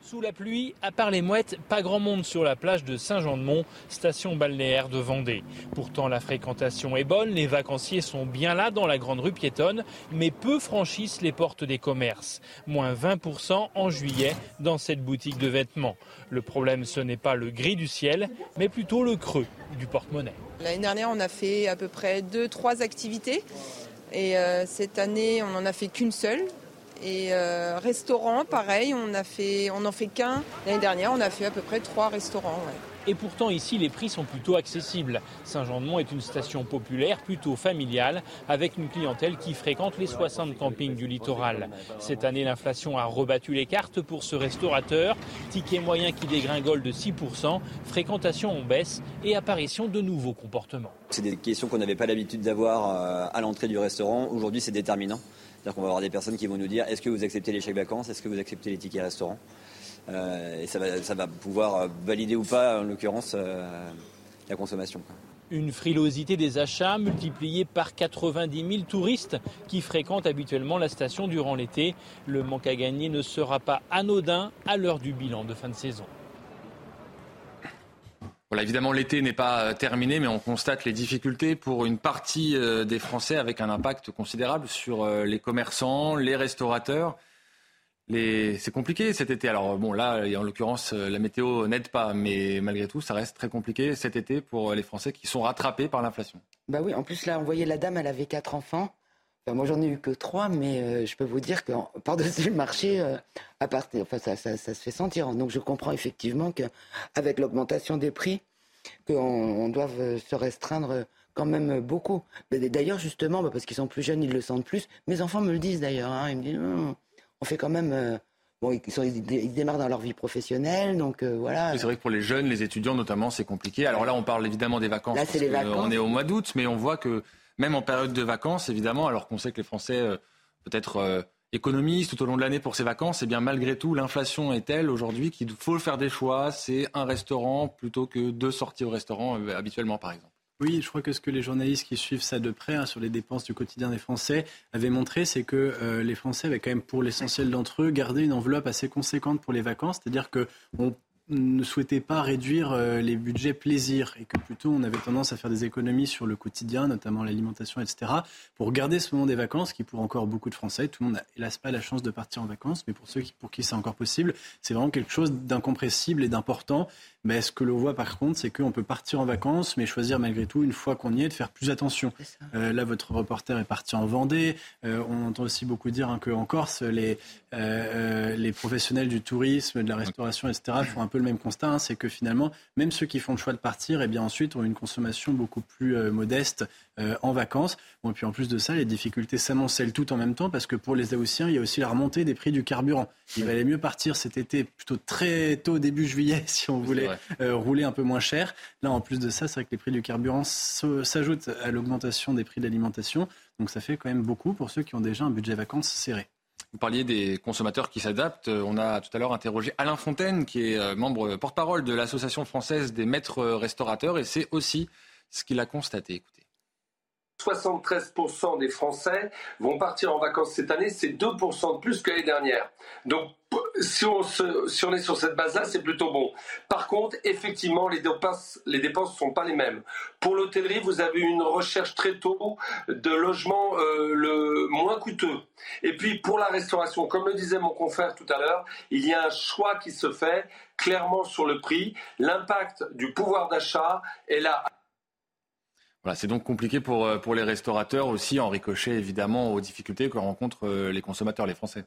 Sous la pluie, à part les mouettes, pas grand monde sur la plage de Saint-Jean-de-Mont, station balnéaire de Vendée. Pourtant, la fréquentation est bonne, les vacanciers sont bien là dans la grande rue piétonne, mais peu franchissent les portes des commerces. Moins 20% en juillet dans cette boutique de vêtements. Le problème, ce n'est pas le gris du ciel, mais plutôt le creux du porte-monnaie. L'année dernière, on a fait à peu près 2-3 activités. Et euh, cette année, on n'en a fait qu'une seule. Et euh, restaurant, pareil, on a fait, on n'en fait qu'un. L'année dernière, on a fait à peu près trois restaurants. Et pourtant, ici, les prix sont plutôt accessibles. Saint-Jean-de-Mont est une station populaire, plutôt familiale, avec une clientèle qui fréquente les 60 campings du littoral. Cette année, l'inflation a rebattu les cartes pour ce restaurateur. Ticket moyen qui dégringole de 6%, fréquentation en baisse et apparition de nouveaux comportements. C'est des questions qu'on n'avait pas l'habitude d'avoir euh, à l'entrée du restaurant. Aujourd'hui, c'est déterminant. Qu'on va avoir des personnes qui vont nous dire est-ce que vous acceptez les chèques vacances? Est-ce que vous acceptez les tickets restaurants? Euh, Et ça va, pouvoir valider ou pas, en l'occurrence, euh, la consommation. Une frilosité des achats multipliée par 90 000 touristes qui fréquentent habituellement la station durant l'été. Le manque à gagner ne sera pas anodin à l'heure du bilan de fin de saison. Évidemment, l'été n'est pas terminé, mais on constate les difficultés pour une partie euh, des Français avec un impact considérable sur euh, les commerçants, les restaurateurs. C'est compliqué cet été. Alors bon, là, en l'occurrence, euh, la météo n'aide pas, mais malgré tout, ça reste très compliqué cet été pour les Français qui sont rattrapés par l'inflation. Bah oui, en plus là, on voyait la dame, elle avait quatre enfants. Enfin, moi, j'en ai eu que trois, mais euh, je peux vous dire que par-dessus le marché, euh, à partir, enfin, ça, ça, ça, se fait sentir. Donc, je comprends effectivement qu'avec l'augmentation des prix, qu'on on doive se restreindre quand même beaucoup. D'ailleurs, justement, bah, parce qu'ils sont plus jeunes, ils le sentent plus. Mes enfants me le disent d'ailleurs. Hein, ils me disent, hum, on fait quand même, euh, bon, ils, sont, ils, démarrent dans leur vie professionnelle, donc euh, voilà. C'est vrai que pour les jeunes, les étudiants notamment, c'est compliqué. Alors là, on parle évidemment des vacances. Là, c'est les vacances. On est au mois d'août, mais on voit que même en période de vacances, évidemment, alors qu'on sait que les Français euh, peut-être euh, économisent tout au long de l'année pour ces vacances, eh bien malgré tout, l'inflation est telle aujourd'hui qu'il faut faire des choix. C'est un restaurant plutôt que deux sorties au restaurant habituellement, par exemple. Oui, je crois que ce que les journalistes qui suivent ça de près hein, sur les dépenses du quotidien des Français avaient montré, c'est que euh, les Français avaient quand même, pour l'essentiel d'entre eux, gardé une enveloppe assez conséquente pour les vacances. C'est-à-dire qu'on ne souhaitait pas réduire euh, les budgets plaisir et que plutôt on avait tendance à faire des économies sur le quotidien, notamment l'alimentation, etc., pour garder ce moment des vacances qui pour encore beaucoup de Français, tout le monde n'a hélas pas la chance de partir en vacances, mais pour ceux pour qui c'est encore possible, c'est vraiment quelque chose d'incompressible et d'important. Mais ce que l'on voit par contre, c'est qu'on peut partir en vacances, mais choisir malgré tout, une fois qu'on y est, de faire plus attention. Euh, là, votre reporter est parti en Vendée. Euh, on entend aussi beaucoup dire hein, qu'en Corse, les, les professionnels du tourisme, de la restauration, etc., font un peu le même constat, hein, c'est que finalement, même ceux qui font le choix de partir, et eh bien ensuite ont une consommation beaucoup plus euh, modeste euh, en vacances. Bon, et puis en plus de ça, les difficultés s'amoncellent tout en même temps parce que pour les Haussiens, il y a aussi la remontée des prix du carburant. Il valait mieux partir cet été plutôt très tôt début juillet si on voulait euh, rouler un peu moins cher. Là, en plus de ça, c'est vrai que les prix du carburant s'ajoutent à l'augmentation des prix de l'alimentation. Donc ça fait quand même beaucoup pour ceux qui ont déjà un budget vacances serré. Vous parliez des consommateurs qui s'adaptent. On a tout à l'heure interrogé Alain Fontaine, qui est euh, membre porte-parole de l'Association française des maîtres restaurateurs, et c'est aussi ce qu'il a constaté. Écoutez. 73% des Français vont partir en vacances cette année, c'est 2% de plus que l'année dernière. Donc si on, est sur cette base-là, c'est plutôt bon. Par contre, effectivement, les dépenses les dépenses ne sont pas les mêmes. Pour l'hôtellerie, vous avez une recherche très tôt de logements euh, le moins coûteux. Et puis pour la restauration, comme le disait mon confrère tout à l'heure, il y a un choix qui se fait clairement sur le prix. L'impact du pouvoir d'achat est là voilà, c'est donc compliqué pour, euh, pour les restaurateurs aussi, en ricochet évidemment aux difficultés que rencontrent euh, les consommateurs, les Français.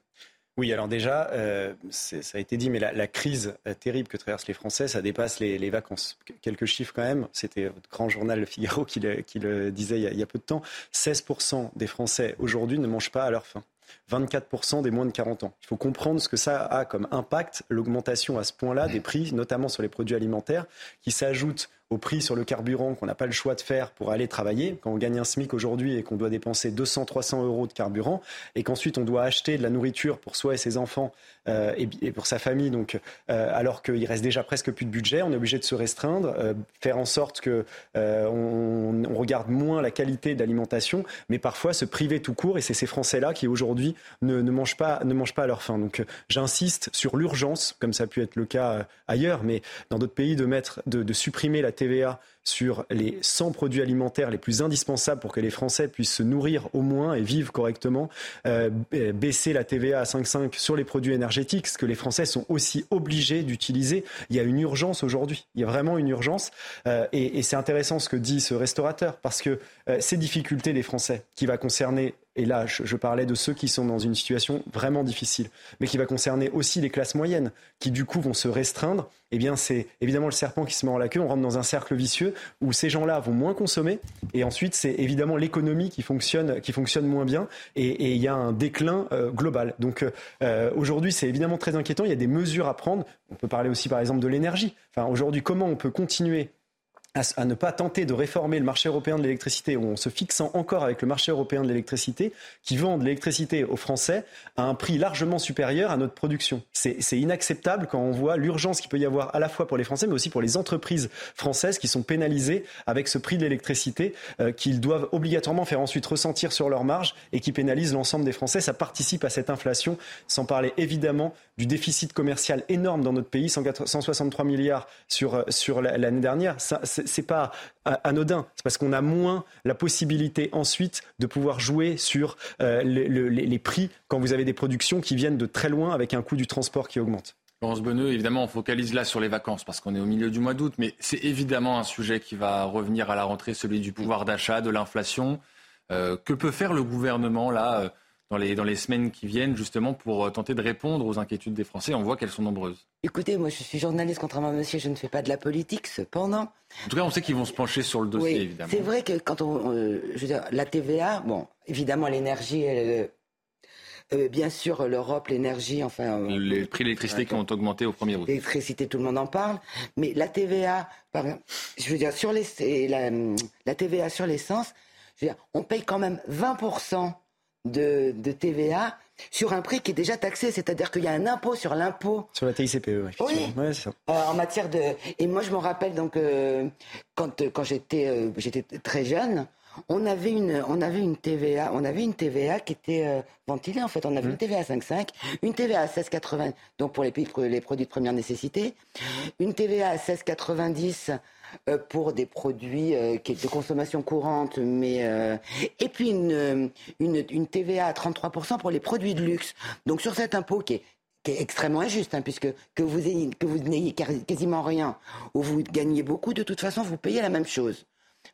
Oui, alors déjà, euh, ça a été dit, mais la, crise terrible que traversent les Français, ça dépasse les, vacances. Quelques chiffres quand même, c'était votre grand journal Le Figaro qui le, disait il y, a, il y, a, peu de temps. 16% des Français aujourd'hui ne mangent pas à leur faim. 24% des moins de 40 ans. Il faut comprendre ce que ça a comme impact, l'augmentation à ce point-là des prix, notamment sur les produits alimentaires, qui s'ajoutent au prix sur le carburant qu'on n'a pas le choix de faire pour aller travailler. Quand on gagne un SMIC aujourd'hui et qu'on doit dépenser 200, 300 euros de carburant et qu'ensuite on doit acheter de la nourriture pour soi et ses enfants euh, et, pour sa famille, donc euh, alors qu'il reste déjà presque plus de budget, on est obligé de se restreindre, euh, faire en sorte que on, regarde moins la qualité de l'alimentation, mais parfois se priver tout court. Et c'est ces Français-là qui aujourd'hui ne, mangent pas ne mangent pas à leur faim. Donc j'insiste sur l'urgence, comme ça a pu être le cas ailleurs, mais dans d'autres pays, de mettre de supprimer la TVA sur les 100 produits alimentaires les plus indispensables pour que les Français puissent se nourrir au moins et vivre correctement, euh, baisser la TVA à 5,5 sur les produits énergétiques, ce que les Français sont aussi obligés d'utiliser. Il y a une urgence aujourd'hui, il y a vraiment une urgence. Euh, et, c'est intéressant ce que dit ce restaurateur, parce que euh, ces difficultés des Français, qui va concerner et là je, parlais de ceux qui sont dans une situation vraiment difficile, mais qui va concerner aussi les classes moyennes, qui du coup vont se restreindre, eh bien c'est évidemment le serpent qui se met en la queue, on rentre dans un cercle vicieux où ces gens-là vont moins consommer, et ensuite c'est évidemment l'économie qui fonctionne, qui fonctionne moins bien, et il y a un déclin euh, global. Donc euh, aujourd'hui c'est évidemment très inquiétant, il y a des mesures à prendre, on peut parler aussi par exemple de l'énergie. Enfin aujourd'hui comment on peut continuer à, ne pas tenter de réformer le marché européen de l'électricité, en se fixant encore avec le marché européen de l'électricité, qui vend de l'électricité aux Français à un prix largement supérieur à notre production. C'est inacceptable quand on voit l'urgence qu'il peut y avoir à la fois pour les Français, mais aussi pour les entreprises françaises qui sont pénalisées avec ce prix de l'électricité euh, qu'ils doivent obligatoirement faire ensuite ressentir sur leur marge et qui pénalise l'ensemble des Français. Ça participe à cette inflation, sans parler évidemment du déficit commercial énorme dans notre pays, 163 milliards sur, euh, sur l'année dernière. C'est pas anodin. C'est parce qu'on a moins la possibilité ensuite de pouvoir jouer sur euh, les, prix quand vous avez des productions qui viennent de très loin avec un coût du transport qui augmente. Laurence Bonneux, évidemment, on focalise là sur les vacances parce qu'on est au milieu du mois d'août, mais c'est évidemment un sujet qui va revenir à la rentrée, celui du pouvoir d'achat, de l'inflation. Euh, que peut faire le gouvernement là euh, dans les, dans les semaines qui viennent, justement, pour euh, tenter de répondre aux inquiétudes des Français On voit qu'elles sont nombreuses. Écoutez, moi, je suis journaliste, contrairement à monsieur, je ne fais pas de la politique. Cependant. En tout cas, on sait qu'ils vont se pencher sur le dossier, oui, évidemment. C'est vrai que quand on. Euh, je veux dire, la TVA, bon, évidemment, l'énergie, elle, euh, bien sûr, l'Europe, l'énergie, enfin. Les prix de l'électricité qui ont augmenté au premier er L'électricité, tout le monde en parle. Mais la TVA, je veux dire, sur les, la, la TVA sur l'essence, on paye quand même 20% de, de, TVA sur un prix qui est déjà taxé, c'est-à-dire qu'il y a un impôt sur l'impôt. Sur la TICPE, oui. Ouais, ça. Euh, en matière de. Et moi, je me rappelle donc euh, quand, quand j'étais j'étais très jeune, on avait une, on avait une TVA, on avait une TVA qui était euh, ventilée en fait. On avait une mmh. TVA à 5,5, une TVA à 16,80 donc pour les, les produits de première nécessité, une TVA à 16,90 euh, pour des produits euh, de consommation courante, mais et puis une, une, TVA à 33% pour les produits de luxe. Donc sur cet impôt qui est qui est extrêmement injuste, hein, puisque que vous ayez, que vous n'ayez quasiment rien ou vous gagnez beaucoup, de toute façon, vous payez la même chose.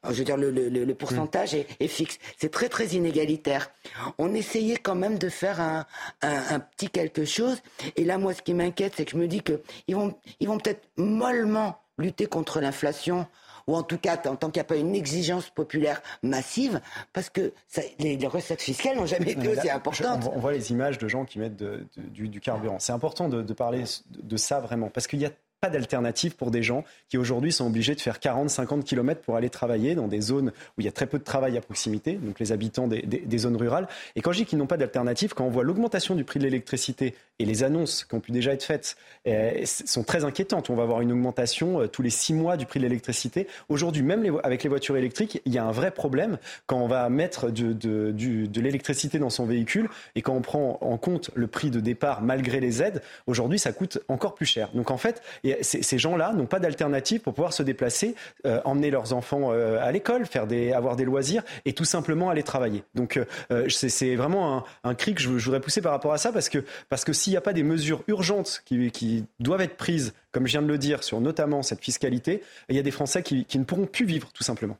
Je veux dire, le, pourcentage est, fixe. C'est très, très inégalitaire. On essayait quand même de faire un, petit quelque chose. Et là, moi, ce qui m'inquiète, c'est que je me dis qu'ils vont, ils vont peut-être mollement lutter contre l'inflation ou en tout cas, tant, qu'il n'y a pas une exigence populaire massive, parce que les, recettes fiscales n'ont jamais été aussi importantes. on, voit les images de gens qui mettent du, carburant. C'est important de, de parler de ça vraiment, parce qu'il y a pas d'alternative pour des gens qui aujourd'hui sont obligés de faire 40-50 km pour aller travailler dans des zones où il y a très peu de travail à proximité, donc les habitants des, zones rurales. Et quand je dis qu'ils n'ont pas d'alternative, quand on voit l'augmentation du prix de l'électricité et les annonces qui ont pu déjà être faites eh, sont très inquiétantes. On va avoir une augmentation euh, tous les six mois du prix de l'électricité. Aujourd'hui, même avec les voitures électriques, il y a un vrai problème quand on va mettre de, de, de l'électricité dans son véhicule et quand on prend en compte le prix de départ malgré les aides. Aujourd'hui, ça coûte encore plus cher. Donc en fait, et ces gens-là n'ont pas d'alternative pour pouvoir se déplacer, euh, emmener leurs enfants euh, à l'école, faire avoir des loisirs et tout simplement aller travailler. Donc euh, c'est vraiment un, cri que je, voudrais pousser par rapport à ça parce que, parce que s'il n'y a pas des mesures urgentes qui, doivent être prises, comme je viens de le dire, sur notamment cette fiscalité, il y a des Français qui, qui ne pourront plus vivre tout simplement.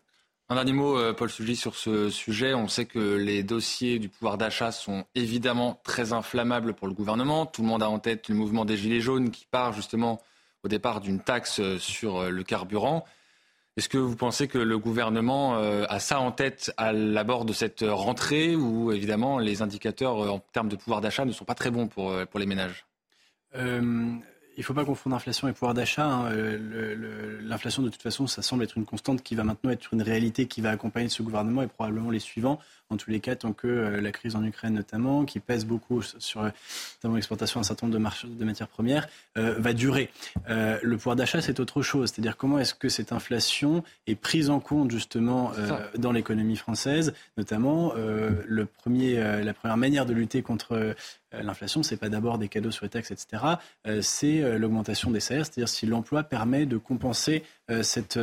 Un dernier mot, Paul Sugy, sur ce sujet. On sait que les dossiers du pouvoir d'achat sont évidemment très inflammables pour le gouvernement. Tout le monde a en tête le mouvement des Gilets jaunes qui part justement au départ d'une taxe euh, sur euh, le carburant. Est-ce que vous pensez que le gouvernement euh, a ça en tête à l'abord de cette rentrée où évidemment les indicateurs en termes de pouvoir d'achat ne sont pas très bons pour, pour les ménages? Il ne faut pas confondre inflation et pouvoir d'achat. Hein. L'inflation, de toute façon, ça semble être une constante qui va maintenant être une réalité qui va accompagner ce gouvernement et probablement les suivants en tous les cas, tant que euh, la crise en Ukraine notamment, qui pèse beaucoup sur l'exportation d'un certain nombre de, de matières premières, euh, va durer. Euh, le pouvoir d'achat, c'est autre chose. C'est-à-dire comment est-ce que cette inflation est prise en compte justement dans l'économie française, notamment le premier, la première manière de lutter contre L'inflation, c'est pas d'abord des cadeaux sur les taxes, etc. c'est l'augmentation des salaires, c'est-à-dire si l'emploi permet de compenser cette,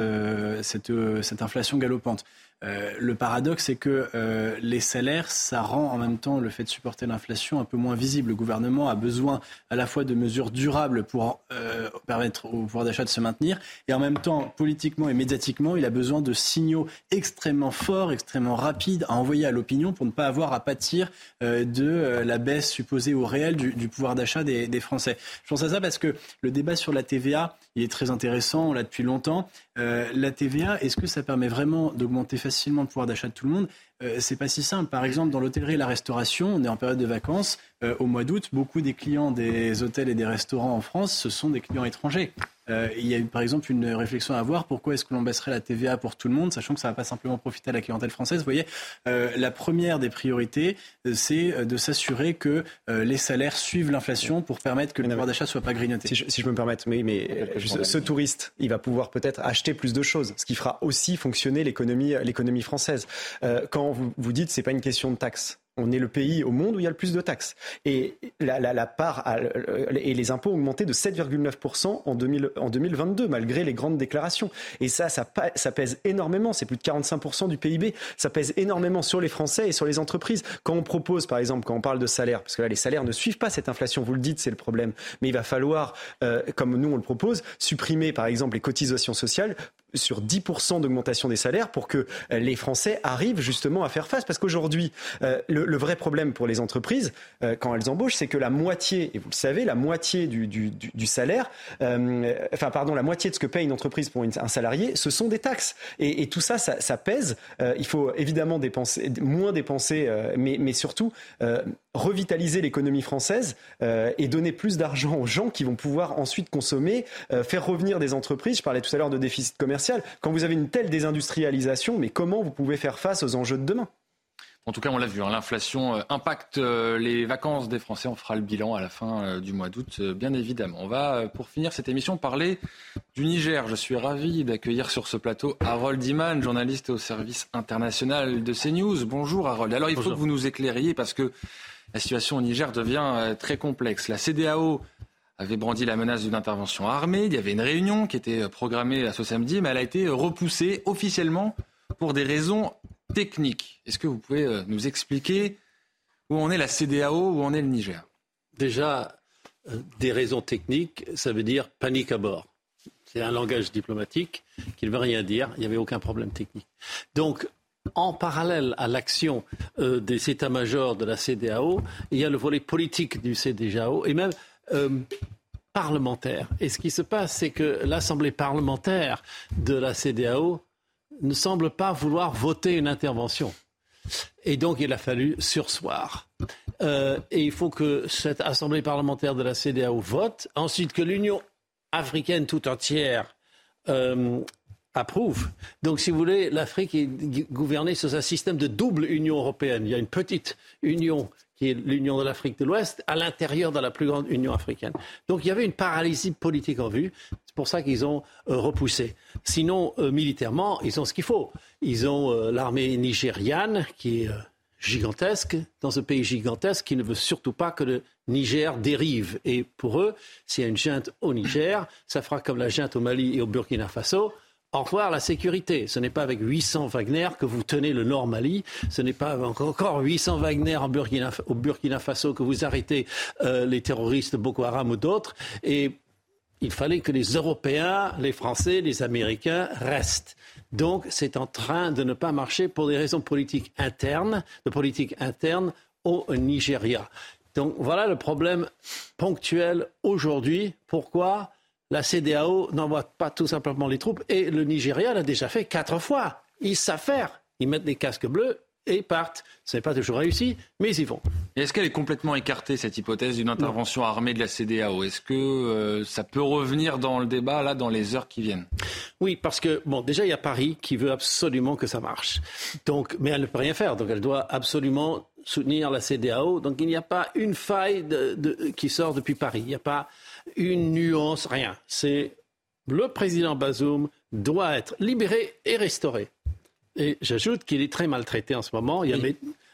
cette, cette inflation galopante. Euh, le paradoxe, c'est que euh, les salaires, ça rend en même temps le fait de supporter l'inflation un peu moins visible. Le gouvernement a besoin à la fois de mesures durables pour euh, permettre au pouvoir d'achat de se maintenir, et en même temps, politiquement et médiatiquement, il a besoin de signaux extrêmement forts, extrêmement rapides à envoyer à l'opinion pour ne pas avoir à pâtir de la baisse supposée au réel du, pouvoir d'achat des, Français. Je pense à ça parce que le débat sur la TVA, il est très intéressant, on l'a depuis longtemps. la TVA, est-ce que ça permet vraiment d'augmenter facilement le pouvoir d'achat de tout le monde, euh, c'est pas si simple. Par exemple, dans l'hôtellerie et la restauration, on est en période de vacances. Euh, au mois d'août, beaucoup des clients des hôtels et des restaurants en France, ce sont des clients étrangers. Euh, il y a eu par exemple une réflexion à avoir pourquoi est-ce que l'on baisserait la TVA pour tout le monde, sachant que ça ne va pas simplement profiter à la clientèle française? Vous voyez, la première des priorités, c'est de s'assurer que les salaires suivent l'inflation pour permettre que le pouvoir d'achat ne soit pas grignoté. Si je, si je, peux me permettre, mais, mais ce touriste, il va pouvoir peut-être acheter plus de choses, ce qui fera aussi fonctionner l'économie, l'économie française. quand vous, vous dites c'est pas une question de taxe. On est le pays au monde où il y a le plus de taxes. Et la, part et les impôts ont augmenté de 7,9% en, 2022, malgré les grandes déclarations. Et ça, ça, pèse énormément. C'est plus de 45% du PIB. Ça pèse énormément sur les Français et sur les entreprises. Quand on propose, par exemple, quand on parle de salaire, parce que là, les salaires ne suivent pas cette inflation, vous le dites, c'est le problème. Mais il va falloir, euh, comme nous on le propose, supprimer, par exemple, les cotisations sociales sur 10% d'augmentation des salaires pour que euh, les Français arrivent justement à faire face. Parce qu'aujourd'hui, euh, le vrai problème pour les entreprises, euh, quand elles embauchent, c'est que la moitié, et vous le savez, la moitié du, du, salaire, enfin pardon, la moitié de ce que paye une entreprise pour un salarié, ce sont des taxes. Et, tout ça, ça, ça pèse. Il faut évidemment dépenser, moins dépenser, mais, mais surtout revitaliser l'économie française et donner plus d'argent aux gens qui vont pouvoir ensuite consommer, faire revenir des entreprises. Je parlais tout à l'heure de déficit commercial. Quand vous avez une telle désindustrialisation, mais comment vous pouvez faire face aux enjeux de demain? En tout cas, on l'a vu, hein, l'inflation euh, impacte euh, les vacances des Français. On fera le bilan à la fin euh, du mois d'août, bien évidemment. On va, pour finir cette émission, parler du Niger. Je suis ravi d'accueillir sur ce plateau Harold Iman, journaliste au service international de CNews. Bonjour Harold. Alors, il faut que vous nous éclairiez parce que la situation au Niger devient très complexe. La CDAO avait brandi la menace d'une intervention armée. Il y avait une réunion qui était programmée ce samedi, mais elle a été repoussée officiellement pour des raisons techniques. Est-ce que vous pouvez euh, nous expliquer où en est la CDAO, où en est le Niger? Déjà, euh, des raisons techniques, ça veut dire panique à bord. C'est un langage diplomatique qui ne veut rien dire. Il n'y avait aucun problème technique. Donc, en parallèle à l'action euh, des états-majors de la CDAO, il y a le volet politique du CDAO et même parlementaire. Et ce qui se passe, c'est que l'Assemblée parlementaire de la CDAO ne semble pas vouloir voter une intervention. Et donc, il a fallu sursoir. Euh, et il faut que cette Assemblée parlementaire de la CDAO vote, ensuite que l'Union africaine tout entière euh, approuve. Donc, si vous voulez, l'Afrique est gouvernée sur un système de double Union européenne. Il y a une petite Union qui est l'Union de l'Afrique de l'Ouest, à l'intérieur de la plus grande Union africaine. Donc il y avait une paralysie politique en vue. C'est pour ça qu'ils ont euh, repoussé. Sinon, euh, militairement, ils ont ce qu'il faut. Ils ont euh, l'armée nigériane qui est gigantesque, dans ce pays gigantesque qui ne veut surtout pas que le Niger dérive. Et pour eux, s'il y a une junte au Niger, ça fera comme la junte au Mali et au Burkina Faso au revoir la sécurité. Ce n'est pas avec 800 Wagner que vous tenez le Nord Mali. Ce n'est pas encore 800 Wagner au Burkina Faso que vous arrêtez euh, les terroristes Boko Haram ou d'autres. Et il fallait que les Européens, les Français, les Américains restent. Donc c'est en train de ne pas marcher pour des raisons politiques internes, de politique interne au Nigeria. Donc voilà le problème ponctuel aujourd'hui. Pourquoi? La CDAO n'envoie pas tout simplement les troupes. Et le Nigeria l'a déjà fait quatre fois. Ils savent faire. Ils mettent des casques bleus et partent. Ce n'est pas toujours réussi, mais ils vont. Est-ce qu'elle est complètement écartée, cette hypothèse d'une intervention armée de la CDAO Est-ce que euh, ça peut revenir dans le débat, là, dans les heures qui viennent? Oui, parce que, bon, déjà, il y a Paris qui veut absolument que ça marche. Donc, mais elle ne peut rien faire. Donc, elle doit absolument soutenir la CDAO. Donc, il n'y a pas une faille qui sort depuis Paris. Il n'y a pas une nuance, rien. C'est le président Bazoum doit être libéré et restauré. Et j'ajoute qu'il est très maltraité en ce moment. Il y a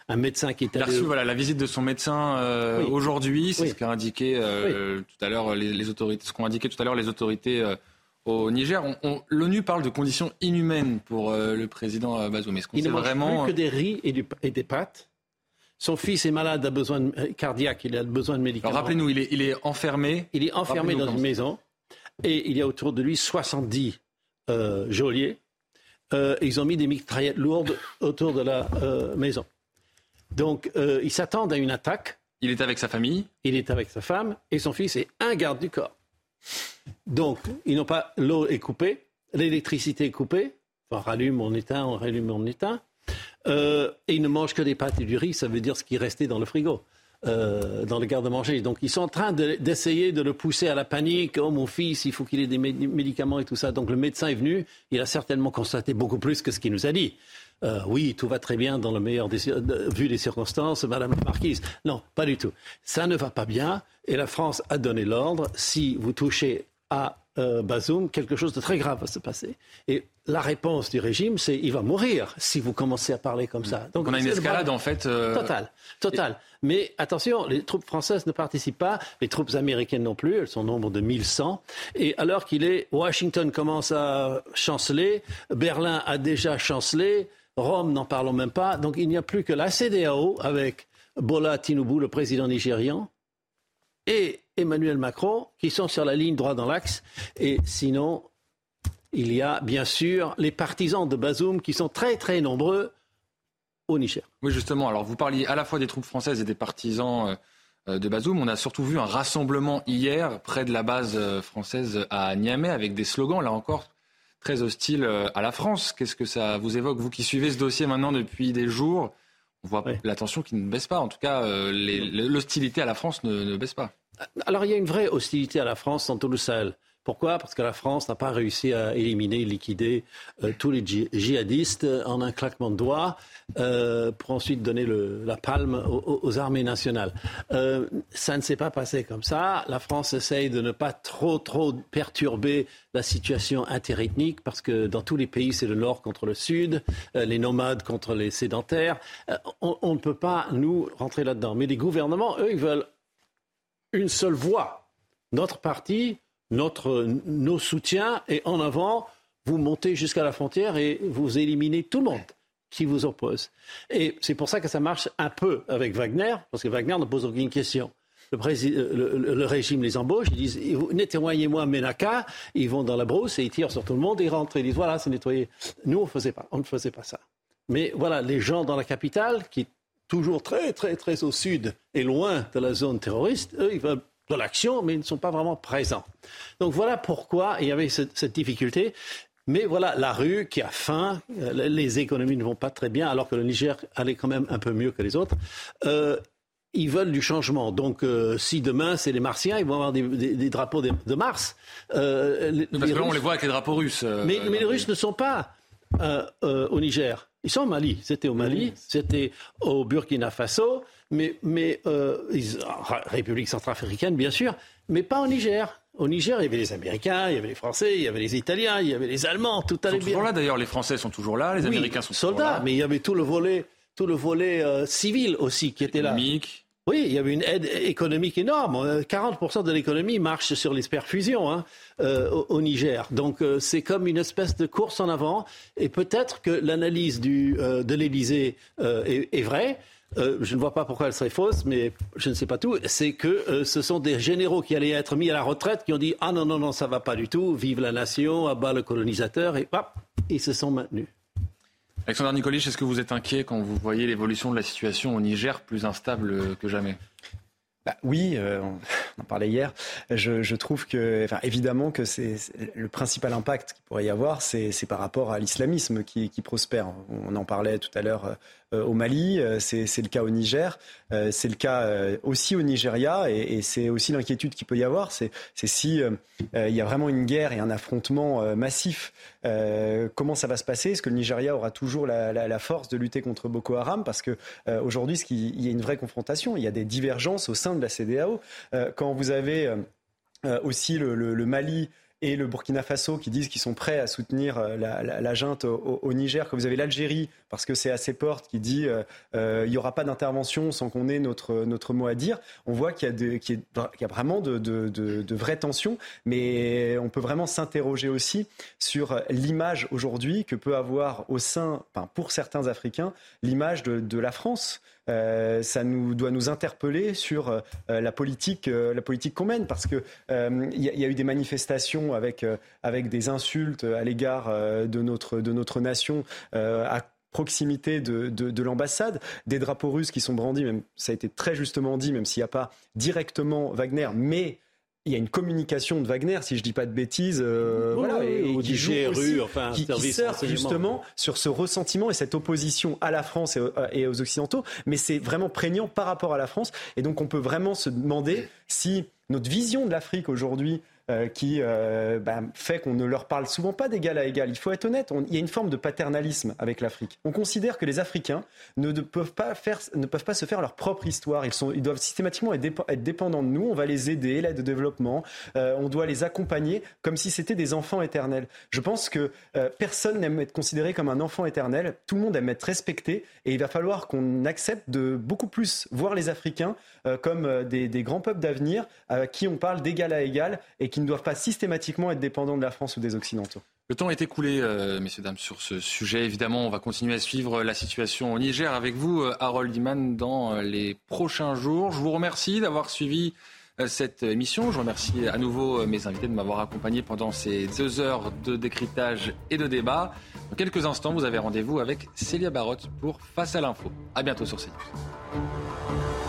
un médecin qui est allé... reçu voilà, la visite de son médecin euh, aujourd'hui, c'est ce qu'a indiqué euh, tout à l'heure les, autorités, ce qu'ont indiqué tout à l'heure les autorités euh, au Niger. L'ONU parle de conditions inhumaines pour le président Bazoum. Est-ce qu'on Il ne mange vraiment... plus que des riz et, et des pâtes? Son fils est malade, a besoin de, euh, cardiaque, il a besoin de médicaments. Rappelez-nous, il est, il est enfermé. Il est enfermé dans une maison et il y a autour de lui 70 euh, geôliers. Euh, ils ont mis des mitraillettes lourdes autour de la euh, maison. Donc, ils s'attendent à une attaque. Il est avec sa famille Il est avec sa femme et son fils est un garde du corps. Donc, ils n'ont pas. L'eau est coupée, l'électricité est coupée. On rallume, on éteint, on rallume, on éteint. Euh, et ils ne mangent que des pâtes et du riz, ça veut dire ce qui restait dans le frigo. Euh, dans le garde-manger. Donc ils sont en train d'essayer de, le pousser à la panique. Oh mon fils, il faut qu'il ait des médicaments et tout ça. Donc le médecin est venu, il a certainement constaté beaucoup plus que ce qu'il nous a dit. Euh, oui, tout va très bien dans le meilleur des, vu les circonstances, Madame la Marquise. Non, pas du tout. Ça ne va pas bien et la France a donné l'ordre. Si vous touchez à euh, Bazoum, quelque chose de très grave va se passer. Et la réponse du régime, c'est il va mourir si vous commencez à parler comme ça. Donc on a une escalade en fait. Euh... Total, total. Mais attention, les troupes françaises ne participent pas, les troupes américaines non plus, elles sont au nombre de 1100. Et alors qu'il est, Washington commence à chanceler, Berlin a déjà chancelé, Rome n'en parlons même pas. Donc il n'y a plus que la CDAO avec Bola Tinubu, le président nigérian, et Emmanuel Macron qui sont sur la ligne droit dans l'axe. Et sinon, il y a bien sûr les partisans de Bazoum qui sont très très nombreux au Niger. Oui, justement. Alors, vous parliez à la fois des troupes françaises et des partisans euh, de Bazoum. On a surtout vu un rassemblement hier près de la base euh, française à Niamey avec des slogans, là encore, très hostiles euh, à la France. Qu'est-ce que ça vous évoque, vous qui suivez ce dossier maintenant depuis des jours? On voit la tension qui ne baisse pas. En tout cas, l'hostilité à la France ne, ne, baisse pas. Alors, il y a une vraie hostilité à la France dans tout le Sahel. Pourquoi? Parce que la France n'a pas réussi à éliminer, liquider euh, tous les djihadistes en un claquement de doigts euh, pour ensuite donner la palme aux, armées nationales. Euh, ça ne s'est pas passé comme ça. La France essaye de ne pas trop, trop perturber la situation interethnique parce que dans tous les pays, c'est le nord contre le sud, euh, les nomades contre les sédentaires. Euh, on ne peut pas, nous, rentrer là-dedans. Mais les gouvernements, eux, ils veulent une seule voix. Notre parti notre, nos soutiens et en avant, vous montez jusqu'à la frontière et vous éliminez tout le monde qui vous oppose. Et c'est pour ça que ça marche un peu avec Wagner, parce que Wagner ne pose aucune question. Le, le, régime les embauche, ils disent nettoyez-moi Ménaka, ils vont dans la brousse et ils tirent sur tout le monde, ils rentrent, ils disent voilà, c'est nettoyé. Nous, on, faisait pas, on ne faisait pas ça. Mais voilà, les gens dans la capitale, qui toujours très, très, très au sud et loin de la zone terroriste, eux, ils veulent de l'action, mais ils ne sont pas vraiment présents. Donc voilà pourquoi il y avait cette, cette difficulté. Mais voilà, la rue qui a faim, euh, les économies ne vont pas très bien, alors que le Niger allait quand même un peu mieux que les autres. Euh, ils veulent du changement. Donc, euh, si demain c'est les Martiens, ils vont avoir des, des, des drapeaux de, de Mars. Euh, les, Parce que là, on les voit avec les drapeaux russes. Mais, mais les Russes ne sont pas au Niger. Ils sont au Mali. C'était au Mali, c'était au Burkina Faso mais, mais euh, République centrafricaine, bien sûr, mais pas au Niger. Au Niger, il y avait les Américains, il y avait les Français, il y avait les Italiens, il y avait les Allemands, tout allait bien. Ils sont toujours là d'ailleurs, les Français sont toujours là, les oui, Américains sont soldats, toujours là. mais il y avait tout le volet, tout le volet euh, civil aussi qui était là. Économique. Oui, il y avait une aide économique énorme. 40% de l'économie marche sur les perfusions hein, euh, au, Niger. Donc euh, c'est comme une espèce de course en avant. Et peut-être que l'analyse euh, de l'Élysée est, vraie. Euh, je ne vois pas pourquoi elle serait fausse, mais je ne sais pas tout, c'est que euh, ce sont des généraux qui allaient être mis à la retraite qui ont dit Ah non, non, non, ça va pas du tout, vive la nation, abat le colonisateur, et hop, ils se sont maintenus. Alexandre Nicolich, est-ce que vous êtes inquiet quand vous voyez l'évolution de la situation au Niger plus instable que jamais? Bah, oui, euh, on en parlait hier. Je, trouve que, enfin, évidemment que c'est le principal impact qu'il pourrait y avoir, c'est par rapport à l'islamisme qui, qui, prospère. On en parlait tout à l'heure euh, au Mali, euh, c'est le cas au Niger, euh, c'est le cas euh, aussi au Nigeria, et, et c'est aussi l'inquiétude qu'il peut y avoir, c'est si euh, il y a vraiment une guerre et un affrontement massif. comment ça va se passer? Est-ce que le Nigeria aura toujours la, la, la, force de lutter contre Boko Haram? Parce que aujourd'hui, il y a une vraie confrontation, il y a des divergences au sein de la CDAO. Euh, quand vous avez euh, aussi le, le, le Mali et le Burkina Faso qui disent qu'ils sont prêts à soutenir la, la, junte au, Niger, quand vous avez l'Algérie, parce que c'est à ses portes, qui dit euh, euh, il n'y aura pas d'intervention sans qu'on ait notre, notre mot à dire, on voit qu'il y, a vraiment de, de, vraies tensions, mais on peut vraiment s'interroger aussi sur l'image aujourd'hui que peut avoir au sein, pour certains Africains, l'image de la France. Euh, ça nous doit nous interpeller sur euh, la politique, euh, la politique qu'on mène, parce que il y, a eu des manifestations avec avec des insultes à l'égard de notre de notre nation à proximité de, de, de l'ambassade, des drapeaux russes qui sont brandis, même ça a été très justement dit, même s'il n'y a pas directement Wagner, mais il y a une communication de Wagner, si je dis pas de bêtises, euh, voilà, et, qui joue enfin, qui, qui surfe justement sur ce ressentiment et cette opposition à la France et, et aux Occidentaux, mais c'est vraiment prégnant par rapport à la France, et donc on peut vraiment se demander si notre vision de l'Afrique aujourd'hui euh, qui euh, bah, fait qu'on ne leur parle souvent pas d'égal à égal. Il faut être honnête, on, il y a une forme de paternalisme avec l'Afrique. On considère que les Africains ne, peuvent pas faire, ne peuvent pas se faire leur propre histoire. Ils, sont, ils doivent systématiquement être, dép être, dépendants de nous. On va les aider, l'aide au développement. Euh, on doit les accompagner comme si c'était des enfants éternels. Je pense que personne n'aime être considéré comme un enfant éternel. Tout le monde aime être respecté. Et il va falloir qu'on accepte de beaucoup plus voir les Africains comme des, des, grands peuples d'avenir à qui on parle d'égal à égal et ne doivent pas systématiquement être dépendants de la France ou des Occidentaux. Le temps est écoulé, euh, messieurs, dames, sur ce sujet. Évidemment, on va continuer à suivre la situation au Niger avec vous, Harold Iman, dans les prochains jours. Je vous remercie d'avoir suivi cette émission. Je remercie à nouveau mes invités de m'avoir accompagné pendant ces deux heures de décryptage et de débat. Dans quelques instants, vous avez rendez-vous avec Célia Barotte pour Face à l'info. À bientôt sur CNews.